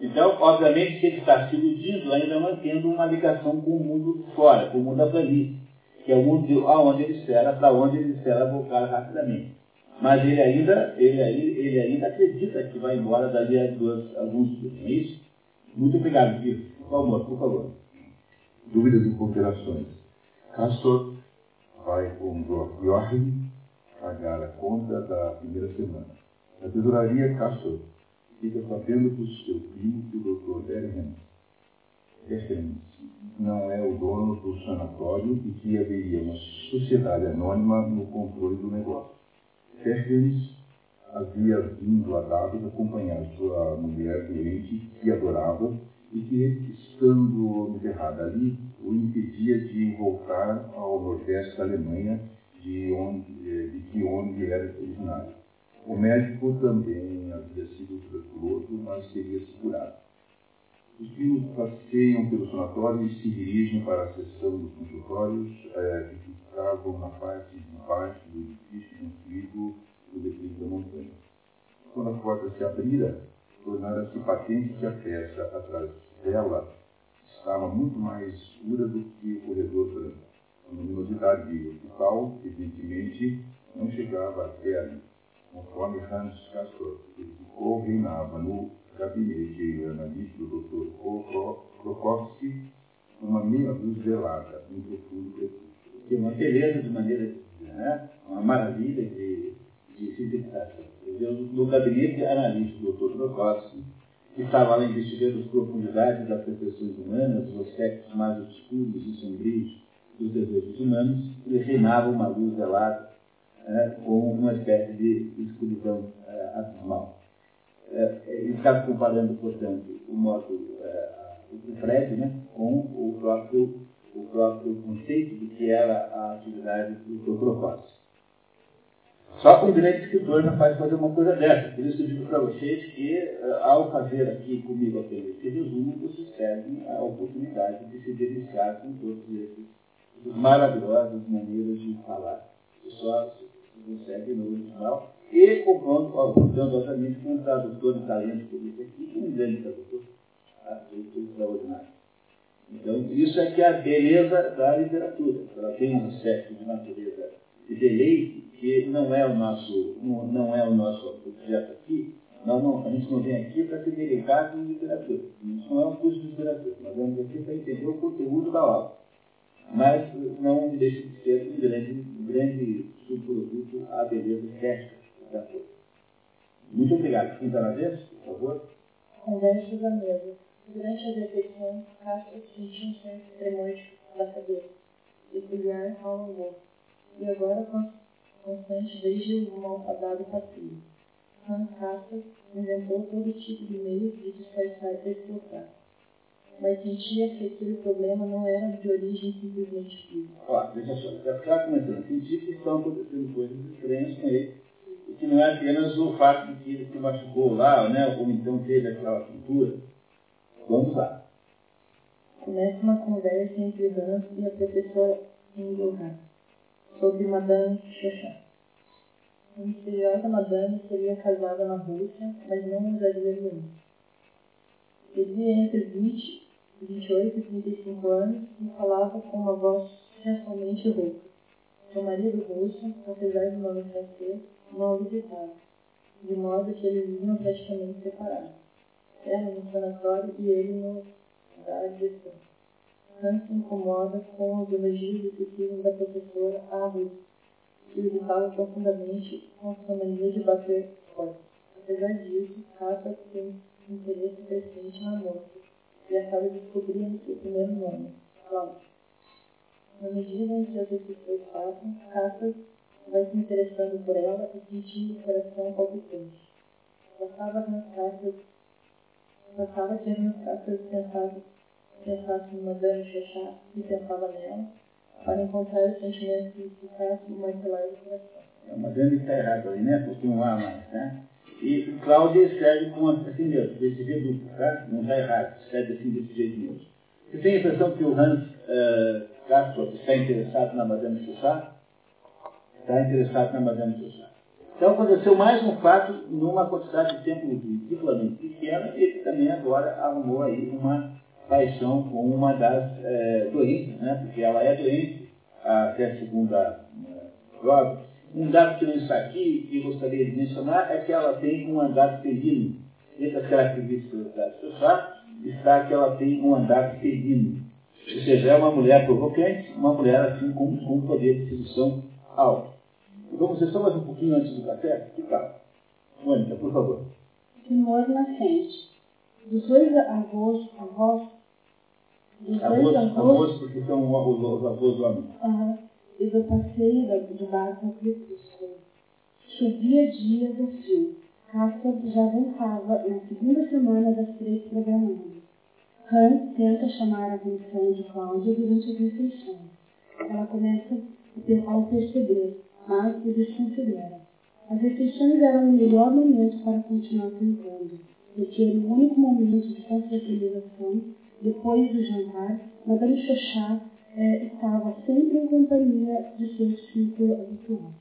Então, obviamente que ele está se iludindo, ainda mantendo uma ligação com o mundo fora, com o mundo da planície que é o mundo aonde ele espera, para onde ele espera voltar rapidamente. Mas ele ainda, ele, ele ainda acredita que vai embora dali a duas, alguns dias, é isso? Muito obrigado, Vitor. Por favor, por favor. Dúvidas e considerações. Castor vai com Joachim pagar a conta da primeira semana. Na tesouraria, Castor fica sabendo do seu primo que o doutor Derren não é o dono do sanatório e que haveria uma sociedade anônima no controle do negócio. Fergens havia vindo a Dados acompanhar sua mulher doente que adorava e que, estando enterrada ali, o impedia de voltar ao nordeste da Alemanha, de, onde, de que onde era originário. O médico também havia sido tuberculoso, mas seria segurado. Os primos passeiam pelo sanatório e se dirigem para a seção dos consultórios é, que ficavam na parte de baixo do edifício construído no declive da montanha. Quando a porta se abrira, tornara-se patente que a peça atrás dela estava muito mais escura do que o corredor branco. A luminosidade de hospital, evidentemente, não chegava até ali, conforme Hans Castor, que ficou reinava no gabinete analista do Dr. Krokowski, uma meia luz velada, um profundo. Que é uma beleza de maneira, né? uma maravilha de, de civilização. No gabinete analista do Dr. Krokowski, que estava lá investigando as profundidades das percepções humanas, os aspectos mais obscuros e sombrios dos desejos humanos, ele reinava uma luz velada, né, com uma espécie de escuridão é, abismal. É, ele está comparando, portanto, o modo, é, o Fred, né, com o próprio, o próprio conceito do que era a atividade do Procópio. Só que um grande escritor não faz fazer uma coisa dessa. Por isso eu digo para vocês que, é, ao fazer aqui comigo aquele resumo, vocês perdem a oportunidade de se deliciar com todos esses maravilhosas maneiras de falar. Que só se consegue no original e contando, obviamente, com um tradutor de talento por isso aqui, um grande tradutor, tá? extraordinário. Então, isso é que é a beleza da literatura. Ela tem um aspecto de natureza de que não é o nosso, não, não é o nosso objeto aqui. Não, não, a gente não vem aqui para se dedicar com literatura. Isso não é um curso de literatura. Nós vamos aqui para entender o conteúdo da aula. Mas não deixa de ser um grande, um grande subproduto à beleza estética muito obrigado. Está na vez, por favor? Conversas à mesa. Durante as refeições, Castro sentiu um certo tremor da cabeça. Peculiar alongou. E agora, constante desde o malfadado. Hans Castro inventou todo tipo de meios de disfarçar e deslocar. Mas sentia que aquele problema não era de origem simplesmente física. Ó, veja só, já ficava começando a sentir que estão acontecendo coisas estranhas com ele que não é apenas o fato de que ele se machucou lá, né, ou então teve aquela pintura. Vamos lá. Começa uma conversa entre Hans e a professora Engelhardt sobre Madame Chochin. A misteriosa Madame seria casada na Rússia, mas não usaria violência. Teria entre 20, 28 e 35 anos e falava com uma voz sensualmente rouca. Seu marido russo, apesar de nome francês, não o visitava, de modo que eles viviam praticamente separados. Ela no sanatório e ele no da direção. Hans se incomoda com os elogios excessivos da professora a Ruth, que o irritava profundamente com sua mania de bater forte. Apesar disso, Cássia tem interesse crescente na moça e acaba descobrindo seu primeiro nome, Cláudio. Na medida em que as pessoas passam, Cássia vai se interessando por ela e sentindo o coração palpitante. Passava nas Cássias, passava que nas Cássias pensava, pensasse em Madame Chachá e pensava nela, para encontrar os sentimentos que ficassem mais leve do coração. É uma grande está errado aí, né? Porque um A mais, né? E Cláudia escreve com assim mesmo, desse jeito, tá? Não está errado, escreve assim desse jeito mesmo. Você tem a impressão que o Hans uh, está interessado na Madame Chaussat? Está interessado na Madame Chaussat. Então aconteceu mais um fato numa quantidade de tempo ridiculamente pequena, ele também agora arrumou aí uma paixão com uma das é, né? porque ela é doente, até segunda é, prova. Um dado que não está aqui, que gostaria de mencionar, é que ela tem um andar felino. Entre as características da Xuxá, está que ela tem um andar felino. Ou seja, é uma mulher provocante, uma mulher assim com, com um poder de sedução alto. Vamos ver só mais um pouquinho antes do café? Que tal? Mônica, por favor. Timor nascente. Dos dois avós, avós dos avós, dois avós, porque são os, avós homem. Uhum. E do passeio de barco ao crepúsculo. Chovia dia do frio. Casper já avançava na segunda semana das três programadas. Hans tenta chamar a atenção de Cláudia durante as refeições. Ela começa a perceber, mas o desconsidera. As refeições eram o melhor momento para continuar tentando, o único momento de confraternização depois do jantar, Madame Chachá eh, estava sempre em companhia de seu círculo habitual.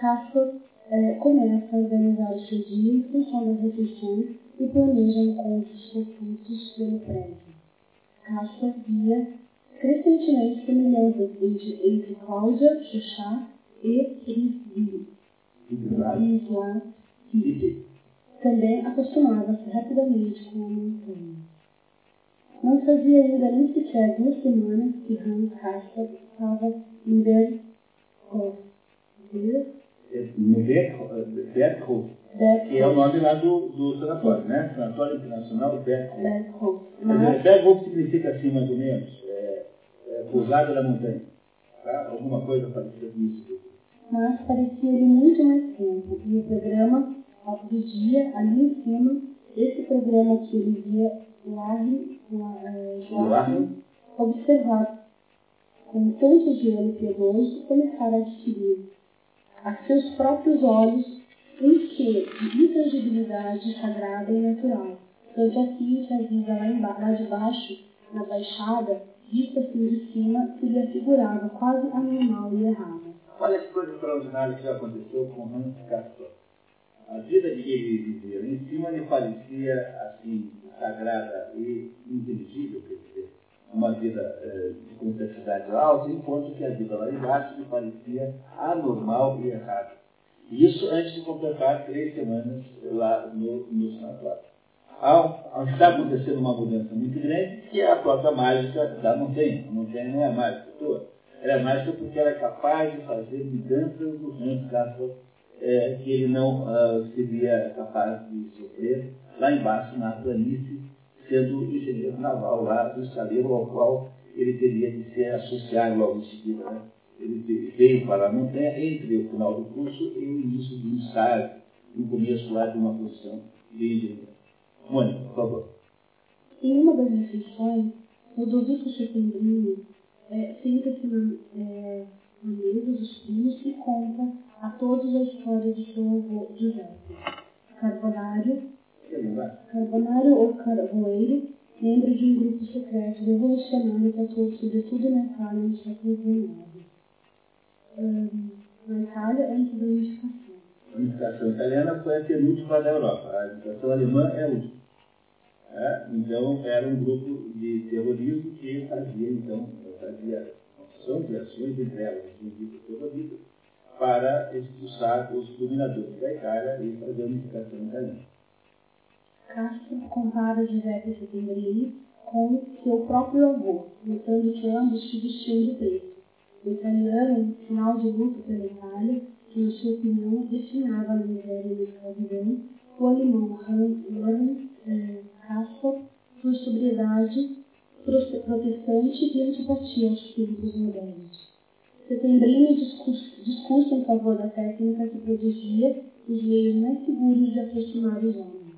Casper eh, começa a organizar o seu dia em função das refeições e planeja encontros fortuitos pelo prédio. Casper via crescentemente semelhanças entre, entre Cláudia, Chachá e Risli. Isla, também acostumava-se rapidamente com a montanha. Não fazia ainda nem sequer duas semanas que Hans Casper estava em Berghof. Berghof, que é o nome lá do, do sanatório, né? Sanatório Internacional Berghof. Berghof. Mas... Berghof significa assim, mais ou menos, é, é, pousada na montanha. Tá? Alguma coisa parecida com isso. Mas parecia-lhe muito mais tempo. E o programa dia, ali em cima, esse programa que ele via Larry, Larry observar com tanto gelo piedoso começara a adquirir a seus próprios olhos um quê de intangibilidade sagrada e natural. Tanto assim que a vida lá, lá de baixo, na baixada, vista assim de cima, se lhe afigurava quase anormal e errada. Olha que coisa extraordinária que já aconteceu com Hans Castor. A vida que ele vivia em cima lhe parecia assim sagrada e inteligível, quer dizer, uma vida eh, de complexidade alta, enquanto que a vida lá embaixo lhe parecia anormal e errada. Isso antes de completar três semanas lá no, no sanatório. Ao, está acontecendo uma mudança muito grande, que é a própria mágica da montanha. A montanha não é mágica toda. Ela é mágica porque ela é capaz de fazer mudanças no Casper é, que ele não uh, seria capaz de sofrer lá embaixo na planície, sendo engenheiro naval lá do estaleiro ao qual ele teria de se associar logo em seguida. Né? Ele veio para a montanha entre o final do curso e o início do ensaio, no começo lá de uma posição de engenheiro. Mônica, por favor. Em uma das refeições, Ludovico Setembrini é, senta-se na, é, na mesa dos primos e conta a todos a história de seu avô Giuseppe. Carbonário, Carbonário ou Carvoeiro, membro de um grupo secreto revolucionário que atuou sobretudo na Itália no século XIX. Um, na Itália, antes da unificação. A unificação italiana foi a penúltima da Europa. A unificação alemã é a última. É? Então, era um grupo de terrorismo que fazia, então, fazia opções e ações entre elas, um grupo terrorista, para expulsar os dominadores da Itália e fazer a unificação italiana. Castro compara Giuseppe Settembrini com seu próprio avô, notando que ambos se vestiam de preto. O italiano, sinal de luto pela Itália, que na sua opinião destinava a miséria e a escravidão, o alemão Hans eh, Castor, por sobriedade protestante e antipatia aos espíritos modernos. Setembrino discurso em favor da técnica que produzia os meios mais seguros de aproximar os homens.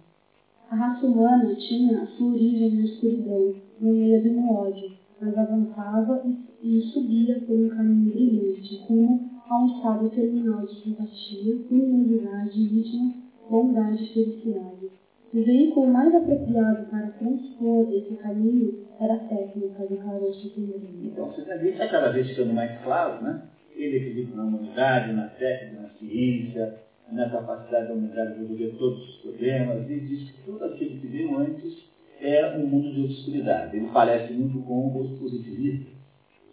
A raça humana tinha a sua origem na escuridão, no meio do ódio, mas avançava e, e subia por um caminho brilhante, rumo a um estado terminal de simpatia, luminosidade íntima, bondade e felicidade. O veículo mais apropriado para transpor esse caminho era a técnica do caroço feminino. Então, você já está cada vez ficando mais claro, né? Ele acredita na humanidade, na técnica, na ciência, na capacidade da humanidade de resolver todos os problemas, e diz que tudo aquilo que veio antes é um mundo de obscuridade. Ele parece muito com os positivistas.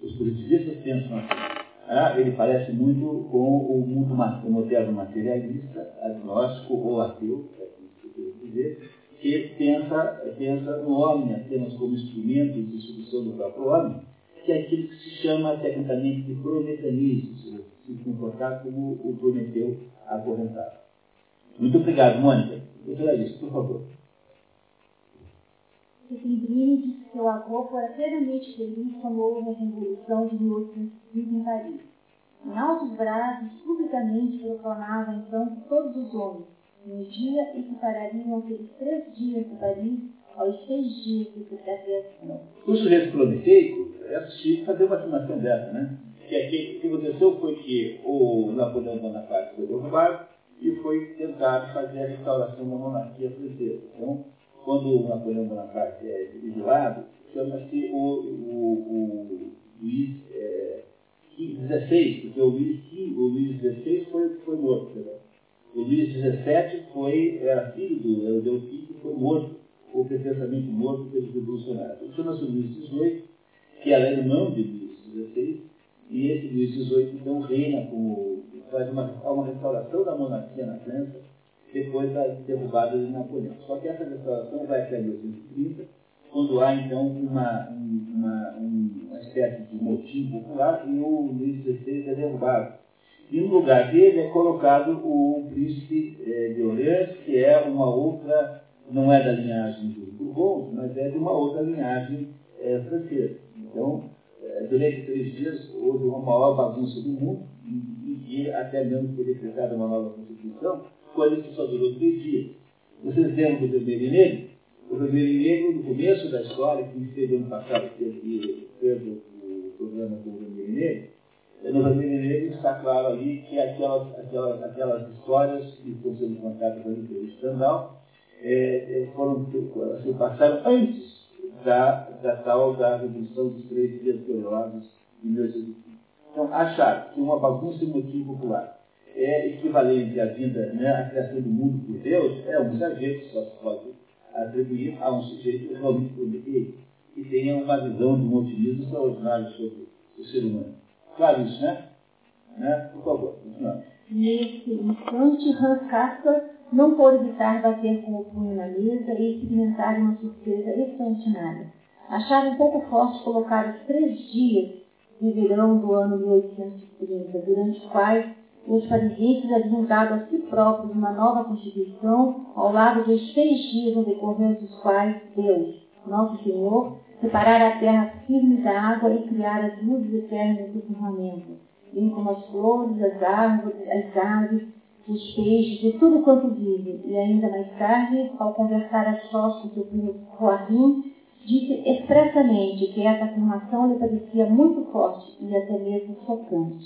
Os positivistas pensam assim. Ah, ele parece muito com o mundo moderno materialista, agnóstico ou ateu, é isso que eu dizer, que pensa, pensa no homem apenas como instrumento de solução do próprio homem, que é aquilo que se chama tecnicamente de prometanismo, se comportar como o Prometeu acorrentado. Muito obrigado, Mônica. Doutora Alice, por favor. Setembrini disse que seu avô fora plenamente feliz quando houve a Revolução de 1830 em Paris. Em altos braços, publicamente proclamava então que todos os homens, dia em que parariam aqueles três dias de Paris, aos seis dias de criação. O sujeito prometeico é possível fazer uma afirmação dessa, né? que o que aconteceu foi que o Napoleão Bonaparte foi derrubado e foi tentado fazer a restauração da monarquia francesa. Então, quando o Napoleão Bonaparte é exilado, chama-se o, o, o Luís é, XVI, porque o Luís, o Luís XVI foi, foi morto. Né? O Luís XVII foi, era filho do era Delfim, que foi morto, ou pretensamente morto pelos revolucionários. Então, chama-se Luís XVIII, que era irmão de Luís XVI, e esse Luís XVIII, então, reina como, faz uma, uma restauração da monarquia na França, depois da derrubada de Napoleão. Só que essa restauração vai até 1830, quando há, então, uma, uma, uma espécie de motim popular e o Luís XVI é derrubado. E no lugar dele é colocado o príncipe eh, de Orleans, que é uma outra, não é da linhagem dos Bourbons, mas é de uma outra linhagem eh, francesa. Então, é, durante três dias houve uma maior bagunça do mundo e, e até mesmo foi decretada uma nova Constituição, coisa que só durou três dias. Vocês lembram do Vermelho Negro? O Vermelho Negro, no começo da história, que esteve ano passado, que aquelas, aquelas, aquelas histórias que estão sendo contadas ali pelo escandal é, foram, se passaram antes da, da tal da Revolução dos Três Dias Gloriosos de 1815. Então, achar que uma bagunça emotiva popular é equivalente à vida, né, à criação do mundo por Deus, é um exagero que só se pode atribuir a um sujeito realmente prometido que tenha uma visão de um otimismo extraordinário sobre o ser humano. Claro isso, né? Né? Por favor. Nesse instante, Hans Castor não pôde evitar bater com o punho na mesa e experimentar uma surpresa extraordinária. Achava um pouco forte colocar os três dias de verão do ano 1830, durante os quais os parisienses haviam dado a si próprios uma nova constituição, ao lado dos seis dias no decorrer dos quais Deus, nosso Senhor, separara a terra firme da água e criara as luzes eternas do firmamento, bem como as flores, as árvores, as aves, os peixes e tudo quanto vive. E ainda mais tarde, ao conversar a sós com seu primo Joaquim, disse expressamente que essa afirmação lhe parecia muito forte e até mesmo chocante.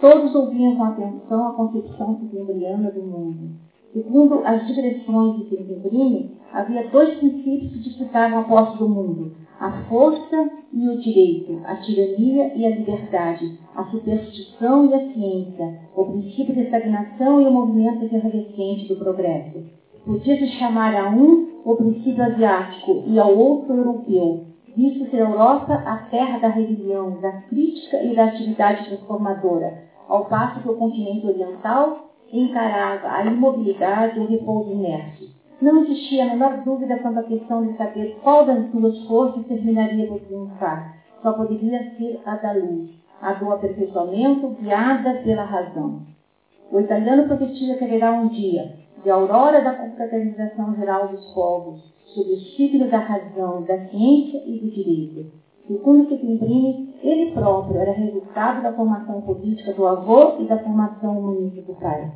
Todos ouviam com atenção a concepção setembriana do mundo. Segundo as digressões de Setembrino, havia dois princípios que disputavam a posse do mundo, a força e o direito, a tirania e a liberdade, a superstição e a ciência, o princípio da estagnação e o movimento efervescente do progresso. Podia-se chamar a um o princípio asiático e ao outro europeu, visto ser a Europa a terra da rebelião, da crítica e da atividade transformadora, ao passo que o continente oriental encarava a imobilidade e o repouso inerte. Não existia a menor dúvida quanto à questão de saber qual das duas forças terminaria por triunfar. Só poderia ser a da luz, a do aperfeiçoamento guiada pela razão. O italiano prometia que haverá um dia, de aurora da confraternização geral dos povos, sob o signo da razão, da ciência e do direito. Segundo que imprime, ele próprio era resultado da formação política do avô e da formação humanista do pai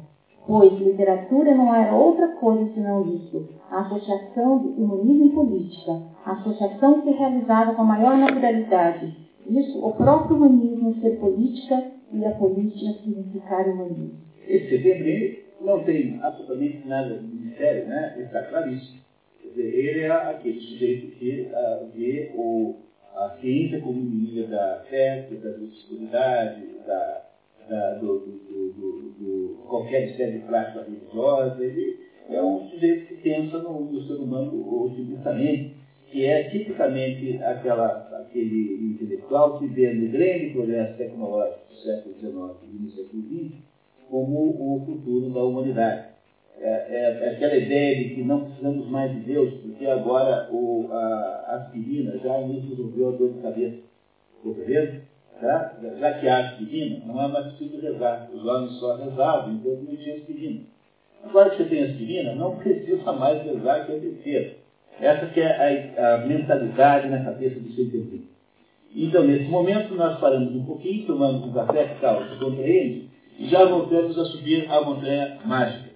pois literatura não era outra coisa senão isso, a associação de humanismo e política, a associação que se realizava com a maior naturalidade. Isso, o próprio humanismo ser política e a política significar humanismo. Esse setembro não tem absolutamente nada de mistério, né? Está claríssimo. Quer dizer, ele é aquele sujeito que uh, vê o, a ciência como inimiga da fé, da obscuridade, da da, do, do, do, do, qualquer espécie de prática religiosa. Ele é um sujeito que pensa no, no ser humano otimistamente, que é tipicamente aquela, aquele intelectual que vê no grande progresso tecnológico do século XIX e do século XX como o futuro da humanidade. É, é, é, aquela ideia de que não precisamos mais de Deus, porque agora o, a aspirina já nos resolveu a dor de cabeça. Vendo? Tá? Já que há aspirina, não é mais preciso rezar. Os homens só rezavam enquanto não tinha aspirina. Agora que você tem aspirina, não precisa mais rezar que é besteira. Essa que é a, a, mentalidade na cabeça do seu entendimento. Então, nesse momento, nós paramos um pouquinho, tomamos um café que se compreende, e já voltamos a subir a montanha mágica.